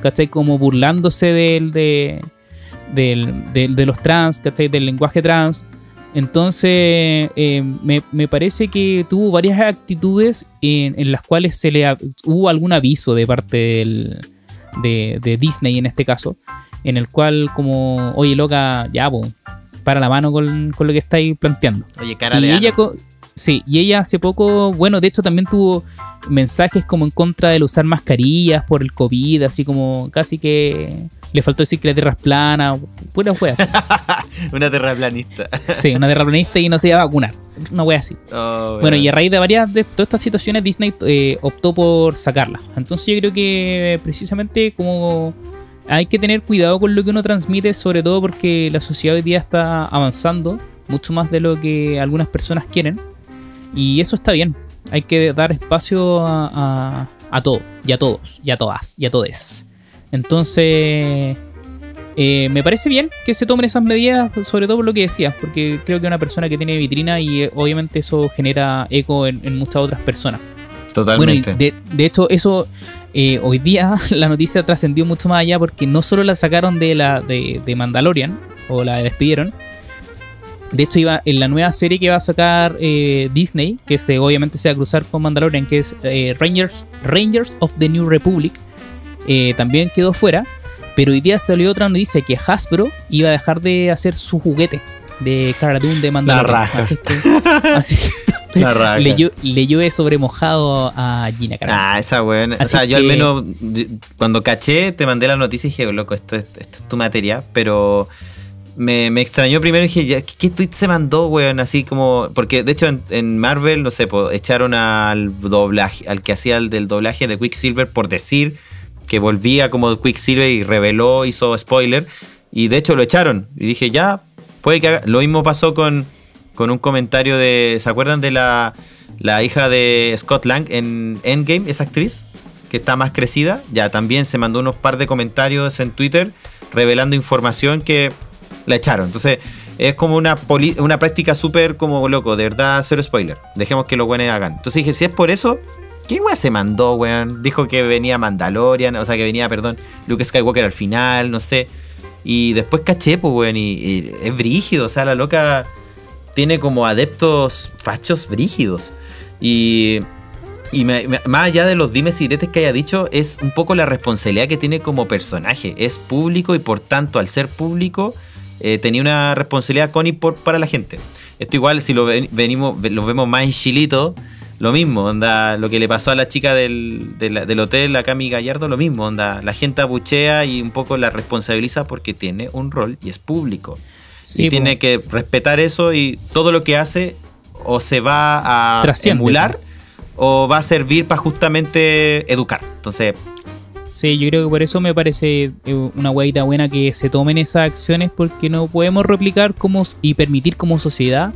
[SPEAKER 2] ¿cachai? Como burlándose del, de, del- del- de los trans, ¿cachai? Del lenguaje trans. Entonces, eh, me, me parece que tuvo varias actitudes en, en las cuales se le hubo algún aviso de parte del- de, de Disney en este caso, en el cual como, oye loca, ya, po, para la mano con, con lo que estáis planteando.
[SPEAKER 1] Oye, cara
[SPEAKER 2] Y
[SPEAKER 1] de
[SPEAKER 2] ella,
[SPEAKER 1] ano.
[SPEAKER 2] Sí, y ella hace poco, bueno, de hecho también tuvo mensajes como en contra del usar mascarillas por el COVID, así como casi que le faltó decir que la tierra es plana, pura wea. así.
[SPEAKER 1] Una terraplanista.
[SPEAKER 2] Sí, una terraplanista y no se iba a vacunar. Una wea así.
[SPEAKER 1] Oh,
[SPEAKER 2] Bueno, y a raíz de varias de todas estas situaciones, Disney eh, optó por sacarla. Entonces yo creo que precisamente como hay que tener cuidado con lo que uno transmite, sobre todo porque la sociedad hoy día está avanzando mucho más de lo que algunas personas quieren. Y eso está bien. Hay que dar espacio a, a, a todo, y a todos, y a todas, y a todes. Entonces, eh, me parece bien que se tomen esas medidas, sobre todo por lo que decías, porque creo que es una persona que tiene vitrina y eh, obviamente eso genera eco en, en muchas otras personas. Bueno,
[SPEAKER 1] Totalmente.
[SPEAKER 2] de, de hecho, eso eh, hoy día la noticia trascendió mucho más allá porque no solo la sacaron de la de, de Mandalorian o la despidieron. De hecho, iba en la nueva serie que va a sacar eh, Disney, que se, obviamente se va a cruzar con Mandalorian, que es eh, Rangers, Rangers of the New Republic, eh, también quedó fuera. Pero hoy día salió otra noticia que Hasbro iba a dejar de hacer su juguete de Cara Dune de Mandalorian.
[SPEAKER 1] raja.
[SPEAKER 2] Así que, así que
[SPEAKER 1] La raja.
[SPEAKER 2] le, llo- le llueve sobre mojado a Gina Carano.
[SPEAKER 1] Ah, esa weón. O sea, yo al menos cuando caché, te mandé la noticia y dije, loco, esto es, esto es tu materia, pero me, me extrañó primero y dije, ¿qué, tweet se mandó, weón? Así como. Porque de hecho en, en Marvel, no sé, po, echaron al doblaje, al que hacía el del doblaje de Quicksilver por decir que volvía como Quicksilver y reveló, hizo spoiler. Y de hecho lo echaron. Y dije, ya, puede que haga. Lo mismo pasó con, con un comentario de. ¿Se acuerdan de la, la hija de Scott Lang en Endgame, esa actriz? Que está más crecida. Ya también se mandó unos par de comentarios en Twitter revelando información que la echaron. Entonces, es como una, una práctica súper como loco, de verdad, cero spoiler. Dejemos que los buenos hagan. Entonces dije, si es por eso, ¿qué weón se mandó, weón? Dijo que venía Mandalorian, o sea, que venía, perdón, Luke Skywalker al final, no sé. Y después caché, pues, weón, y, es brígido, o sea, la loca tiene como adeptos fachos brígidos. Y, y más allá de los dimes y diretes que haya dicho, es un poco la responsabilidad que tiene como personaje. Es público y por tanto, al ser público, eh, tenía una responsabilidad con y por, para la gente. Esto igual, si lo ven- venimos, ve- lo vemos más en Chilito, lo mismo, onda, lo que le pasó a la chica del, del hotel, a Cami Gallardo, lo mismo, onda, la gente abuchea y un poco la responsabiliza porque tiene un rol y es público.
[SPEAKER 2] Sí,
[SPEAKER 1] y tiene que respetar eso y todo lo que hace o se va a emular o va a servir para justamente educar. Entonces,
[SPEAKER 2] Sí, yo creo que por eso me parece eh, una huevita buena que se tomen esas acciones porque no podemos replicar como y permitir como sociedad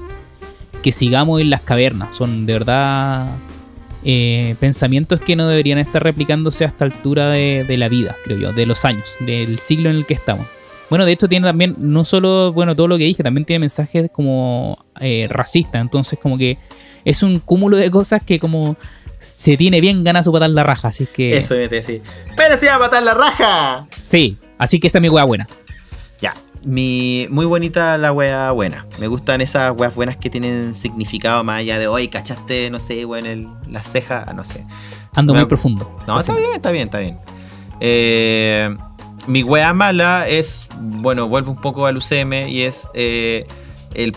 [SPEAKER 2] que sigamos en las cavernas. Son de verdad eh, pensamientos que no deberían estar replicándose a esta altura de, de la vida, creo yo, de los años, del siglo en el que estamos. Bueno, de hecho tiene también, no solo, bueno, todo lo que dije, también tiene mensajes como eh, racistas, entonces como que es un cúmulo de cosas que como se tiene bien ganas su patar la raja, así que...
[SPEAKER 1] eso me te decir. ¡Pero se va a matar la raja!
[SPEAKER 2] Sí, así que esta es mi hueá buena.
[SPEAKER 1] Ya, mi, muy bonita la wea buena. Me gustan esas weas buenas que tienen significado más allá de hoy, cachaste, no sé, weón, el, la ceja, ah, no sé.
[SPEAKER 2] Ando muy profundo.
[SPEAKER 1] No, está bien, está bien, está bien. Eh, mi wea mala es, bueno, vuelvo un poco al UCM y es eh, el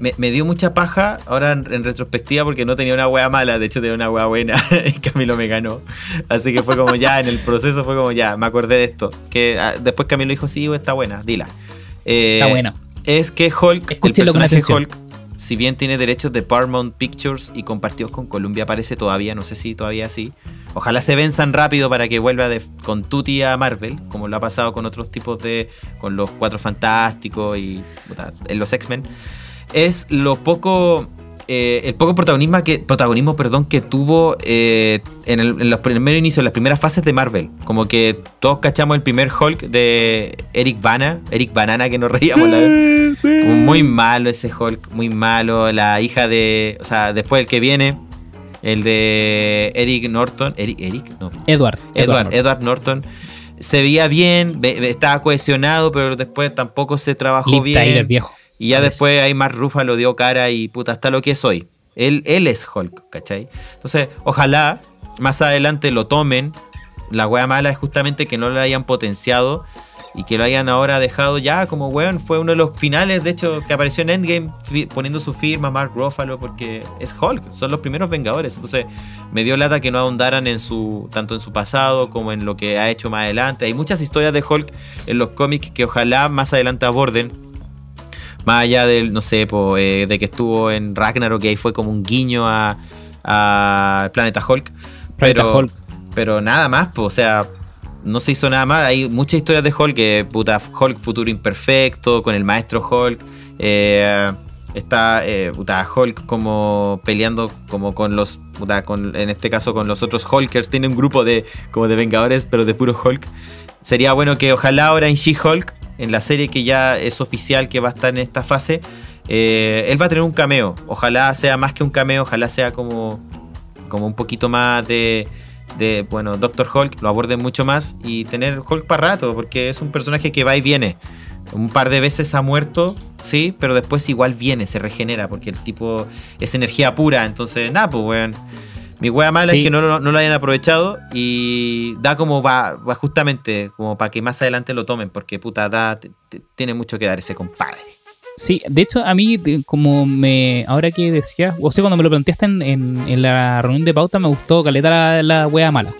[SPEAKER 1] me, me dio mucha paja ahora en, en retrospectiva porque no tenía una wea mala, de hecho tenía una wea buena y Camilo me ganó. Así que fue como ya, en el proceso fue como ya, me acordé de esto. Que ah, después Camilo dijo, sí, está buena, dila. Eh,
[SPEAKER 2] Está buena.
[SPEAKER 1] Es que Hulk, el
[SPEAKER 2] Escúchenlo con
[SPEAKER 1] personaje. Hulk, si bien tiene derechos de Paramount Pictures y compartidos con Columbia, parece todavía, no sé si todavía sí. Ojalá se venzan rápido para que vuelva de- con Tutti a Marvel, como lo ha pasado con otros tipos de. con los Cuatro Fantásticos y. en los X-Men. Es lo poco. eh, el poco protagonismo que, protagonismo perdón, que tuvo eh, en, el- en los primeros inicios, en las primeras fases de Marvel. Como que todos cachamos el primer Hulk de Eric Bana, Eric Banana, que nos reíamos. la- como muy malo ese Hulk, muy malo. La hija de. O sea, después el que viene, el de Eric Norton. Eric, Eric, no.
[SPEAKER 2] Edward.
[SPEAKER 1] Edward,
[SPEAKER 2] Norton.
[SPEAKER 1] Edward Norton. Se veía bien, estaba cohesionado, pero después tampoco se trabajó
[SPEAKER 2] Liv
[SPEAKER 1] bien.
[SPEAKER 2] Tyler, viejo.
[SPEAKER 1] Y ya después ahí Mark Ruffalo dio cara y puta, hasta lo que es hoy. Él, él es Hulk, ¿cachai? Entonces, ojalá más adelante lo tomen. La wea mala es justamente que no lo hayan potenciado y que lo hayan ahora dejado ya como weón. Fue uno de los finales, de hecho, que apareció en Endgame poniendo su firma Mark Ruffalo porque es Hulk, son los primeros Vengadores. Entonces, me dio lata que no ahondaran en su tanto en su pasado como en lo que ha hecho más adelante. Hay muchas historias de Hulk en los cómics que ojalá más adelante aborden. Más allá del, no sé, po, eh, de que estuvo en Ragnarok, que ahí fue como un guiño a, a Planeta Hulk.
[SPEAKER 2] Planeta
[SPEAKER 1] pero,
[SPEAKER 2] Hulk.
[SPEAKER 1] pero nada más, po, o sea, no se hizo nada más. Hay muchas historias de Hulk, que puta, Hulk futuro imperfecto, con el maestro Hulk. eh, está eh, puta, Hulk como peleando como con los, puta, con, en este caso con los otros Hulkers. Tiene un grupo de como de Vengadores, pero de puro Hulk. Sería bueno que ojalá ahora en She-Hulk, en la serie que ya es oficial que va a estar en esta fase, eh, él va a tener un cameo. Ojalá sea más que un cameo, ojalá sea como, como un poquito más de, de, bueno, Doctor Hulk, lo aborden mucho más y tener Hulk para rato, porque es un personaje que va y viene. Un par de veces ha muerto, sí, pero después igual viene, se regenera, porque el tipo es energía pura. Entonces, nada, pues, weón. Mi wea mala
[SPEAKER 2] Sí.
[SPEAKER 1] es que no, lo- no lo hayan aprovechado y da como va, va justamente como para que más adelante lo tomen, porque puta, da, tiene mucho que dar ese compadre.
[SPEAKER 2] Sí, de hecho, a mí, como me. Ahora que decías, o sea, cuando me lo planteaste en, en- en la reunión de pauta, me gustó caleta la, la wea mala.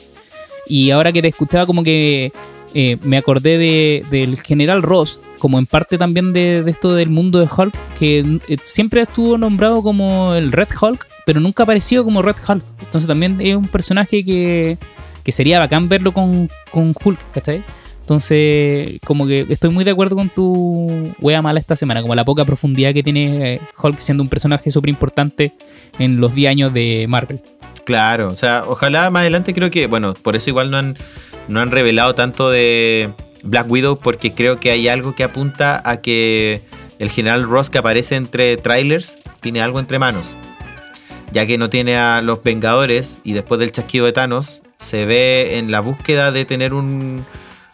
[SPEAKER 2] Y ahora que te escuchaba, como que eh, me acordé de, del general Ross, como en parte también de, de esto del mundo de Hulk, que eh, siempre estuvo nombrado como el Red Hulk, pero nunca apareció como Red Hulk. Entonces también es un personaje que, que sería bacán verlo con, con Hulk, ¿cachai? Entonces, como que estoy muy de acuerdo con tu wea mala esta semana, como la poca profundidad que tiene eh, Hulk siendo un personaje súper importante en los 10 años de Marvel.
[SPEAKER 1] Claro, o sea, ojalá más adelante creo que, bueno, por eso igual no han, no han revelado tanto de Black Widow, porque creo que hay algo que apunta a que el general Ross que aparece entre trailers tiene algo entre manos. Ya que no tiene a los Vengadores y después del chasquido de Thanos, se ve en la búsqueda de tener un,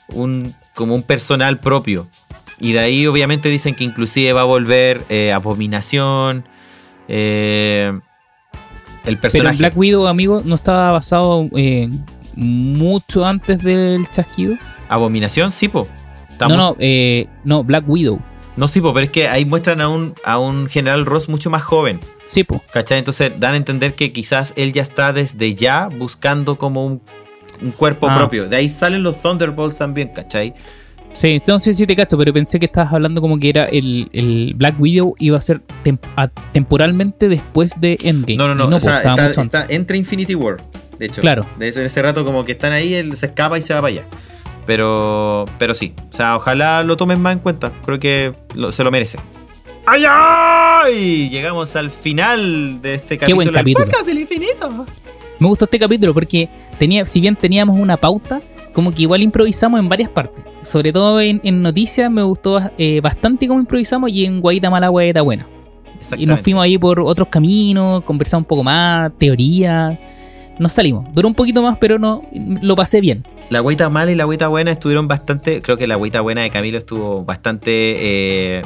[SPEAKER 1] un como un personal propio. Y de ahí obviamente dicen que inclusive va a volver eh, Abominación. eh, el personaje...
[SPEAKER 2] Black Widow, amigo, no estaba basado eh, mucho antes del chasquido.
[SPEAKER 1] Abominación, sí, po.
[SPEAKER 2] No, no, no, Black Widow.
[SPEAKER 1] No, sí, po, pero es que ahí muestran a un, a un general Ross mucho más joven.
[SPEAKER 2] Sí, po.
[SPEAKER 1] ¿Cachai? Entonces dan a entender que quizás él ya está desde ya buscando como un, un cuerpo
[SPEAKER 2] Ah.
[SPEAKER 1] propio. De ahí salen los Thunderbolts también, ¿cachai?
[SPEAKER 2] Sí, no sé si te cacho, pero pensé que estabas hablando como que era el, el Black Widow iba a ser a- temporalmente después de Endgame.
[SPEAKER 1] No, no, no. o sea, está, entre Infinity War. De hecho,
[SPEAKER 2] Claro.
[SPEAKER 1] De ese, ese rato como que están ahí, él se escapa y se va para allá. Pero, pero sí. O sea, ojalá lo tomen más en cuenta. Creo que lo- se lo merece. ¡Ay, ay! Llegamos al final de este capítulo.
[SPEAKER 2] buen
[SPEAKER 1] del
[SPEAKER 2] capítulo.
[SPEAKER 1] podcast del infinito.
[SPEAKER 2] Me gustó este capítulo porque tenía, si bien teníamos una pauta, como que igual improvisamos en varias partes. Sobre todo en, en noticias me gustó eh, bastante cómo improvisamos y en Guaita Mala Guaita Buena. Y nos fuimos ahí por otros caminos, conversamos un poco más, teoría. Nos salimos. Duró un poquito más, pero no lo pasé bien.
[SPEAKER 1] La agüita mala y la agüita buena estuvieron bastante. Creo que la agüita buena de Camilo estuvo bastante. eh,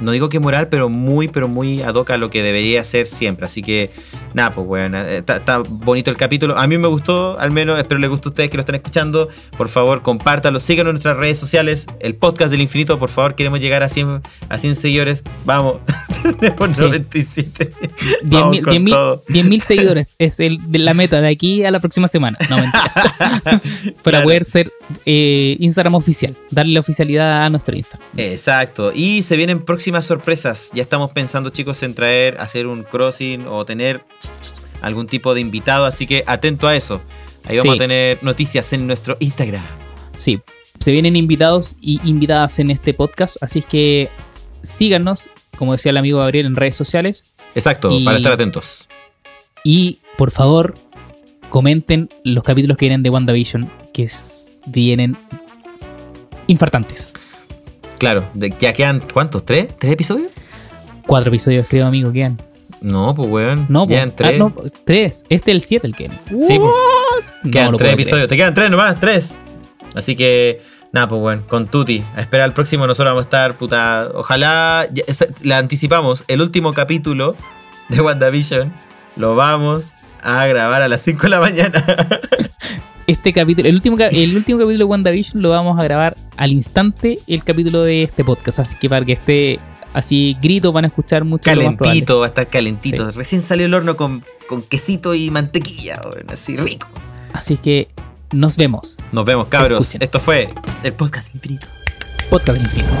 [SPEAKER 1] no digo que moral, pero muy, pero muy ad hoc a lo que debería ser siempre. Así que, nada, pues, bueno, está, está bonito el capítulo. A mí me gustó, al menos, espero les guste a ustedes que lo están escuchando. Por favor, compártanlo, síganos en nuestras redes sociales. El podcast del infinito, por favor, queremos llegar a 100, a 100 seguidores. Vamos, tenemos
[SPEAKER 2] Sí.
[SPEAKER 1] 97. Vamos
[SPEAKER 2] 10.000
[SPEAKER 1] con
[SPEAKER 2] 10.000
[SPEAKER 1] todo.
[SPEAKER 2] 10.000 seguidores es el, de la meta de aquí a la próxima semana. No, mentira. Para
[SPEAKER 1] Claro.
[SPEAKER 2] poder ser eh, Instagram oficial, darle oficialidad a nuestro Instagram.
[SPEAKER 1] Exacto. Y se vienen próximas sorpresas. Ya estamos pensando, chicos, en traer, hacer un crossing o tener algún tipo de invitado. Así que atento a eso. Ahí vamos
[SPEAKER 2] Sí.
[SPEAKER 1] a tener noticias en nuestro Instagram.
[SPEAKER 2] Sí, se vienen invitados y invitadas en este podcast, así es que síganos, como decía el amigo Gabriel, en redes sociales
[SPEAKER 1] Exacto,
[SPEAKER 2] Y-
[SPEAKER 1] para estar atentos.
[SPEAKER 2] y por favor comenten los capítulos que vienen de WandaVision, que vienen infartantes.
[SPEAKER 1] Claro, de- ya quedan, ¿cuántos? ¿Tres? ¿Tres episodios?
[SPEAKER 2] Cuatro episodios, creo, amigo, quedan.
[SPEAKER 1] No, pues weón.
[SPEAKER 2] No,
[SPEAKER 1] quedan
[SPEAKER 2] Ah,
[SPEAKER 1] tres.
[SPEAKER 2] no, tres. Este es el 7 el que.
[SPEAKER 1] Sí, pues.
[SPEAKER 2] No
[SPEAKER 1] Quedan
[SPEAKER 2] lo
[SPEAKER 1] tres episodios. Te quedan tres nomás, tres. Así que, nada, pues bueno, con Tuti. A esperar el próximo, nosotros vamos a estar, puta. Ojalá, ya- la anticipamos, el último capítulo de WandaVision lo vamos a grabar a las 5 de la mañana.
[SPEAKER 2] Este capítulo, el último, el último capítulo de WandaVision lo vamos a grabar al instante el capítulo de este podcast. Así que para que esté así grito van a escuchar mucho.
[SPEAKER 1] calentito, va a estar calentito.
[SPEAKER 2] Sí.
[SPEAKER 1] Recién salió el horno con, con quesito y mantequilla, así rico.
[SPEAKER 2] Así que nos vemos.
[SPEAKER 1] Nos vemos, cabros.
[SPEAKER 2] Escuchen.
[SPEAKER 1] Esto fue el podcast infinito.
[SPEAKER 2] Podcast infinito.